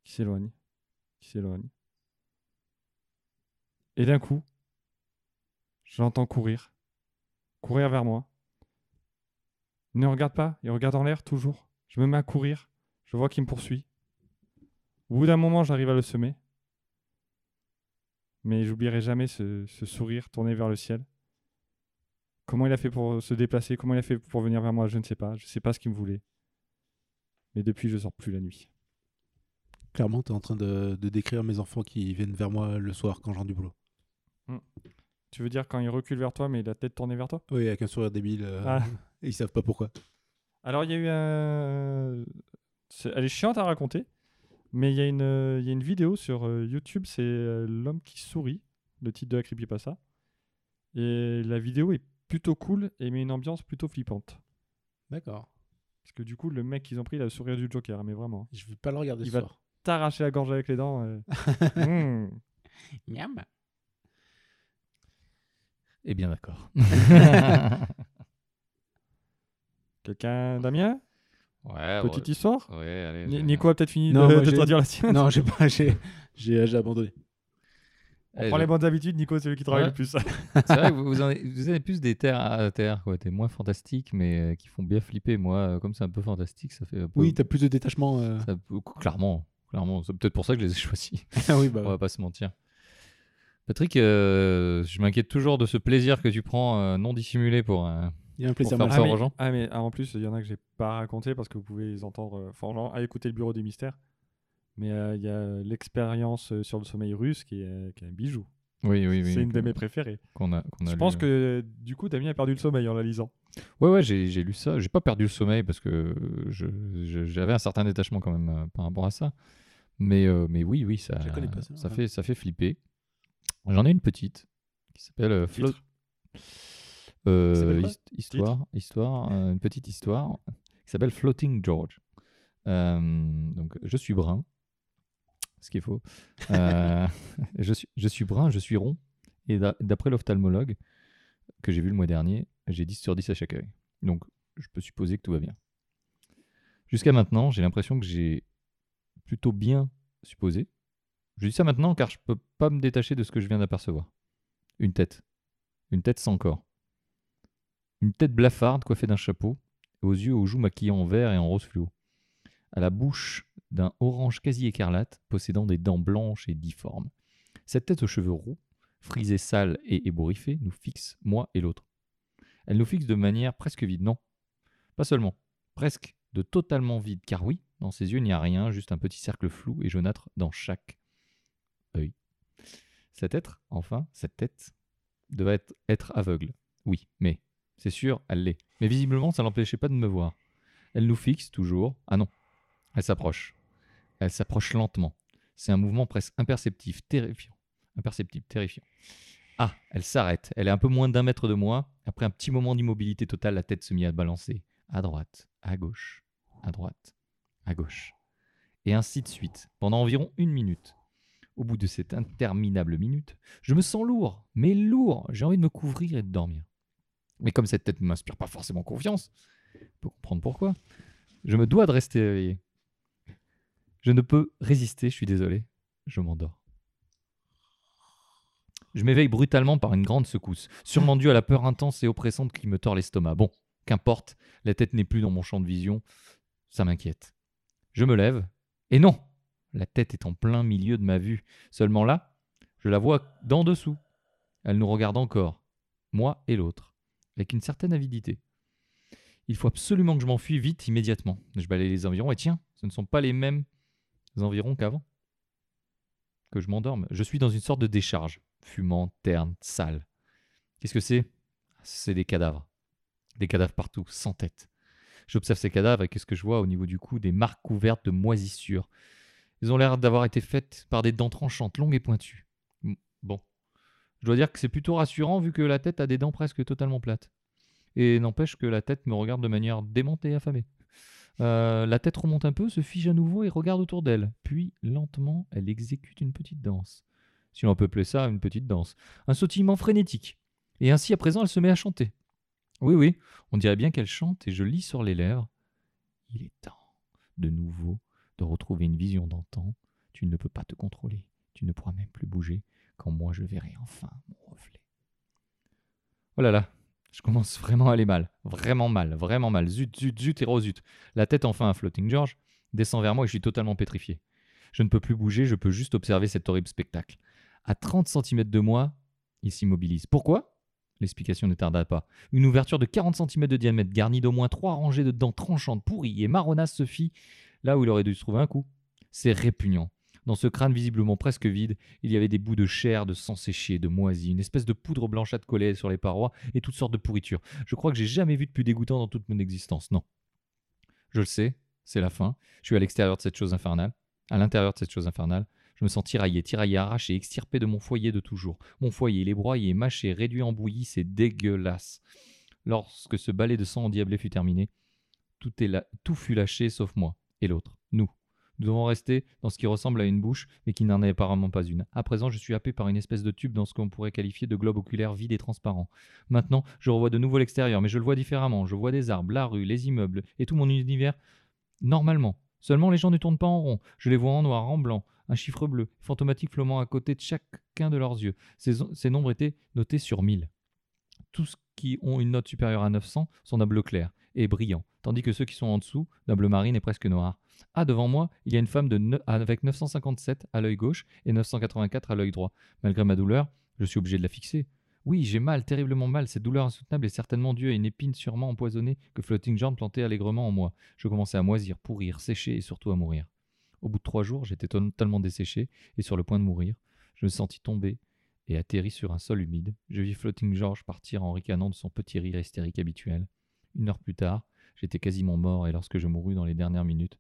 qui s'éloigne, qui s'éloigne. Et d'un coup, je l'entends courir, courir vers moi. Il ne regarde pas, il regarde en l'air toujours. Je me mets à courir, je vois qu'il me poursuit. Au bout d'un moment, j'arrive à le semer. Mais j'oublierai jamais ce, ce sourire tourné vers le ciel. Comment il a fait pour se déplacer, comment il a fait pour venir vers moi, je ne sais pas. Je ne sais pas ce qu'il me voulait. Mais depuis, je sors plus la nuit. Clairement, tu es en train de, de décrire mes enfants qui viennent vers moi le soir quand je rentre du boulot. Tu veux dire quand il recule vers toi, mais la tête tournée vers toi? Oui, avec un sourire débile. euh, Ah. Et ils savent pas pourquoi. Alors, il y a eu un. c'est- Elle est chiante à raconter, mais il y, a une, euh, il y a une vidéo sur euh, YouTube, c'est euh, L'homme qui sourit, le titre de la creepypasta. Et la vidéo est plutôt cool et met une ambiance plutôt flippante. D'accord. Parce que du coup, le mec qu'ils ont pris, il a le sourire du Joker, mais vraiment. Je vais pas le regarder Il ce va- soir. T'arracher la gorge avec les dents. euh. Mmh. Miam. Eh bien, d'accord. Quelqu'un, Damien? Ouais, Petite histoire? Ouais, allez. Ni- Nico a peut-être fini Non, de, moi, de j'ai- traduire la sienne. non, j'ai pas, j'ai, j'ai, j'ai abandonné. On Eh, prend je- les bonnes habitudes, Nico, c'est lui qui travaille Ouais. le plus. C'est vrai que vous, vous en avez, vous avez plus des terres à terre, quoi. T'es moins fantastique, mais euh, qui font bien flipper. Moi, euh, comme c'est un peu fantastique, ça fait un peu. Oui, t'as plus de détachement. euh. ça clairement, clairement. C'est peut-être pour ça que je les ai choisis. ah oui, bah. On va pas se mentir. Patrick, euh, je m'inquiète toujours de ce plaisir que tu prends euh, non dissimulé pour. euh, Il y a un plaisir faire peur mais, ah, mais ah, en plus, il y en a que j'ai pas raconté parce que vous pouvez les entendre euh, genre, à écouter le bureau des mystères. Mais euh, il y a l'expérience euh, sur le sommeil russe qui est, qui est un bijou. Oui, oui, oui. c'est une de mes préférées. qu'on a, qu'on a Je lu, pense euh. que du coup, Damien a perdu le sommeil en la lisant. Ouais, ouais, j'ai j'ai lu ça. J'ai pas perdu le sommeil parce que je- je- j'avais un certain détachement quand même euh, par rapport à ça. Mais, euh, mais oui, oui, ça, Je connais pas ça, ouais. fait, ça fait flipper. J'en ai une petite qui s'appelle euh, Flo- Euh, hist- histoire, histoire, euh, une petite histoire qui s'appelle Floating George. Euh, donc, je suis brun, ce qui est faux. Euh, je, suis, brun, je suis rond. Et d'a- d'après l'ophtalmologue que j'ai vu le mois dernier, j'ai 10 sur 10 à chaque œil. Donc, je peux supposer que tout va bien. Jusqu'à maintenant, j'ai l'impression que j'ai plutôt bien supposé. Je dis ça maintenant car je peux pas me détacher de ce que je viens d'apercevoir. Une tête. Une tête sans corps. Une tête blafarde coiffée d'un chapeau, aux yeux aux joues maquillés en vert et en rose fluo. À la bouche d'un orange quasi écarlate, possédant des dents blanches et difformes. Cette tête aux cheveux roux, frisée sale et ébouriffée, nous fixe, moi et l'autre. Elle nous fixe de manière presque vide, non? Pas seulement, presque de totalement vide, car oui, dans ses yeux il n'y a rien, juste un petit cercle flou et jaunâtre dans chaque œil. Cet être, enfin, cette tête, devait être, aveugle. Oui, mais, c'est sûr, elle l'est. Mais visiblement, ça l'empêchait pas de me voir. Elle nous fixe toujours. Ah non, elle s'approche. Elle s'approche lentement. C'est un mouvement presque imperceptible, terrifiant. Imperceptible, terrifiant. Ah, elle s'arrête. Elle est un peu moins d'un mètre de moi. Après un petit moment d'immobilité totale, la tête se mit à balancer. À droite, à gauche, à droite, à gauche. Et ainsi de suite, pendant environ une minute. Au bout de cette interminable minute, je me sens lourd, mais lourd. J'ai envie de me couvrir et de dormir. Mais comme cette tête ne m'inspire pas forcément confiance, on peut comprendre pourquoi, je me dois de rester. Je ne peux résister, je suis désolé. Je m'endors. Je m'éveille brutalement par une grande secousse, sûrement due à la peur intense et oppressante qui me tord l'estomac. Bon, qu'importe, la tête n'est plus dans mon champ de vision, ça m'inquiète. Je me lève, et non La tête est en plein milieu de ma vue. Seulement là, je la vois d'en dessous. Elle nous regarde encore, moi et l'autre, avec une certaine avidité. Il faut absolument que je m'enfuis vite, immédiatement. Je balaye les environs, et tiens, ce ne sont pas les mêmes environs qu'avant. Que je m'endorme. Je suis dans une sorte de décharge, fumante, terne, sale. Qu'est-ce que c'est? C'est des cadavres. Des cadavres partout, sans tête. J'observe ces cadavres et qu'est-ce que je vois au niveau du cou? Des marques couvertes de moisissures. Ils ont l'air d'avoir été faites par des dents tranchantes, longues et pointues. Bon. Je dois dire que c'est plutôt rassurant vu que la tête a des dents presque totalement plates. Et n'empêche que la tête me regarde de manière démentée et affamée. Euh, la tête remonte un peu, se fige à nouveau et regarde autour d'elle. Puis, lentement, elle exécute une petite danse. Si l'on peut appeler ça une petite danse. Un sautillement frénétique. Et ainsi, à présent, elle se met à chanter. Oui, oui, on dirait bien qu'elle chante et je lis sur les lèvres. Il est temps, de nouveau, de retrouver une vision d'antan. Tu ne peux pas te contrôler. Tu ne pourras même plus bouger quand moi je verrai enfin mon reflet. Oh là là, je commence vraiment à aller mal. Vraiment mal, vraiment mal. Zut, zut, zut et. La tête enfin à Floating George descend vers moi et je suis totalement pétrifié. Je ne peux plus bouger, je peux juste observer cet horrible spectacle. À 30 cm de moi, il s'immobilise. Pourquoi? L'explication ne tarda pas. Une ouverture de 40 cm de diamètre, garnie d'au moins trois rangées de dents tranchantes, pourries et marronnasses se fit là où il aurait dû se trouver un coup. C'est répugnant. Dans ce crâne visiblement presque vide, il y avait des bouts de chair, de sang séché, de moisi, une espèce de poudre blanchâtre collée sur les parois et toutes sortes de pourritures. Je crois que j'ai jamais vu de plus dégoûtant dans toute mon existence. Non. Je le sais, c'est la fin. Je suis à l'extérieur de cette chose infernale, à l'intérieur de cette chose infernale. Je me sens tiraillé, tiraillé, arraché, extirpé de mon foyer de toujours. Mon foyer, il est broyé, mâché, réduit en bouillie, c'est dégueulasse. Lorsque ce balai de sang endiablé fut terminé, tout, est tout fut lâché sauf moi et l'autre, nous. Nous devons rester dans ce qui ressemble à une bouche, mais qui n'en est apparemment pas une. À présent, je suis happé par une espèce de tube dans ce qu'on pourrait qualifier de globe oculaire vide et transparent. Maintenant, je revois de nouveau l'extérieur, mais je le vois différemment. Je vois des arbres, la rue, les immeubles et tout mon univers normalement. Seulement, les gens ne tournent pas en rond. Je les vois en noir, en blanc, un chiffre bleu, fantomatique flottant à côté de chacun de leurs yeux. Ces, nombres étaient notés sur 1000. Tous qui ont une note supérieure à 900 sont d'un bleu clair et brillant, tandis que ceux qui sont en dessous, d'un bleu marine et presque noir. Ah, devant moi, il y a une femme de avec 957 à l'œil gauche et 984 à l'œil droit. Malgré ma douleur, je suis obligé de la fixer. Oui, j'ai mal, terriblement mal. Cette douleur insoutenable est certainement due à une épine sûrement empoisonnée que Floating John plantait allègrement en moi. Je commençais à moisir, pourrir, sécher et surtout à mourir. Au bout de trois jours, j'étais totalement desséché et sur le point de mourir. Je me sentis tomber et atterri sur un sol humide. Je vis Floating George partir en ricanant de son petit rire hystérique habituel. Une heure plus tard, j'étais quasiment mort et lorsque je mourus dans les dernières minutes,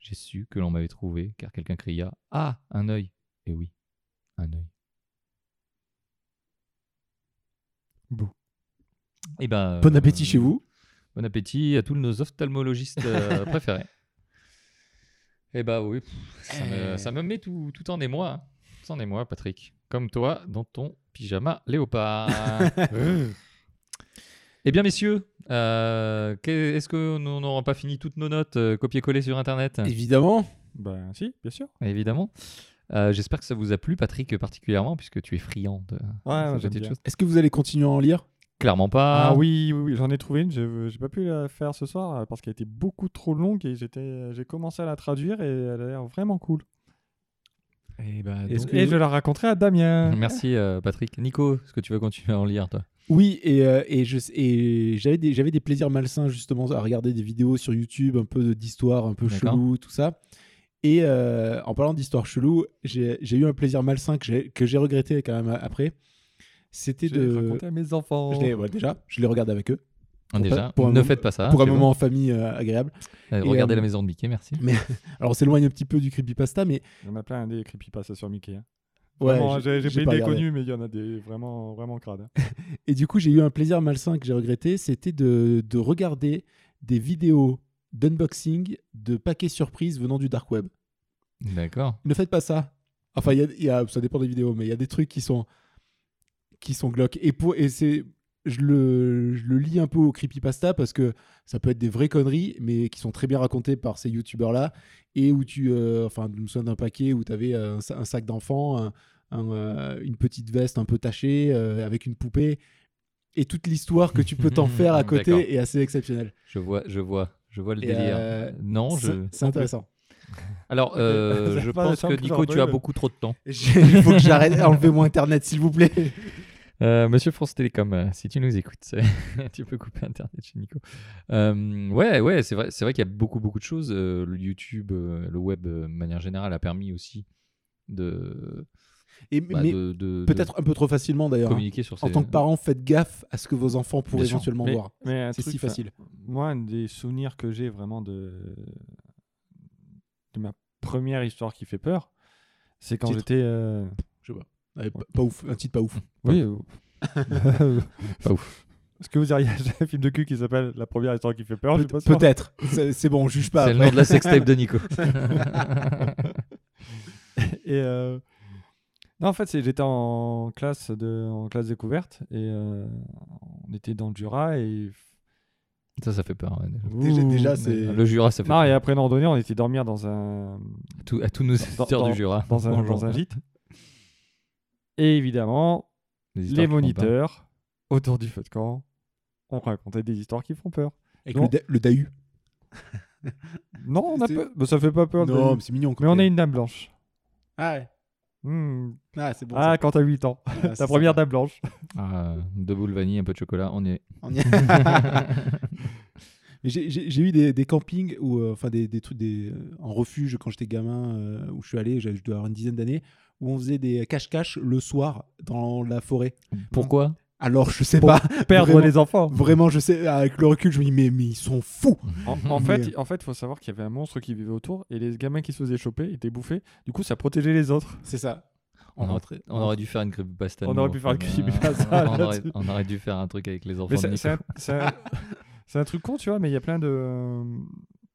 j'ai su que l'on m'avait trouvé car quelqu'un cria Ah, un œil Et oui, un œil. Bon. Et ben, Bon appétit chez vous. Bon appétit à tous nos ophtalmologistes euh, préférés. Eh bah oui, pff, ça, me, Eh. ça me met tout, tout en émoi. hein. Tout en émoi, Patrick. Comme toi dans ton pyjama léopard. eh bien, messieurs, euh, est-ce que nous n'aurons pas fini toutes nos notes euh, copier-coller sur Internet? Évidemment. Ben si, bien sûr. Évidemment. Euh, J'espère que ça vous a plu, Patrick, particulièrement, puisque tu es friand de Ouais, chose. Est-ce que vous allez continuer à en lire? Clairement pas. Ah oui, oui, oui, j'en ai trouvé une. J'ai pas pu la faire ce soir euh, parce qu'elle était beaucoup trop longue et j'étais, j'ai commencé à la traduire et elle a l'air vraiment cool. Eh ben, donc- que- Et je la raconterai à Damien. Merci, euh, Patrick. Nico, est-ce que tu veux continuer à en lire, toi? Oui, et, euh, et, j'avais des, j'avais des plaisirs malsains justement à regarder des vidéos sur YouTube, un peu d'histoire, un peu chelou, tout ça. Et euh, en parlant d'histoire chelou, j'ai eu un plaisir malsain que j'ai que j'ai regretté quand même après. C'était de. raconté à mes enfants. Je ouais, déjà, je les regarde avec eux. Pour Déjà, pas- pour un ne faites pas ça. pour un moment en famille euh, agréable. Euh, et, regardez euh, la maison de Mickey, merci. Alors on s'éloigne un petit peu du creepypasta, mais Il y en a plein des creepypasta sur Mickey. hein. Ouais, j'ai- idée regardé. connue, mais il y en a des vraiment, vraiment crades. hein. Et du coup, j'ai eu un plaisir malsain que j'ai regretté, c'était de, de regarder des vidéos d'unboxing de paquets surprises venant du dark web. D'accord. Ne faites pas ça. Enfin, il y a- y a, ça dépend des vidéos, mais il y a des trucs qui sont qui sont glauques. Et pour et c'est je le, je le lis un peu au creepypasta parce que ça peut être des vraies conneries, mais qui sont très bien racontées par ces youtubeurs là. Et où tu, euh, enfin, je me souviens d'un paquet où tu avais un, sa- un sac d'enfant, un- un, euh, une petite veste un peu tachée euh, avec une poupée. Et toute l'histoire que tu peux t'en faire à côté est assez exceptionnelle. Je vois, je vois, je vois le Et, délire. euh, non, je. C'est- intéressant. Alors, euh, je pense que Nico, tu as beaucoup trop de temps. Il faut que j'arrête. Enlevez-moi Internet, s'il vous plaît. Euh, Monsieur France Télécom, euh, si tu nous écoutes, tu peux couper Internet chez Nico. Euh, ouais, ouais, c'est vrai, c'est vrai qu'il y a beaucoup, beaucoup de choses. Euh, le YouTube, euh, le web, euh, de manière générale, a permis aussi de, Et, bah, mais de- de- de peut-être un peu trop facilement d'ailleurs. hein. communiquer sur ces. En tant que parent, faites gaffe à ce que vos enfants pourraient Bien éventuellement Mais, voir. C'est truc, si facile. Moi, un des souvenirs que j'ai vraiment de, de ma première histoire qui fait peur, c'est quand Titre. j'étais. euh, Ouais, pas, pas ouf, un titre pas ouf. Oui. euh, Pas ouf. Est-ce que vous auriez un film de cul qui s'appelle La première histoire qui fait peur sûr. Peut-être. C'est c'est bon, on juge pas. C'est le nom de la sextape de Nico. Et euh, non, en fait, c'est- j'étais en classe de en classe découverte et euh, on était dans le Jura et Ça, ça fait peur. ouais, déjà. Déjà, Ouh. déjà, c'est. Le Jura, ça fait Non, et peur. après une randonnée, on était dormir dans un À tous- à tous nos auditeurs dans- du Jura. dans un, dans un gîte. Et évidemment, les moniteurs autour du feu de camp on racontait des histoires qui font peur. Avec Non. le, da- le Dahu. Non, on a bah, ça fait pas peur. Non, mais c'est mignon. mais on est une dame blanche. Ah ouais. Hmm. Ah, c'est bon. ah, quand t'as 8 ans. ça. Ah, Ta première dame blanche. Ah, deux boules vanille, un peu de chocolat, on y est. On y est. J'ai eu des, des campings ou euh, enfin des, des trucs des, euh, en refuge quand j'étais gamin euh, où je suis allé, j'avais- je dois avoir une dizaine d'années, où on faisait des cache-cache le soir dans la forêt. Pourquoi? Alors je sais Pour pas, Perdre Vraiment. les enfants. vraiment je sais, avec le recul je me dis mais, mais ils sont fous. En, en Mais- fait, en fait, faut savoir qu'il y avait un monstre qui vivait autour et les gamins qui se faisaient choper étaient bouffés. Du coup, ça protégeait les autres. C'est ça. on, aurait, rentrait- on aurait dû faire une creepypasta. On aurait pu faire une creepypasta on, aurait, là-dessus. on aurait dû faire un truc avec les enfants. C'est un, truc con, tu vois, mais il y a plein de. euh,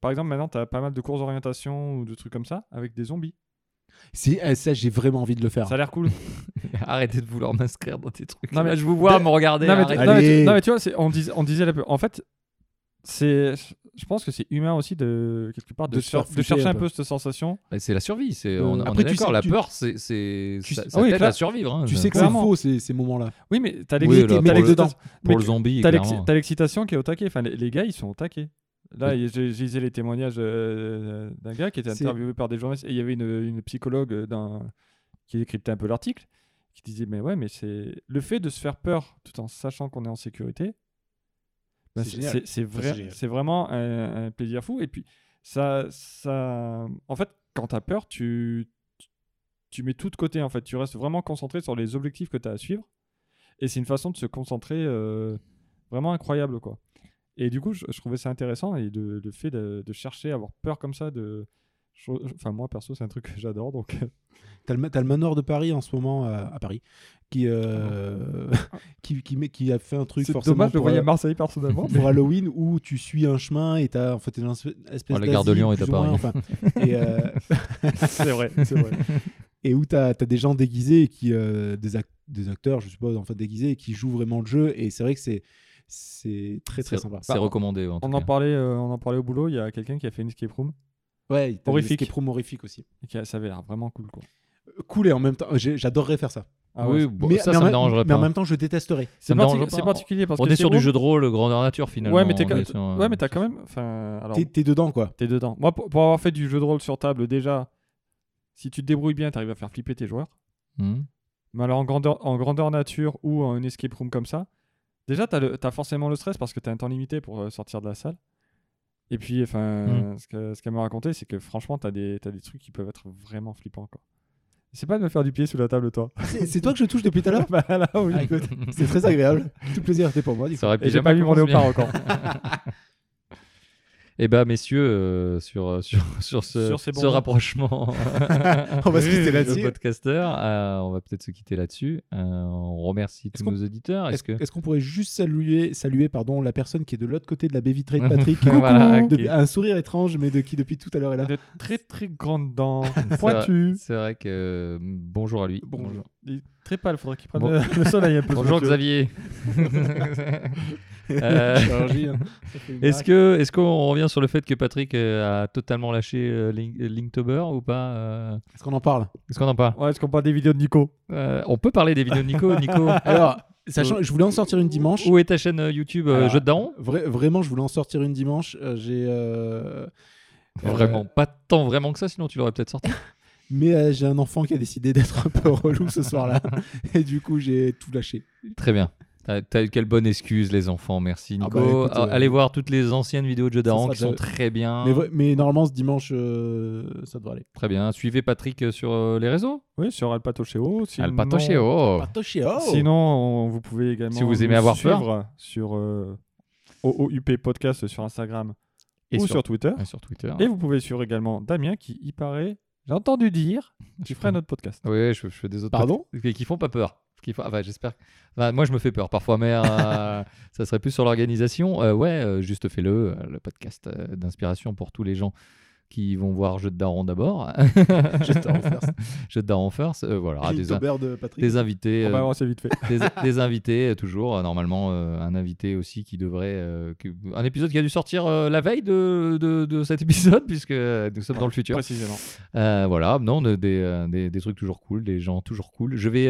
Par exemple, maintenant, tu as pas mal de courses d'orientation ou de trucs comme ça avec des zombies. C'est eh, ça j'ai vraiment envie de le faire. Ça a l'air cool. Arrêtez de vouloir m'inscrire dans tes trucs. Non, mais- Là, je vous vois me regarder. non, mais, arrêtez. non, mais tu, Allez. non, mais tu vois, c'est- on, dis- on disait la peu. En fait, c'est. Je pense que c'est humain aussi de quelque part de, De se faire cher- de flipper chercher un un peu. peu cette sensation. Bah, c'est la survie. C'est, Euh, on, on après, est tu d'accord. sais- la tu- peur, c'est, c'est, tu ça, sais- ça oui, t'aide clair- à survivre. hein. Tu sais que c'est Clairement. faux ces, ces moments-là. Oui, mais t'as Oui, l'excitation. là, mais t'as les pour, le, dedans. l'excitation- pour mais le zombie, T'as l'exci- clairement. t'as l'excitation qui est au taquet. Enfin, les, les gars, ils sont au taquet. Là, Oui. j'ai lisé les témoignages euh, d'un gars qui était interviewé par des journalistes. Et il y avait une, une psychologue qui décryptait un peu l'article, qui disait Mais ouais, mais c'est le fait de se faire peur tout en sachant qu'on est en sécurité. bah, C'est vrai, vraiment un, un plaisir fou. Et puis, ça, ça, en fait, quand tu as peur, tu, tu mets tout de côté. En fait, tu restes vraiment concentré sur les objectifs que tu as à suivre. Et c'est une façon de se concentrer euh, vraiment incroyable, quoi. Et du coup, je, je trouvais ça intéressant et le, le fait de, de chercher à avoir peur comme ça de. Enfin, moi perso, c'est un truc que j'adore donc. T'as le, le manoir de Paris en ce moment euh, à Paris qui, euh, qui, qui, met- qui a fait un truc C'est forcément dommage de pour, voyer euh, à Marseille personnellement. pour Halloween où tu suis un chemin et t'as en fait une espèce Oh, la gare de Lyon est à Paris. enfin, euh, c'est vrai, c'est vrai. et où t'as as des gens déguisés qui euh, des, ac- des acteurs je suppose en fait déguisés et qui jouent vraiment le jeu et c'est vrai que c'est c'est très très sympa C'est recommandé. En tout On en parlait, euh, on en parlait au boulot. Il y a quelqu'un qui a fait une escape room ouais Horrifique. escape rooms horrifiques aussi et qui a- ça avait l'air vraiment cool quoi. Euh, cool et en même temps j'adorerais faire ça Ah oui, ouais, bon, mais, ça, mais ça en me même- dérangerait mais en pas. même temps je détesterais c'est parti- pas. particulier parce On que est sur du jeu de rôle grandeur nature room- finalement. Ouais, mais sur, ouais, t'as quand même. Enfin, alors. T'es- dedans quoi T'es dedans. Moi, pour, pour avoir fait du jeu de rôle sur table, déjà, si tu te débrouilles bien, t'arrives à faire flipper tes joueurs. Hmm. Mais alors en grandeur, en grandeur nature ou en escape room comme ça, déjà, t'as, le- t'as forcément le stress parce que t'as un temps limité pour euh, sortir de la salle. Et puis, enfin, Mm. ce, que, ce qu'elle m'a raconté, c'est que franchement, t'as des, t'as des trucs qui peuvent être vraiment flippants. Quoi. C'est pas de me faire du pied sous la table, toi. c'est toi que je touche depuis tout à l'heure bah là, oui. Ah, écoute, c'est très agréable tout plaisir c'était pour moi du coup. Ça aurait Et pu j'ai pas vu mon léopard encore. Eh ben, messieurs, euh, sur, sur, sur ce, Sur ce mots. rapprochement on va se quitter de là-dessus podcasteur, euh, on va peut-être se quitter là-dessus. Euh, on remercie tous nos auditeurs. Est-ce Est-ce que est-ce qu'on pourrait juste saluer, saluer pardon, la personne qui est de l'autre côté de la baie vitrée de Patrick? Voilà, De- Un sourire étrange, mais de qui depuis tout à l'heure est là. de très très grandes dents, C'est pointues. C'est vrai que euh, bonjour à lui. Bonjour. Très pâle, faudrait qu'il prenne Bon. le, le soleil un peu. Bonjour monsieur. Xavier. Euh, hein. Est-ce que est-ce qu'on revient sur le fait que Patrick euh, a totalement lâché euh, Link- Linktober ou pas euh, Est-ce qu'on en parle? Est-ce qu'on en parle? Ouais, est-ce qu'on parle des vidéos de Nico? Euh, On peut parler des vidéos de Nico. Nico, Alors, sachant, je voulais en sortir une dimanche. où est ta chaîne euh, YouTube euh, Alors, Jeux de Daron? Vra- vraiment, je voulais en sortir une dimanche. Euh, J'ai euh, euh, Vraiment, pas tant vraiment que ça, sinon tu l'aurais peut-être sorti. mais euh, j'ai un enfant qui a décidé d'être un peu relou ce soir-là, et du coup j'ai tout lâché. Très bien. T'as quelle bonne excuse, les enfants. Merci, Ah Nico. bah, écoute, Ah, euh, Allez voir toutes les anciennes vidéos de Jeux sera qui sont très bien. Mais, normalement ce dimanche, euh, ça devrait aller. Très bien. Suivez Patrick sur euh, les réseaux. Oui, sur Alpatocheo. Sinon... Alpatocheo. Patocheo Sinon, on- vous pouvez également Si vous aimez avoir peur. suivre sur euh, OOUP Podcast sur Instagram Et ou sur, sur Twitter. et sur Twitter. Et vous pouvez suivre également Damien qui y paraît, j'ai entendu dire, qui ferait notre podcast. Oui, je, je fais des autres Pardon podcasts qui, qui font pas peur. Qui font... Enfin, j'espère. Enfin, moi, je me fais peur parfois, mais euh, ça serait plus sur l'organisation. Euh, ouais, euh, juste fais-le, euh, le podcast euh, d'inspiration pour tous les gens qui vont voir Jeu de Daron d'abord. Jeu de Daron first. Jeu de Daron first. euh, voilà, des, in- Inktober de Patrick. des invités. C'est vite fait. des, des invités euh, toujours normalement euh, un invité aussi qui devrait euh, un épisode qui a dû sortir euh, la veille de, de, de cet épisode puisque nous sommes dans le futur Précisément. Euh, voilà non de- des, des, des trucs toujours cool des gens toujours cool je vais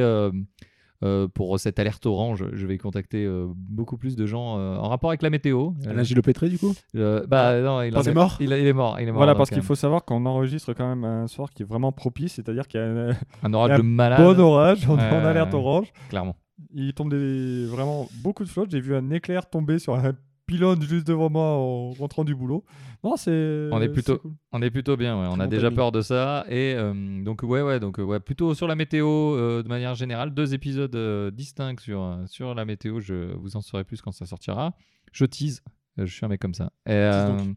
euh, pour cette alerte orange, je vais contacter euh, beaucoup plus de gens euh, en rapport avec la météo. Alain Gilopétré, du coup euh, bah non, il, est mort il, il est mort. Il est mort. Voilà, parce qu'il faut savoir qu'on enregistre quand même un soir qui est vraiment propice, c'est-à-dire qu'il y a un un orage de malade. bon orage, on est en alerte orange. Clairement. Il tombe des... vraiment beaucoup de flottes. J'ai vu un éclair tomber sur un pylône juste devant moi en rentrant du boulot. Non, c'est. On est plutôt- cool. On est plutôt bien, ouais. on a déjà peur de ça. Et euh, donc, ouais, ouais, donc, euh, ouais, plutôt sur la météo euh, de manière générale. Deux épisodes euh, distincts sur, sur la météo. Je vous en saurai plus quand ça sortira. Je tease. Je suis un mec comme ça. Et, donc.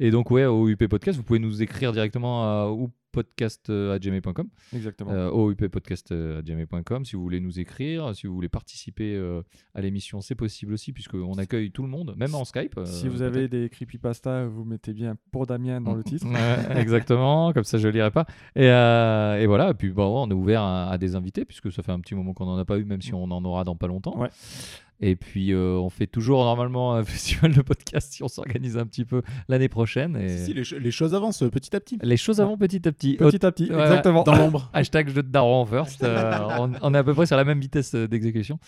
et donc, ouais, au UP Podcast, vous pouvez nous écrire directement à oupodcast.gmail.com. Exactement. Euh, uppodcast.gmail.com si vous voulez nous écrire, si vous voulez participer euh, à l'émission, c'est possible aussi puisqu'on accueille tout le monde, même en Skype. si euh, vous avez des creepypasta, vous mettez bien pour Damien dans le titre. Ouais, exactement, comme ça je lirai pas. Et, euh, et voilà, et puis bon, on est ouvert à, à des invités, puisque ça fait un petit moment qu'on n'en a pas eu, même si on en aura dans pas longtemps. Ouais. Et puis euh, on fait toujours normalement un festival de podcast si on s'organise un petit peu l'année prochaine. Et... Si, si, les, ch- les choses avancent euh, petit à petit. Les choses avant petit à petit. Petit à petit, Ouais, exactement. Dans l'ombre. Hashtag jeu de daron first. Euh, on, on est à peu près sur la même vitesse d'exécution.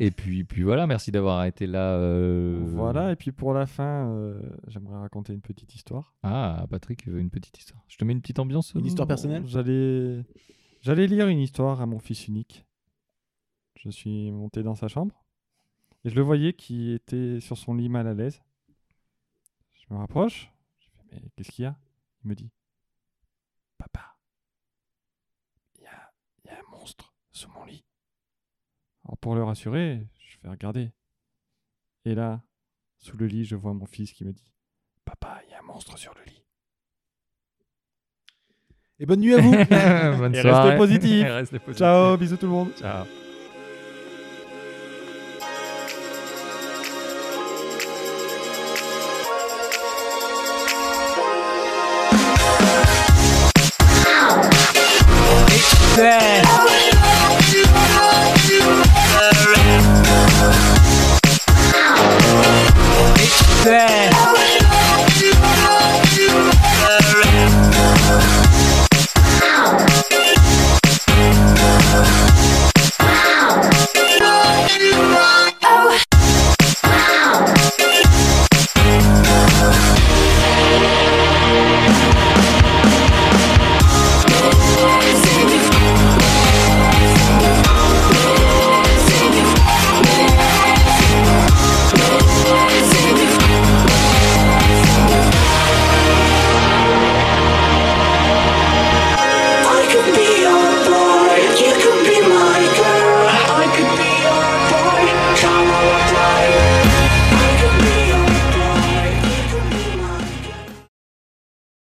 Et puis, puis voilà, merci d'avoir été là. euh, Voilà, et puis pour la fin, euh, j'aimerais raconter une petite histoire. Ah, Patrick veut une petite histoire. Je te mets une petite ambiance. Une histoire personnelle? J'allais, j'allais lire une histoire à mon fils unique. Je suis monté dans sa chambre et je le voyais qui était sur son lit mal à l'aise. Je me rapproche. Je fais mais qu'est-ce qu'il y a? Il me dit papa, il y a, il y a un monstre sous mon lit. Alors pour le rassurer, je fais regarder. Et là, sous le lit, je vois mon fils qui me dit papa, il y a un monstre sur le lit. Et bonne nuit à vous. Bonne Et soirée. restez positifs. Ciao, bisous tout le monde. Ciao. said. Said.